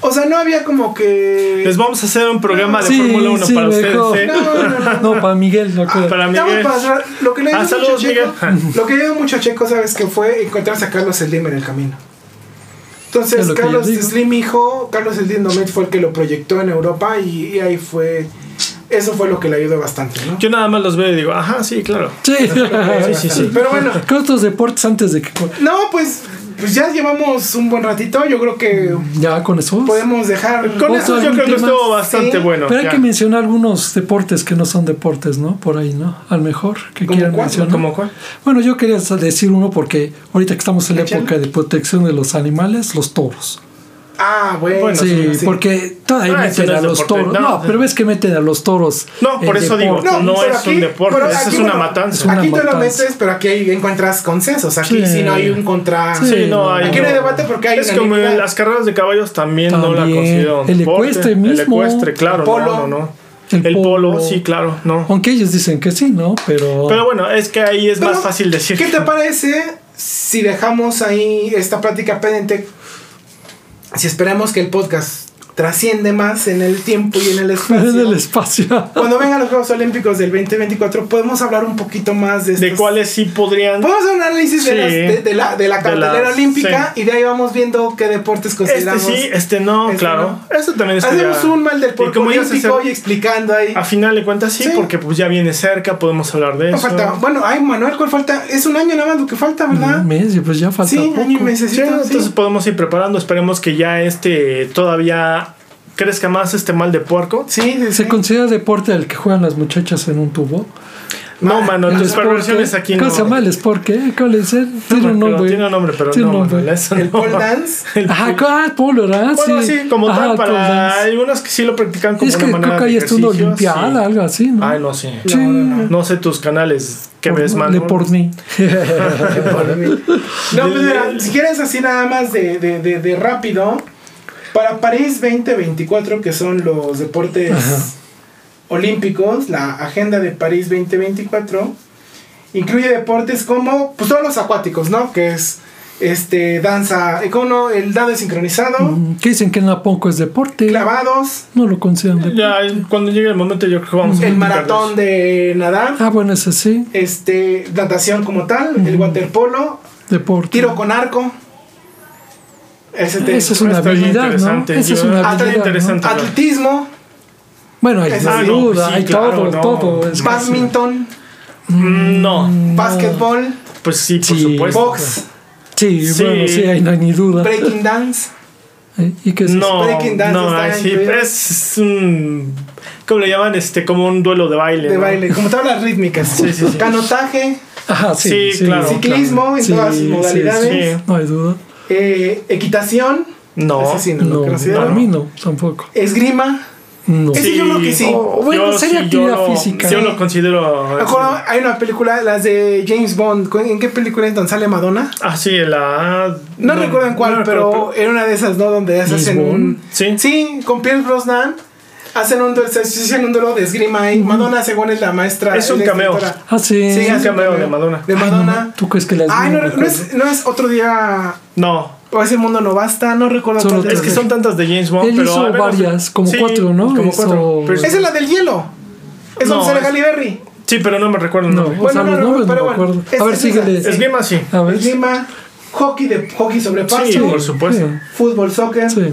[SPEAKER 1] O sea, no había como que.
[SPEAKER 2] Les vamos a hacer un programa de
[SPEAKER 3] Sí,
[SPEAKER 2] Fórmula 1
[SPEAKER 3] sí,
[SPEAKER 2] para
[SPEAKER 3] mejor.
[SPEAKER 2] ustedes. ¿eh?
[SPEAKER 1] No, no, no.
[SPEAKER 3] No, para Miguel, no creo.
[SPEAKER 2] Para Miguel.
[SPEAKER 1] Lo que le dio
[SPEAKER 2] Ah,
[SPEAKER 1] mucho
[SPEAKER 2] saludos,
[SPEAKER 1] a Checo,
[SPEAKER 2] Miguel. [laughs]
[SPEAKER 1] lo que le dio mucho a Checo, ¿sabes qué fue? Encontrarse a Carlos Slim en el camino.
[SPEAKER 3] Es
[SPEAKER 1] Entonces,
[SPEAKER 3] lo que
[SPEAKER 1] Carlos. Slim hijo, Carlos Slim Domet fue el que lo proyectó en Europa y, y ahí fue. Eso fue lo que le ayudó bastante, ¿no?
[SPEAKER 2] Yo nada más los veo y digo, ajá, sí, claro.
[SPEAKER 3] Sí, [laughs]
[SPEAKER 2] Sí, sí, sí.
[SPEAKER 1] Pero bueno,
[SPEAKER 3] ¿Qué otros deportes antes de que...
[SPEAKER 1] no, pues, pues ya llevamos un buen ratito. Yo creo que
[SPEAKER 3] Ya con eso?
[SPEAKER 1] podemos dejar.
[SPEAKER 2] Con
[SPEAKER 3] ¿Otro
[SPEAKER 2] eso yo creo que estuvo bastante
[SPEAKER 1] Sí.
[SPEAKER 2] bueno.
[SPEAKER 3] Pero hay
[SPEAKER 2] ya.
[SPEAKER 3] que mencionar algunos deportes que no son deportes, ¿no? Por ahí, ¿no? Al mejor que
[SPEAKER 1] ¿Cómo
[SPEAKER 3] quieran
[SPEAKER 1] cuál?
[SPEAKER 3] mencionar.
[SPEAKER 2] ¿Cómo cuál?
[SPEAKER 3] Bueno, yo quería decir uno porque ahorita que estamos en la época de protección de los animales, los toros.
[SPEAKER 1] Ah, bueno,
[SPEAKER 2] Bueno,
[SPEAKER 3] sí,
[SPEAKER 1] sí.
[SPEAKER 3] porque todavía
[SPEAKER 2] Ah,
[SPEAKER 3] meten
[SPEAKER 2] no
[SPEAKER 3] a los
[SPEAKER 2] deporte.
[SPEAKER 3] toros.
[SPEAKER 2] No,
[SPEAKER 3] pero ves que meten a los toros.
[SPEAKER 2] No, por eso digo, no, es un deporte,
[SPEAKER 1] pero
[SPEAKER 2] eso
[SPEAKER 1] aquí,
[SPEAKER 2] es una
[SPEAKER 1] bueno,
[SPEAKER 2] matanza.
[SPEAKER 3] Es una
[SPEAKER 1] aquí te lo
[SPEAKER 3] matanza.
[SPEAKER 1] metes, pero aquí hay- encuentras consensos. Aquí
[SPEAKER 3] Sí.
[SPEAKER 1] sí, no hay un contra.
[SPEAKER 3] Sí,
[SPEAKER 2] Sí, no,
[SPEAKER 3] no,
[SPEAKER 2] hay,
[SPEAKER 1] Aquí no hay debate porque hay
[SPEAKER 2] Es como las carreras de caballos también, no la un
[SPEAKER 3] El
[SPEAKER 2] deporte.
[SPEAKER 3] ecuestre
[SPEAKER 2] El
[SPEAKER 3] mismo.
[SPEAKER 2] ecuestre, claro,
[SPEAKER 1] El polo.
[SPEAKER 2] no, no, no.
[SPEAKER 3] El
[SPEAKER 2] El, polo,
[SPEAKER 3] polo.
[SPEAKER 2] sí, claro, no.
[SPEAKER 3] Aunque ellos dicen que sí, ¿no? Pero.
[SPEAKER 2] Pero bueno, es que ahí es
[SPEAKER 1] Pero,
[SPEAKER 2] más fácil decir.
[SPEAKER 1] ¿Qué te parece si dejamos ahí esta plática pendiente? Si esperamos que el podcast trasciende más en el tiempo y en el [laughs] espacio.
[SPEAKER 3] en el espacio. [laughs]
[SPEAKER 1] Cuando vengan los Juegos Olímpicos del 2024, podemos hablar un poquito más de
[SPEAKER 2] de
[SPEAKER 1] estos-
[SPEAKER 2] cuáles sí podrían.
[SPEAKER 1] Podemos hacer un análisis de, las- de- de la, de la
[SPEAKER 2] De
[SPEAKER 1] cartelera
[SPEAKER 2] las-
[SPEAKER 1] olímpica y de ahí vamos viendo qué deportes
[SPEAKER 2] Este
[SPEAKER 1] consideramos.
[SPEAKER 2] sí, este no,
[SPEAKER 1] Este
[SPEAKER 2] claro. Eso también estaría.
[SPEAKER 1] Hacemos un mal del
[SPEAKER 2] a
[SPEAKER 1] olímpico
[SPEAKER 2] hacer-
[SPEAKER 1] y explicando ahí.
[SPEAKER 2] A final de cuentas sí,
[SPEAKER 1] Sí.
[SPEAKER 2] porque pues ya viene cerca, podemos hablar de
[SPEAKER 1] No
[SPEAKER 2] eso.
[SPEAKER 1] falta, bueno, ay Manuel, ¿cuál falta? Es un año nada más lo que falta, ¿verdad?
[SPEAKER 3] Un mes, pues ya falta
[SPEAKER 1] sí,
[SPEAKER 3] poco.
[SPEAKER 1] año y
[SPEAKER 2] Sí,
[SPEAKER 1] mesecito. sí.
[SPEAKER 2] entonces podemos ir preparando. Esperemos que ya este todavía crezca más este mal de puerco.
[SPEAKER 1] Sí, sí, sí.
[SPEAKER 3] ¿Se considera deporte el que juegan las muchachas en un tubo?
[SPEAKER 2] No,
[SPEAKER 1] Ah,
[SPEAKER 2] mano,
[SPEAKER 3] El
[SPEAKER 2] tus perversiones
[SPEAKER 3] ¿qué?
[SPEAKER 2] aquí
[SPEAKER 3] ¿Cómo
[SPEAKER 2] no.
[SPEAKER 3] se llama el sport? ¿Qué? ¿Cómo le dicen?
[SPEAKER 2] No,
[SPEAKER 3] Tiene un nombre.
[SPEAKER 2] Tiene un nombre, pero
[SPEAKER 3] Tiene
[SPEAKER 2] no,
[SPEAKER 3] nombre.
[SPEAKER 2] Manuel, eso
[SPEAKER 1] El
[SPEAKER 2] no.
[SPEAKER 1] pole dance. [laughs]
[SPEAKER 2] El
[SPEAKER 3] Ajá, ah, polo, ¿verdad?
[SPEAKER 2] Bueno, sí, como
[SPEAKER 3] Ajá,
[SPEAKER 2] tal,
[SPEAKER 3] pole
[SPEAKER 2] para
[SPEAKER 3] dance.
[SPEAKER 2] algunos que sí lo practican como
[SPEAKER 3] Es que
[SPEAKER 2] una
[SPEAKER 3] creo
[SPEAKER 2] manera
[SPEAKER 3] que
[SPEAKER 2] de
[SPEAKER 3] ahí está una olimpiada,
[SPEAKER 2] sí.
[SPEAKER 3] algo así, ¿no?
[SPEAKER 2] Ay, no, sí.
[SPEAKER 3] Sí.
[SPEAKER 2] No sé tus canales que
[SPEAKER 3] Por-
[SPEAKER 2] ves,
[SPEAKER 3] Le
[SPEAKER 2] Manuel. [laughs]
[SPEAKER 3] por mí.
[SPEAKER 1] No, pues mira, si quieres así nada más de, de, de, de rápido, para París 2024, que son los deportes
[SPEAKER 3] Ajá.
[SPEAKER 1] olímpicos, la agenda de París 2024 incluye deportes como, pues todos los acuáticos, ¿no? Que es este danza, eh. El dado sincronizado,
[SPEAKER 3] que dicen que es deporte.
[SPEAKER 1] clavados,
[SPEAKER 3] No lo consideran deporte.
[SPEAKER 2] Ya, cuando llegue el momento, yo creo que vamos a
[SPEAKER 1] el maratón de nadar,
[SPEAKER 3] Ah, bueno, ese sí,
[SPEAKER 1] este natación como tal, el waterpolo,
[SPEAKER 3] deporte.
[SPEAKER 1] tiro con arco. Ese te-
[SPEAKER 3] Esa es una habilidad, ¿no? Esa es una
[SPEAKER 2] Está
[SPEAKER 3] habilidad,
[SPEAKER 2] interesante.
[SPEAKER 3] ¿no?
[SPEAKER 1] atletismo,
[SPEAKER 3] Bueno, hay
[SPEAKER 2] sí.
[SPEAKER 3] duda,
[SPEAKER 2] Ah, no,
[SPEAKER 3] hay
[SPEAKER 2] sí, claro,
[SPEAKER 3] todo,
[SPEAKER 2] no.
[SPEAKER 3] todo. Es
[SPEAKER 1] badminton,
[SPEAKER 2] Mm, No,
[SPEAKER 1] básquetbol,
[SPEAKER 2] pues sí, por
[SPEAKER 3] Sí.
[SPEAKER 2] supuesto.
[SPEAKER 1] box,
[SPEAKER 3] Sí,
[SPEAKER 2] Sí.
[SPEAKER 3] bueno, sí, ahí no hay ni duda.
[SPEAKER 1] breaking dance.
[SPEAKER 3] ¿Y qué es eso?
[SPEAKER 2] No,
[SPEAKER 1] Breaking dance
[SPEAKER 2] no, sí, es un. ¿Cómo le llaman? Este, como un duelo de baile.
[SPEAKER 1] de
[SPEAKER 2] ¿no?
[SPEAKER 1] baile, como tablas rítmicas.
[SPEAKER 2] Sí, sí, sí.
[SPEAKER 1] Canotaje,
[SPEAKER 3] Ajá, sí,
[SPEAKER 2] Sí, claro.
[SPEAKER 1] ciclismo en
[SPEAKER 3] Sí,
[SPEAKER 1] todas sus
[SPEAKER 3] sí,
[SPEAKER 1] modalidades,
[SPEAKER 2] sí.
[SPEAKER 3] No hay duda.
[SPEAKER 1] Eh, equitación,
[SPEAKER 2] No.
[SPEAKER 1] sí no,
[SPEAKER 3] No,
[SPEAKER 1] considero.
[SPEAKER 3] para mí no, tampoco.
[SPEAKER 1] esgrima,
[SPEAKER 3] No.
[SPEAKER 1] Ese yo creo que sí.
[SPEAKER 3] Oh, bueno,
[SPEAKER 2] Yo
[SPEAKER 3] sería
[SPEAKER 2] sí, yo
[SPEAKER 3] actividad
[SPEAKER 2] lo-
[SPEAKER 3] física.
[SPEAKER 2] Yo lo considero.
[SPEAKER 1] Acuerdo, hay una película, las de James Bond, ¿cu- ¿en qué película es donde sale Madonna?
[SPEAKER 2] Ah, sí, la.
[SPEAKER 1] No, recuerdo en cuál,
[SPEAKER 2] no
[SPEAKER 1] pero
[SPEAKER 2] recuerdo,
[SPEAKER 1] era una de esas, ¿no? Donde hacen un...
[SPEAKER 2] Sí.
[SPEAKER 1] Sí, con Pierce Brosnan. Hacen un, duelo- se hacen un duelo de esgrima y Madonna según es la maestra.
[SPEAKER 2] Es un
[SPEAKER 1] la
[SPEAKER 2] cameo.
[SPEAKER 3] Ah, sí.
[SPEAKER 1] Sí,
[SPEAKER 2] un
[SPEAKER 1] hace un
[SPEAKER 2] cameo de Madonna.
[SPEAKER 1] De
[SPEAKER 3] Ay, no,
[SPEAKER 1] Madonna.
[SPEAKER 3] ¿Tú crees que las
[SPEAKER 1] Ay, no, no, es, no es otro día.
[SPEAKER 2] No.
[SPEAKER 1] O ese mundo no basta, no recuerdo
[SPEAKER 2] Es que son tantas de James Bond,
[SPEAKER 3] Él
[SPEAKER 2] pero.
[SPEAKER 3] hizo varias, como
[SPEAKER 2] Sí,
[SPEAKER 3] cuatro, ¿no?
[SPEAKER 2] Como cuatro. Pero-
[SPEAKER 1] Esa es la del hielo. Es
[SPEAKER 2] No,
[SPEAKER 1] donde sale
[SPEAKER 2] es-
[SPEAKER 1] Halle Berry.
[SPEAKER 2] Sí, pero no me recuerdo el
[SPEAKER 3] No,
[SPEAKER 2] nombre.
[SPEAKER 3] o sea,
[SPEAKER 1] Bueno, no, no,
[SPEAKER 3] no
[SPEAKER 1] pero
[SPEAKER 3] me
[SPEAKER 1] bueno,
[SPEAKER 3] acuerdo.
[SPEAKER 1] es-
[SPEAKER 3] A ver,
[SPEAKER 1] es
[SPEAKER 3] síguele.
[SPEAKER 2] Esgrima, sí.
[SPEAKER 3] A ver.
[SPEAKER 1] Esgrima, hockey de hockey sobre pasto,
[SPEAKER 2] Sí, por supuesto.
[SPEAKER 1] fútbol, soccer,
[SPEAKER 3] Sí,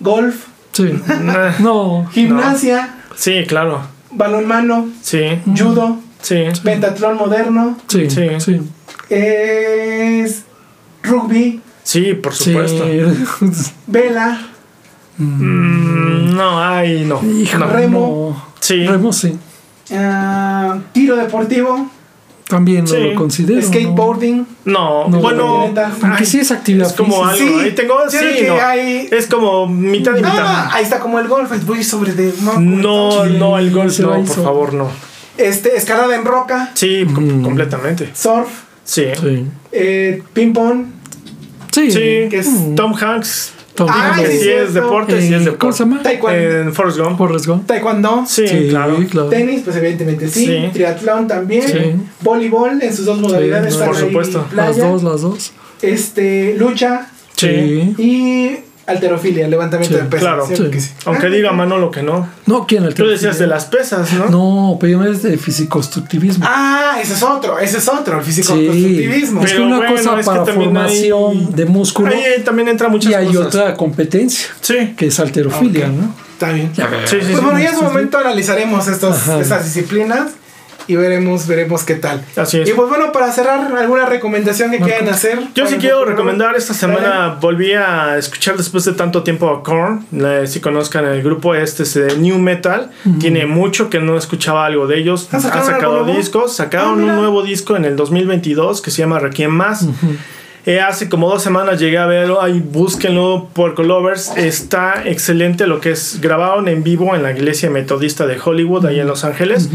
[SPEAKER 1] golf,
[SPEAKER 3] sí. No,
[SPEAKER 1] gimnasia,
[SPEAKER 2] Sí, claro.
[SPEAKER 1] balonmano,
[SPEAKER 2] Sí,
[SPEAKER 1] judo,
[SPEAKER 2] sí.
[SPEAKER 1] pentatlón moderno,
[SPEAKER 3] sí,
[SPEAKER 2] Sí.
[SPEAKER 3] sí.
[SPEAKER 1] es rugby,
[SPEAKER 2] Sí, por
[SPEAKER 3] Sí.
[SPEAKER 2] supuesto. [laughs]
[SPEAKER 1] vela,
[SPEAKER 2] Mm, no, ay, no.
[SPEAKER 3] Hijo,
[SPEAKER 2] No.
[SPEAKER 1] Remo.
[SPEAKER 3] no.
[SPEAKER 2] Sí.
[SPEAKER 3] Remo, sí.
[SPEAKER 1] ah, tiro deportivo,
[SPEAKER 3] También
[SPEAKER 2] Sí.
[SPEAKER 3] no lo considero. ¿no?
[SPEAKER 1] skateboarding.
[SPEAKER 2] No,
[SPEAKER 3] No,
[SPEAKER 2] bueno.
[SPEAKER 3] Aunque sí es actividad
[SPEAKER 2] es como
[SPEAKER 3] física.
[SPEAKER 2] algo.
[SPEAKER 1] Sí,
[SPEAKER 2] ahí tengo, sí,
[SPEAKER 1] que
[SPEAKER 2] no.
[SPEAKER 1] hay-
[SPEAKER 2] Es como mitad y mitad.
[SPEAKER 1] Ah, ahí está como el golf, voy sobre de...
[SPEAKER 2] No,
[SPEAKER 3] Sí,
[SPEAKER 2] no, el golf, no, por
[SPEAKER 3] hizo.
[SPEAKER 2] favor, no.
[SPEAKER 1] Este, escalada en roca,
[SPEAKER 2] Sí,
[SPEAKER 3] Mm.
[SPEAKER 2] completamente.
[SPEAKER 1] surf,
[SPEAKER 2] Sí.
[SPEAKER 3] Sí.
[SPEAKER 1] eh, ping pong,
[SPEAKER 3] Sí.
[SPEAKER 2] Sí,
[SPEAKER 1] que es
[SPEAKER 3] Mm.
[SPEAKER 2] Tom Hanks.
[SPEAKER 1] Ah, sí,
[SPEAKER 2] sí es deporte, sí es
[SPEAKER 3] Eh,
[SPEAKER 2] deporte.
[SPEAKER 3] ¿Cómo se llama?
[SPEAKER 1] taekwondo,
[SPEAKER 2] En Forrest Gump.
[SPEAKER 3] Forrest Gump.
[SPEAKER 1] taekwondo
[SPEAKER 2] Sí, claro.
[SPEAKER 1] tenis, pues evidentemente sí,
[SPEAKER 2] Sí.
[SPEAKER 1] triatlón también,
[SPEAKER 3] Sí.
[SPEAKER 1] voleibol en sus dos modalidades,
[SPEAKER 3] Sí,
[SPEAKER 1] están
[SPEAKER 2] por supuesto.
[SPEAKER 1] playa,
[SPEAKER 3] Las dos, las dos.
[SPEAKER 1] este, lucha
[SPEAKER 2] Sí.
[SPEAKER 1] y alterofilia, levantamiento
[SPEAKER 3] Sí,
[SPEAKER 1] de pesas.
[SPEAKER 2] claro.
[SPEAKER 1] ¿cierto
[SPEAKER 3] Sí.
[SPEAKER 1] que sí?
[SPEAKER 2] Aunque
[SPEAKER 1] Ah,
[SPEAKER 2] diga Manolo que no.
[SPEAKER 3] No, ¿quién el
[SPEAKER 2] Tú decías de las pesas, ¿no?
[SPEAKER 3] No, pero yo es de fisicostructivismo.
[SPEAKER 1] Ah, ese es otro, ese es otro, el constructivismo.
[SPEAKER 3] Es que
[SPEAKER 2] Pero
[SPEAKER 3] una
[SPEAKER 2] bueno,
[SPEAKER 3] cosa
[SPEAKER 2] es que
[SPEAKER 3] para formación
[SPEAKER 2] hay-
[SPEAKER 3] de músculo
[SPEAKER 2] Ahí también entra muchas
[SPEAKER 3] y hay
[SPEAKER 2] cosas.
[SPEAKER 3] otra competencia,
[SPEAKER 2] Sí.
[SPEAKER 3] que es alterofilia. ¿no?
[SPEAKER 1] Está bien.
[SPEAKER 3] Ya ves.
[SPEAKER 2] Sí, sí,
[SPEAKER 1] Pues
[SPEAKER 2] sí.
[SPEAKER 1] bueno, ya en su momento analizaremos estos, estas disciplinas y veremos, veremos qué tal.
[SPEAKER 2] Así es.
[SPEAKER 1] Y pues bueno, para cerrar, ¿alguna recomendación que quieran hacer?
[SPEAKER 2] Yo sí quiero recomendar, esta semana volví a escuchar después de tanto tiempo a Korn, Le- si conozcan el grupo este es de New Metal, tiene mucho que no escuchaba algo de ellos,
[SPEAKER 1] ¿Ah,
[SPEAKER 2] han
[SPEAKER 1] sacaron
[SPEAKER 2] sacado
[SPEAKER 1] algo nuevo?
[SPEAKER 2] discos, sacaron
[SPEAKER 1] Ah,
[SPEAKER 2] un nuevo disco en el 2022 que se llama Requiem Más. Eh, hace como dos semanas llegué a verlo, ahí búsquenlo, Porco Lovers, está excelente lo que es, grabaron en vivo en la iglesia metodista de Hollywood, ahí en Los Ángeles.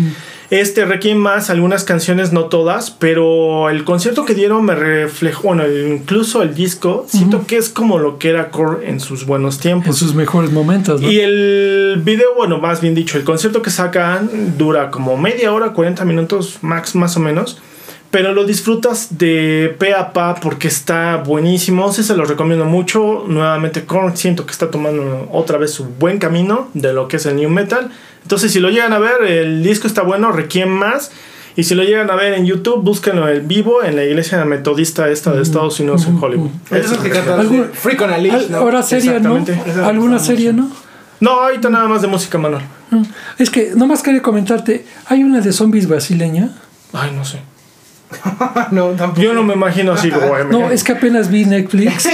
[SPEAKER 2] Este Requiem más, algunas canciones, no todas, pero el concierto que dieron me reflejó, bueno, el- incluso el disco, siento que es como lo que era Core en sus buenos
[SPEAKER 3] En
[SPEAKER 2] tiempos.
[SPEAKER 3] sus mejores momentos, ¿no?
[SPEAKER 2] Y el video, bueno, más bien dicho, el concierto que sacan dura como media hora, 40 minutos max, más o menos. Pero lo disfrutas de pe a pa porque está buenísimo. Sí, se los recomiendo mucho. Nuevamente, Korn siento que está tomando otra vez su buen camino de lo que es el new metal. Entonces, si lo llegan a ver, el disco está bueno, requiere más. Y si lo llegan a ver en YouTube, búsquenlo en vivo en la iglesia metodista esta de Estados Unidos en Hollywood.
[SPEAKER 1] Es eso que cantan
[SPEAKER 3] ¿Algún-
[SPEAKER 1] Freak on a Leash,
[SPEAKER 3] Al-
[SPEAKER 1] ¿no?
[SPEAKER 3] Ahora serie, ¿no? ¿Alguna serie, no?
[SPEAKER 2] No, ahorita nada más de música, Manuel.
[SPEAKER 3] Es que nomás quería comentarte, hay una de zombies brasileña.
[SPEAKER 2] Ay, no sé. [laughs]
[SPEAKER 1] no, tampoco.
[SPEAKER 2] Yo no me imagino así como
[SPEAKER 3] No, es que apenas vi Netflix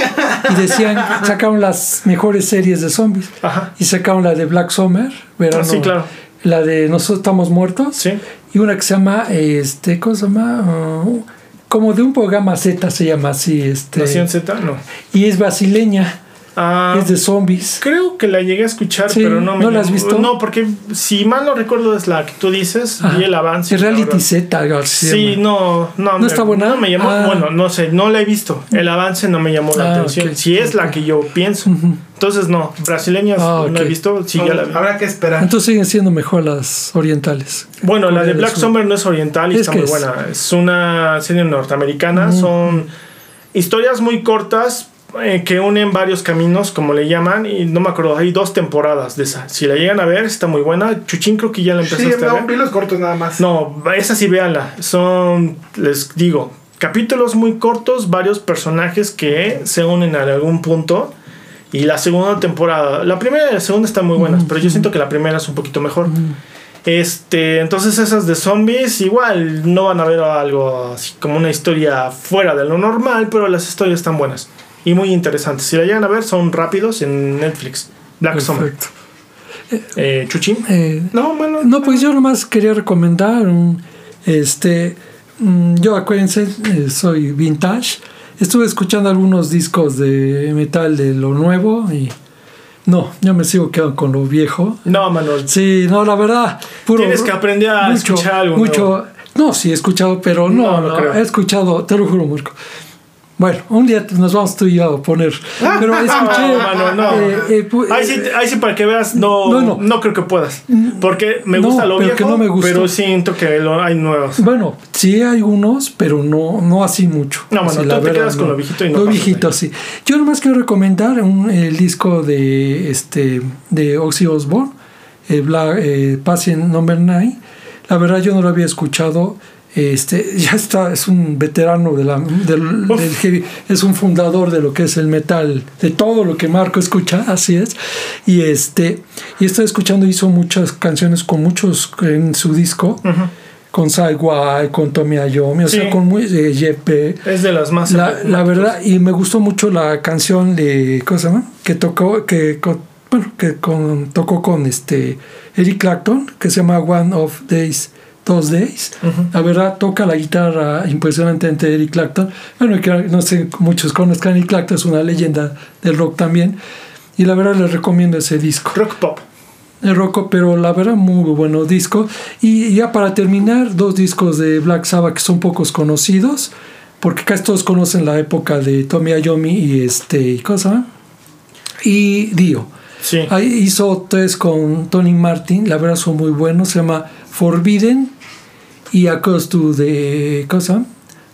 [SPEAKER 3] y decían, sacaron las mejores series de zombies.
[SPEAKER 2] Ajá.
[SPEAKER 3] Y sacaron la de Black Summer, verano,
[SPEAKER 2] Ah, sí, claro.
[SPEAKER 3] la de Nosotros estamos muertos.
[SPEAKER 2] Sí.
[SPEAKER 3] Y una que se llama, este, ¿cómo se llama? Uh, como de un programa Z se llama así, este.
[SPEAKER 2] Nación Z, no.
[SPEAKER 3] Y es brasileña,
[SPEAKER 2] Ah,
[SPEAKER 3] es de zombies.
[SPEAKER 2] creo que la llegué a escuchar,
[SPEAKER 3] Sí,
[SPEAKER 2] pero no me
[SPEAKER 3] ¿no la has visto?
[SPEAKER 2] No, porque si mal no recuerdo es la que tú dices,
[SPEAKER 3] Ajá.
[SPEAKER 2] vi el avance.
[SPEAKER 3] Es reality. Z, algo así se
[SPEAKER 2] Sí, no, no.
[SPEAKER 3] ¿No
[SPEAKER 2] me-
[SPEAKER 3] está buena?
[SPEAKER 2] No me llamó,
[SPEAKER 3] Ah.
[SPEAKER 2] bueno, no sé, no la he visto. El avance no me llamó la
[SPEAKER 3] Ah,
[SPEAKER 2] atención. si es la que yo pienso. Entonces, no, brasileñas
[SPEAKER 3] Ah,
[SPEAKER 2] no he visto, sí, ya la vi.
[SPEAKER 1] Habrá que esperar.
[SPEAKER 3] Entonces siguen siendo mejor las orientales.
[SPEAKER 2] Bueno, la de Black. Summer no es oriental y
[SPEAKER 3] Es
[SPEAKER 2] está muy
[SPEAKER 3] es-
[SPEAKER 2] buena. Es una serie norteamericana. Son historias muy cortas eh, que unen varios caminos, como le llaman. Y no me acuerdo, hay dos temporadas de esa. Si la llegan a ver, está muy buena. Chuchín creo que ya la
[SPEAKER 1] Sí,
[SPEAKER 2] empezaste a
[SPEAKER 1] no,
[SPEAKER 2] ver.
[SPEAKER 1] vi los cortos nada más.
[SPEAKER 2] No, esa sí véanla. Son, les digo, capítulos muy cortos, varios personajes que se unen a algún punto. Y la segunda temporada, la primera y la segunda están muy buenas, pero yo siento que la primera es un poquito mejor. Este, entonces esas de zombies igual no van a ver algo así como una historia fuera de lo normal, pero las historias están buenas y muy interesantes. Si la llegan a ver son rápidos en Netflix. Black Summer.
[SPEAKER 3] Perfecto.
[SPEAKER 2] Eh, Chuchín.
[SPEAKER 3] Eh,
[SPEAKER 1] No, bueno.
[SPEAKER 3] no, pues yo nomás quería recomendar un, este, mm, yo acuérdense, eh, soy vintage. Estuve escuchando algunos discos de metal de lo nuevo y no, yo me sigo quedando con lo viejo.
[SPEAKER 2] No, Manuel.
[SPEAKER 3] Sí, no, la verdad, puro
[SPEAKER 2] Tienes que aprender a escuchar algo
[SPEAKER 3] Mucho,
[SPEAKER 2] nuevo.
[SPEAKER 3] no, sí he escuchado, pero no,
[SPEAKER 2] No, no
[SPEAKER 3] no,
[SPEAKER 2] creo.
[SPEAKER 3] he escuchado, te lo juro, Marco. Bueno, un día nos vamos tú y yo a poner, pero escuché, [laughs]
[SPEAKER 2] No, no.
[SPEAKER 3] eh, eh,
[SPEAKER 2] Ahí sí, ahí sí, para que veas, no,
[SPEAKER 3] No,
[SPEAKER 2] creo que puedas. Porque me gusta lo viejo,
[SPEAKER 3] que no me gustó.
[SPEAKER 2] pero siento que lo- hay nuevos.
[SPEAKER 3] Bueno, sí hay unos, pero no, no así mucho.
[SPEAKER 2] No, bueno,
[SPEAKER 3] Así,
[SPEAKER 2] tú te
[SPEAKER 3] verdad,
[SPEAKER 2] quedas con lo viejito y no
[SPEAKER 3] Lo viejito, sí. Yo nomás quiero recomendar un, el disco de este de Oxy Osbourne, el Black, eh, Patient Number 9. La verdad yo no lo había escuchado. Este, [laughs] ya está, es un veterano de la, del, del heavy, es un fundador de lo que es el metal, de todo lo que Marco escucha, [laughs] así es. Y este, y estoy escuchando, hizo muchas canciones con muchos en su disco, con Saiwai, con Tommy Ayomi, o
[SPEAKER 2] Sí.
[SPEAKER 3] sea, con muy, eh.
[SPEAKER 2] Es de las más.
[SPEAKER 3] La, la verdad, y me gustó mucho la canción de, ¿cómo se llama? Que tocó, que, con- bueno, que con, tocó con este Eric Clapton, que se llama One of Days, Dos Days. La verdad, toca la guitarra impresionantemente Eric Clapton. Bueno, que no sé, muchos conozcan Eric Clapton, es una leyenda del rock también. Y la verdad les recomiendo ese disco.
[SPEAKER 2] Rock pop.
[SPEAKER 3] El rock, pero la verdad, muy bueno disco. Y ya para terminar, dos discos de Black Sabbath que son pocos conocidos, porque casi todos conocen la época de Tommy Iommi y este, ¿cómo se llama? Y Dio.
[SPEAKER 2] Sí.
[SPEAKER 3] Ahí hizo tres con Tony Martin, la verdad son muy buenos, se llama Forbidden y Across to the, ¿cómo se llama?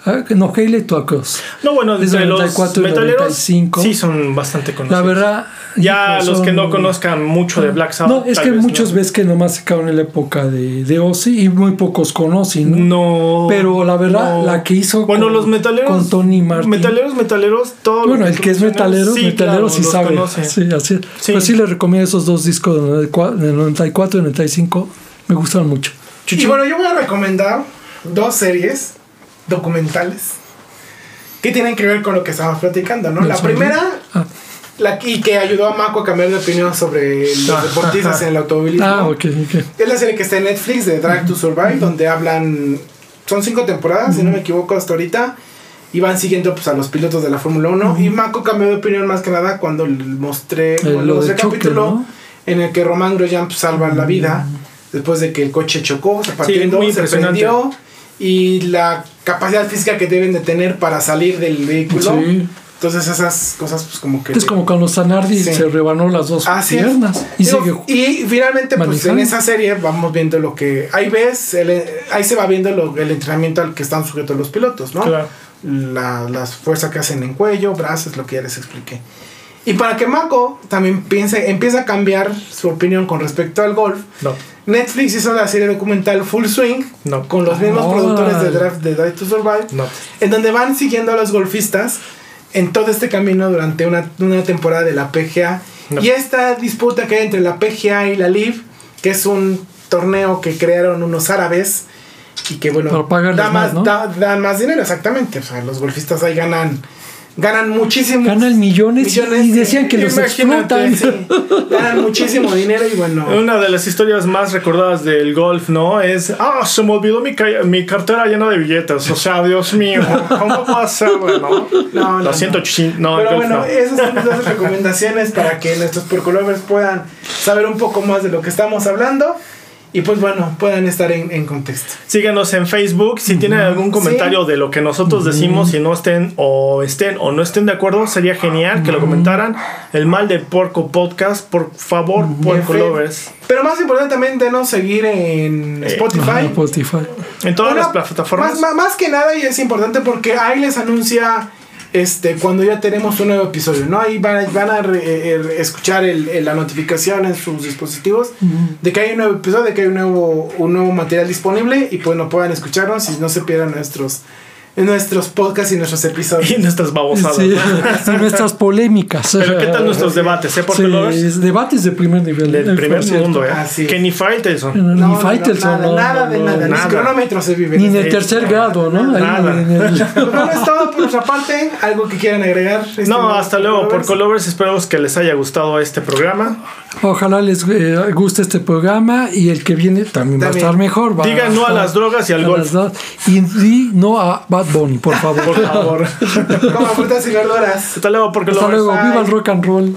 [SPEAKER 3] Ah, No, Haile to Across.
[SPEAKER 2] No, bueno,
[SPEAKER 3] Es
[SPEAKER 2] de los
[SPEAKER 3] 94 y
[SPEAKER 2] metaleros
[SPEAKER 3] 95.
[SPEAKER 2] sí son bastante conocidos.
[SPEAKER 3] La verdad...
[SPEAKER 2] ya los
[SPEAKER 3] son-
[SPEAKER 2] que no conozcan mucho de Black Sabbath.
[SPEAKER 3] no, es que
[SPEAKER 2] vez
[SPEAKER 3] muchos
[SPEAKER 2] no.
[SPEAKER 3] ves que nomás se quedaron en la época de, de Ozzy y muy pocos conocen, ¿no?
[SPEAKER 2] No.
[SPEAKER 3] Pero la verdad,
[SPEAKER 2] no.
[SPEAKER 3] la que hizo
[SPEAKER 2] Bueno,
[SPEAKER 3] con-
[SPEAKER 2] los metaleros.
[SPEAKER 3] con Tony Martin.
[SPEAKER 2] Metaleros, metaleros, todo.
[SPEAKER 3] Bueno, el que es
[SPEAKER 2] tú mencionas,
[SPEAKER 3] metalero,
[SPEAKER 2] sí,
[SPEAKER 3] metalero
[SPEAKER 2] claro,
[SPEAKER 3] sí sabe.
[SPEAKER 2] conoce.
[SPEAKER 3] Sí, así.
[SPEAKER 2] Sí.
[SPEAKER 3] Pues sí les recomiendo esos dos discos del 94 del 94 y 95. Me gustaron mucho.
[SPEAKER 1] Y bueno, yo voy a recomendar dos series documentales que tienen que ver con lo que estamos platicando, ¿no?
[SPEAKER 3] ¿No
[SPEAKER 1] La primera,
[SPEAKER 3] Ah,
[SPEAKER 1] la y que ayudó a Mako a cambiar de opinión sobre los deportistas en el automovilismo.
[SPEAKER 3] ah ok, ok.
[SPEAKER 1] Es la serie que está en Netflix de Drive to Survive, donde hablan. Son cinco temporadas, si no me equivoco, hasta ahorita. Y van siguiendo pues, a los pilotos de la Fórmula 1. Y Mako cambió de opinión más que nada cuando mostré,
[SPEAKER 3] Eh,
[SPEAKER 1] cuando
[SPEAKER 3] lo
[SPEAKER 1] mostré el capítulo
[SPEAKER 3] ¿no?
[SPEAKER 1] en el que Román Grosjean pues, salva la vida después de que el coche chocó, se partió
[SPEAKER 2] Sí,
[SPEAKER 1] se prendió. Y la capacidad física que deben de tener para salir del vehículo.
[SPEAKER 3] Sí.
[SPEAKER 1] Entonces esas cosas pues como que...
[SPEAKER 3] Es como cuando Zanardi
[SPEAKER 1] Sí.
[SPEAKER 3] se rebanó las dos
[SPEAKER 1] Así
[SPEAKER 3] piernas. Y
[SPEAKER 1] Digo,
[SPEAKER 3] sigue.
[SPEAKER 1] y finalmente, pues en esa serie vamos viendo lo que. Ahí ves, el- ahí se va viendo lo- el entrenamiento al que están sujetos los pilotos, ¿no?
[SPEAKER 2] Claro.
[SPEAKER 1] La, las fuerzas que hacen en cuello, brazos, lo que ya les expliqué. Y para que Mako también piense, empiece a cambiar su opinión con respecto al golf,
[SPEAKER 2] No.
[SPEAKER 1] Netflix hizo la serie documental Full Swing
[SPEAKER 2] No.
[SPEAKER 1] con los mismos
[SPEAKER 3] Órale.
[SPEAKER 1] productores de Draft de Drive to Survive,
[SPEAKER 2] No.
[SPEAKER 1] en donde van siguiendo a los golfistas en todo este camino durante una, una temporada de la PGA.
[SPEAKER 2] No.
[SPEAKER 1] Y esta disputa que hay entre la PGA y la LIV, que es un torneo que crearon unos árabes y que bueno,
[SPEAKER 3] Para pagarles
[SPEAKER 1] da más,
[SPEAKER 3] más, ¿no?
[SPEAKER 1] da- dan más dinero, exactamente. O sea, los golfistas ahí ganan, ganan muchísimo.
[SPEAKER 3] Ganan millones, y decían que los explotan.
[SPEAKER 1] sí. ganan muchísimo dinero y bueno.
[SPEAKER 2] Una de las historias más recordadas del golf, ¿no? Es, ah, se me olvidó mi, ca- mi cartera llena de billetes. O sea, Dios mío, ¿cómo puedo hacerlo, no?
[SPEAKER 1] No, no,
[SPEAKER 2] La
[SPEAKER 1] no.
[SPEAKER 2] 180, no,
[SPEAKER 1] Pero
[SPEAKER 2] golf
[SPEAKER 1] bueno,
[SPEAKER 2] no.
[SPEAKER 1] esas son mis dos recomendaciones para que nuestros percolovers puedan saber un poco más de lo que estamos hablando y pues bueno, puedan estar en, en contexto.
[SPEAKER 2] Síganos en Facebook. Si tienen algún comentario de lo que nosotros decimos, si no estén o estén o no estén de acuerdo, sería genial que lo comentaran. El mal de Porco Podcast, por favor, Porco Lovers.
[SPEAKER 1] Pero más importante también denos seguir en
[SPEAKER 2] Eh,
[SPEAKER 1] Spotify.
[SPEAKER 3] Spotify.
[SPEAKER 2] En todas las plataformas.
[SPEAKER 1] Más, más- más que nada, y es importante porque ahí les anuncia este cuando ya tenemos un nuevo episodio, ¿no? Ahí van, a- van a re- eh, escuchar el- el- la notificación en sus dispositivos de que hay un nuevo episodio, de que hay un nuevo, un nuevo material disponible y pues no puedan escucharnos y no se pierdan nuestros, nuestros podcasts y nuestros episodios.
[SPEAKER 2] Y nuestras babosadas.
[SPEAKER 3] Sí,
[SPEAKER 2] ¿no? [laughs]
[SPEAKER 3] y nuestras polémicas.
[SPEAKER 2] Pero ¿qué tal nuestros debates, eh,
[SPEAKER 3] Sí, es debates de primer nivel.
[SPEAKER 2] Del
[SPEAKER 3] eh,
[SPEAKER 2] primer
[SPEAKER 3] por
[SPEAKER 2] mundo, ¿eh?
[SPEAKER 1] Así.
[SPEAKER 2] Que ni Faitelson.
[SPEAKER 3] No,
[SPEAKER 1] No,
[SPEAKER 3] ni
[SPEAKER 1] no,
[SPEAKER 3] Faitelson,
[SPEAKER 1] nada,
[SPEAKER 3] no,
[SPEAKER 1] nada
[SPEAKER 3] no,
[SPEAKER 1] de
[SPEAKER 3] no,
[SPEAKER 1] nada, ni
[SPEAKER 2] nada.
[SPEAKER 1] cronómetro se vive.
[SPEAKER 3] Ni en el tercer grado, ¿no? Ahí
[SPEAKER 2] Nada.
[SPEAKER 3] en el- [laughs]
[SPEAKER 1] bueno, es todo por nuestra parte. ¿Algo que quieran agregar?
[SPEAKER 2] No,
[SPEAKER 1] estimados
[SPEAKER 2] hasta luego,
[SPEAKER 1] Porcolovers?
[SPEAKER 2] Porco Lovers. Esperamos que les haya gustado este programa.
[SPEAKER 3] Ojalá les eh, guste este programa y el que viene también, va a
[SPEAKER 1] También.
[SPEAKER 3] estar mejor. va
[SPEAKER 2] Digan no a las drogas y al golf.
[SPEAKER 3] Y di no a Bad Bunny, por favor.
[SPEAKER 2] Por favor. [laughs]
[SPEAKER 1] Como frutas y verduras.
[SPEAKER 2] Hasta luego, Porco
[SPEAKER 3] Hasta
[SPEAKER 2] Lovers.
[SPEAKER 3] luego, viva el rock and roll.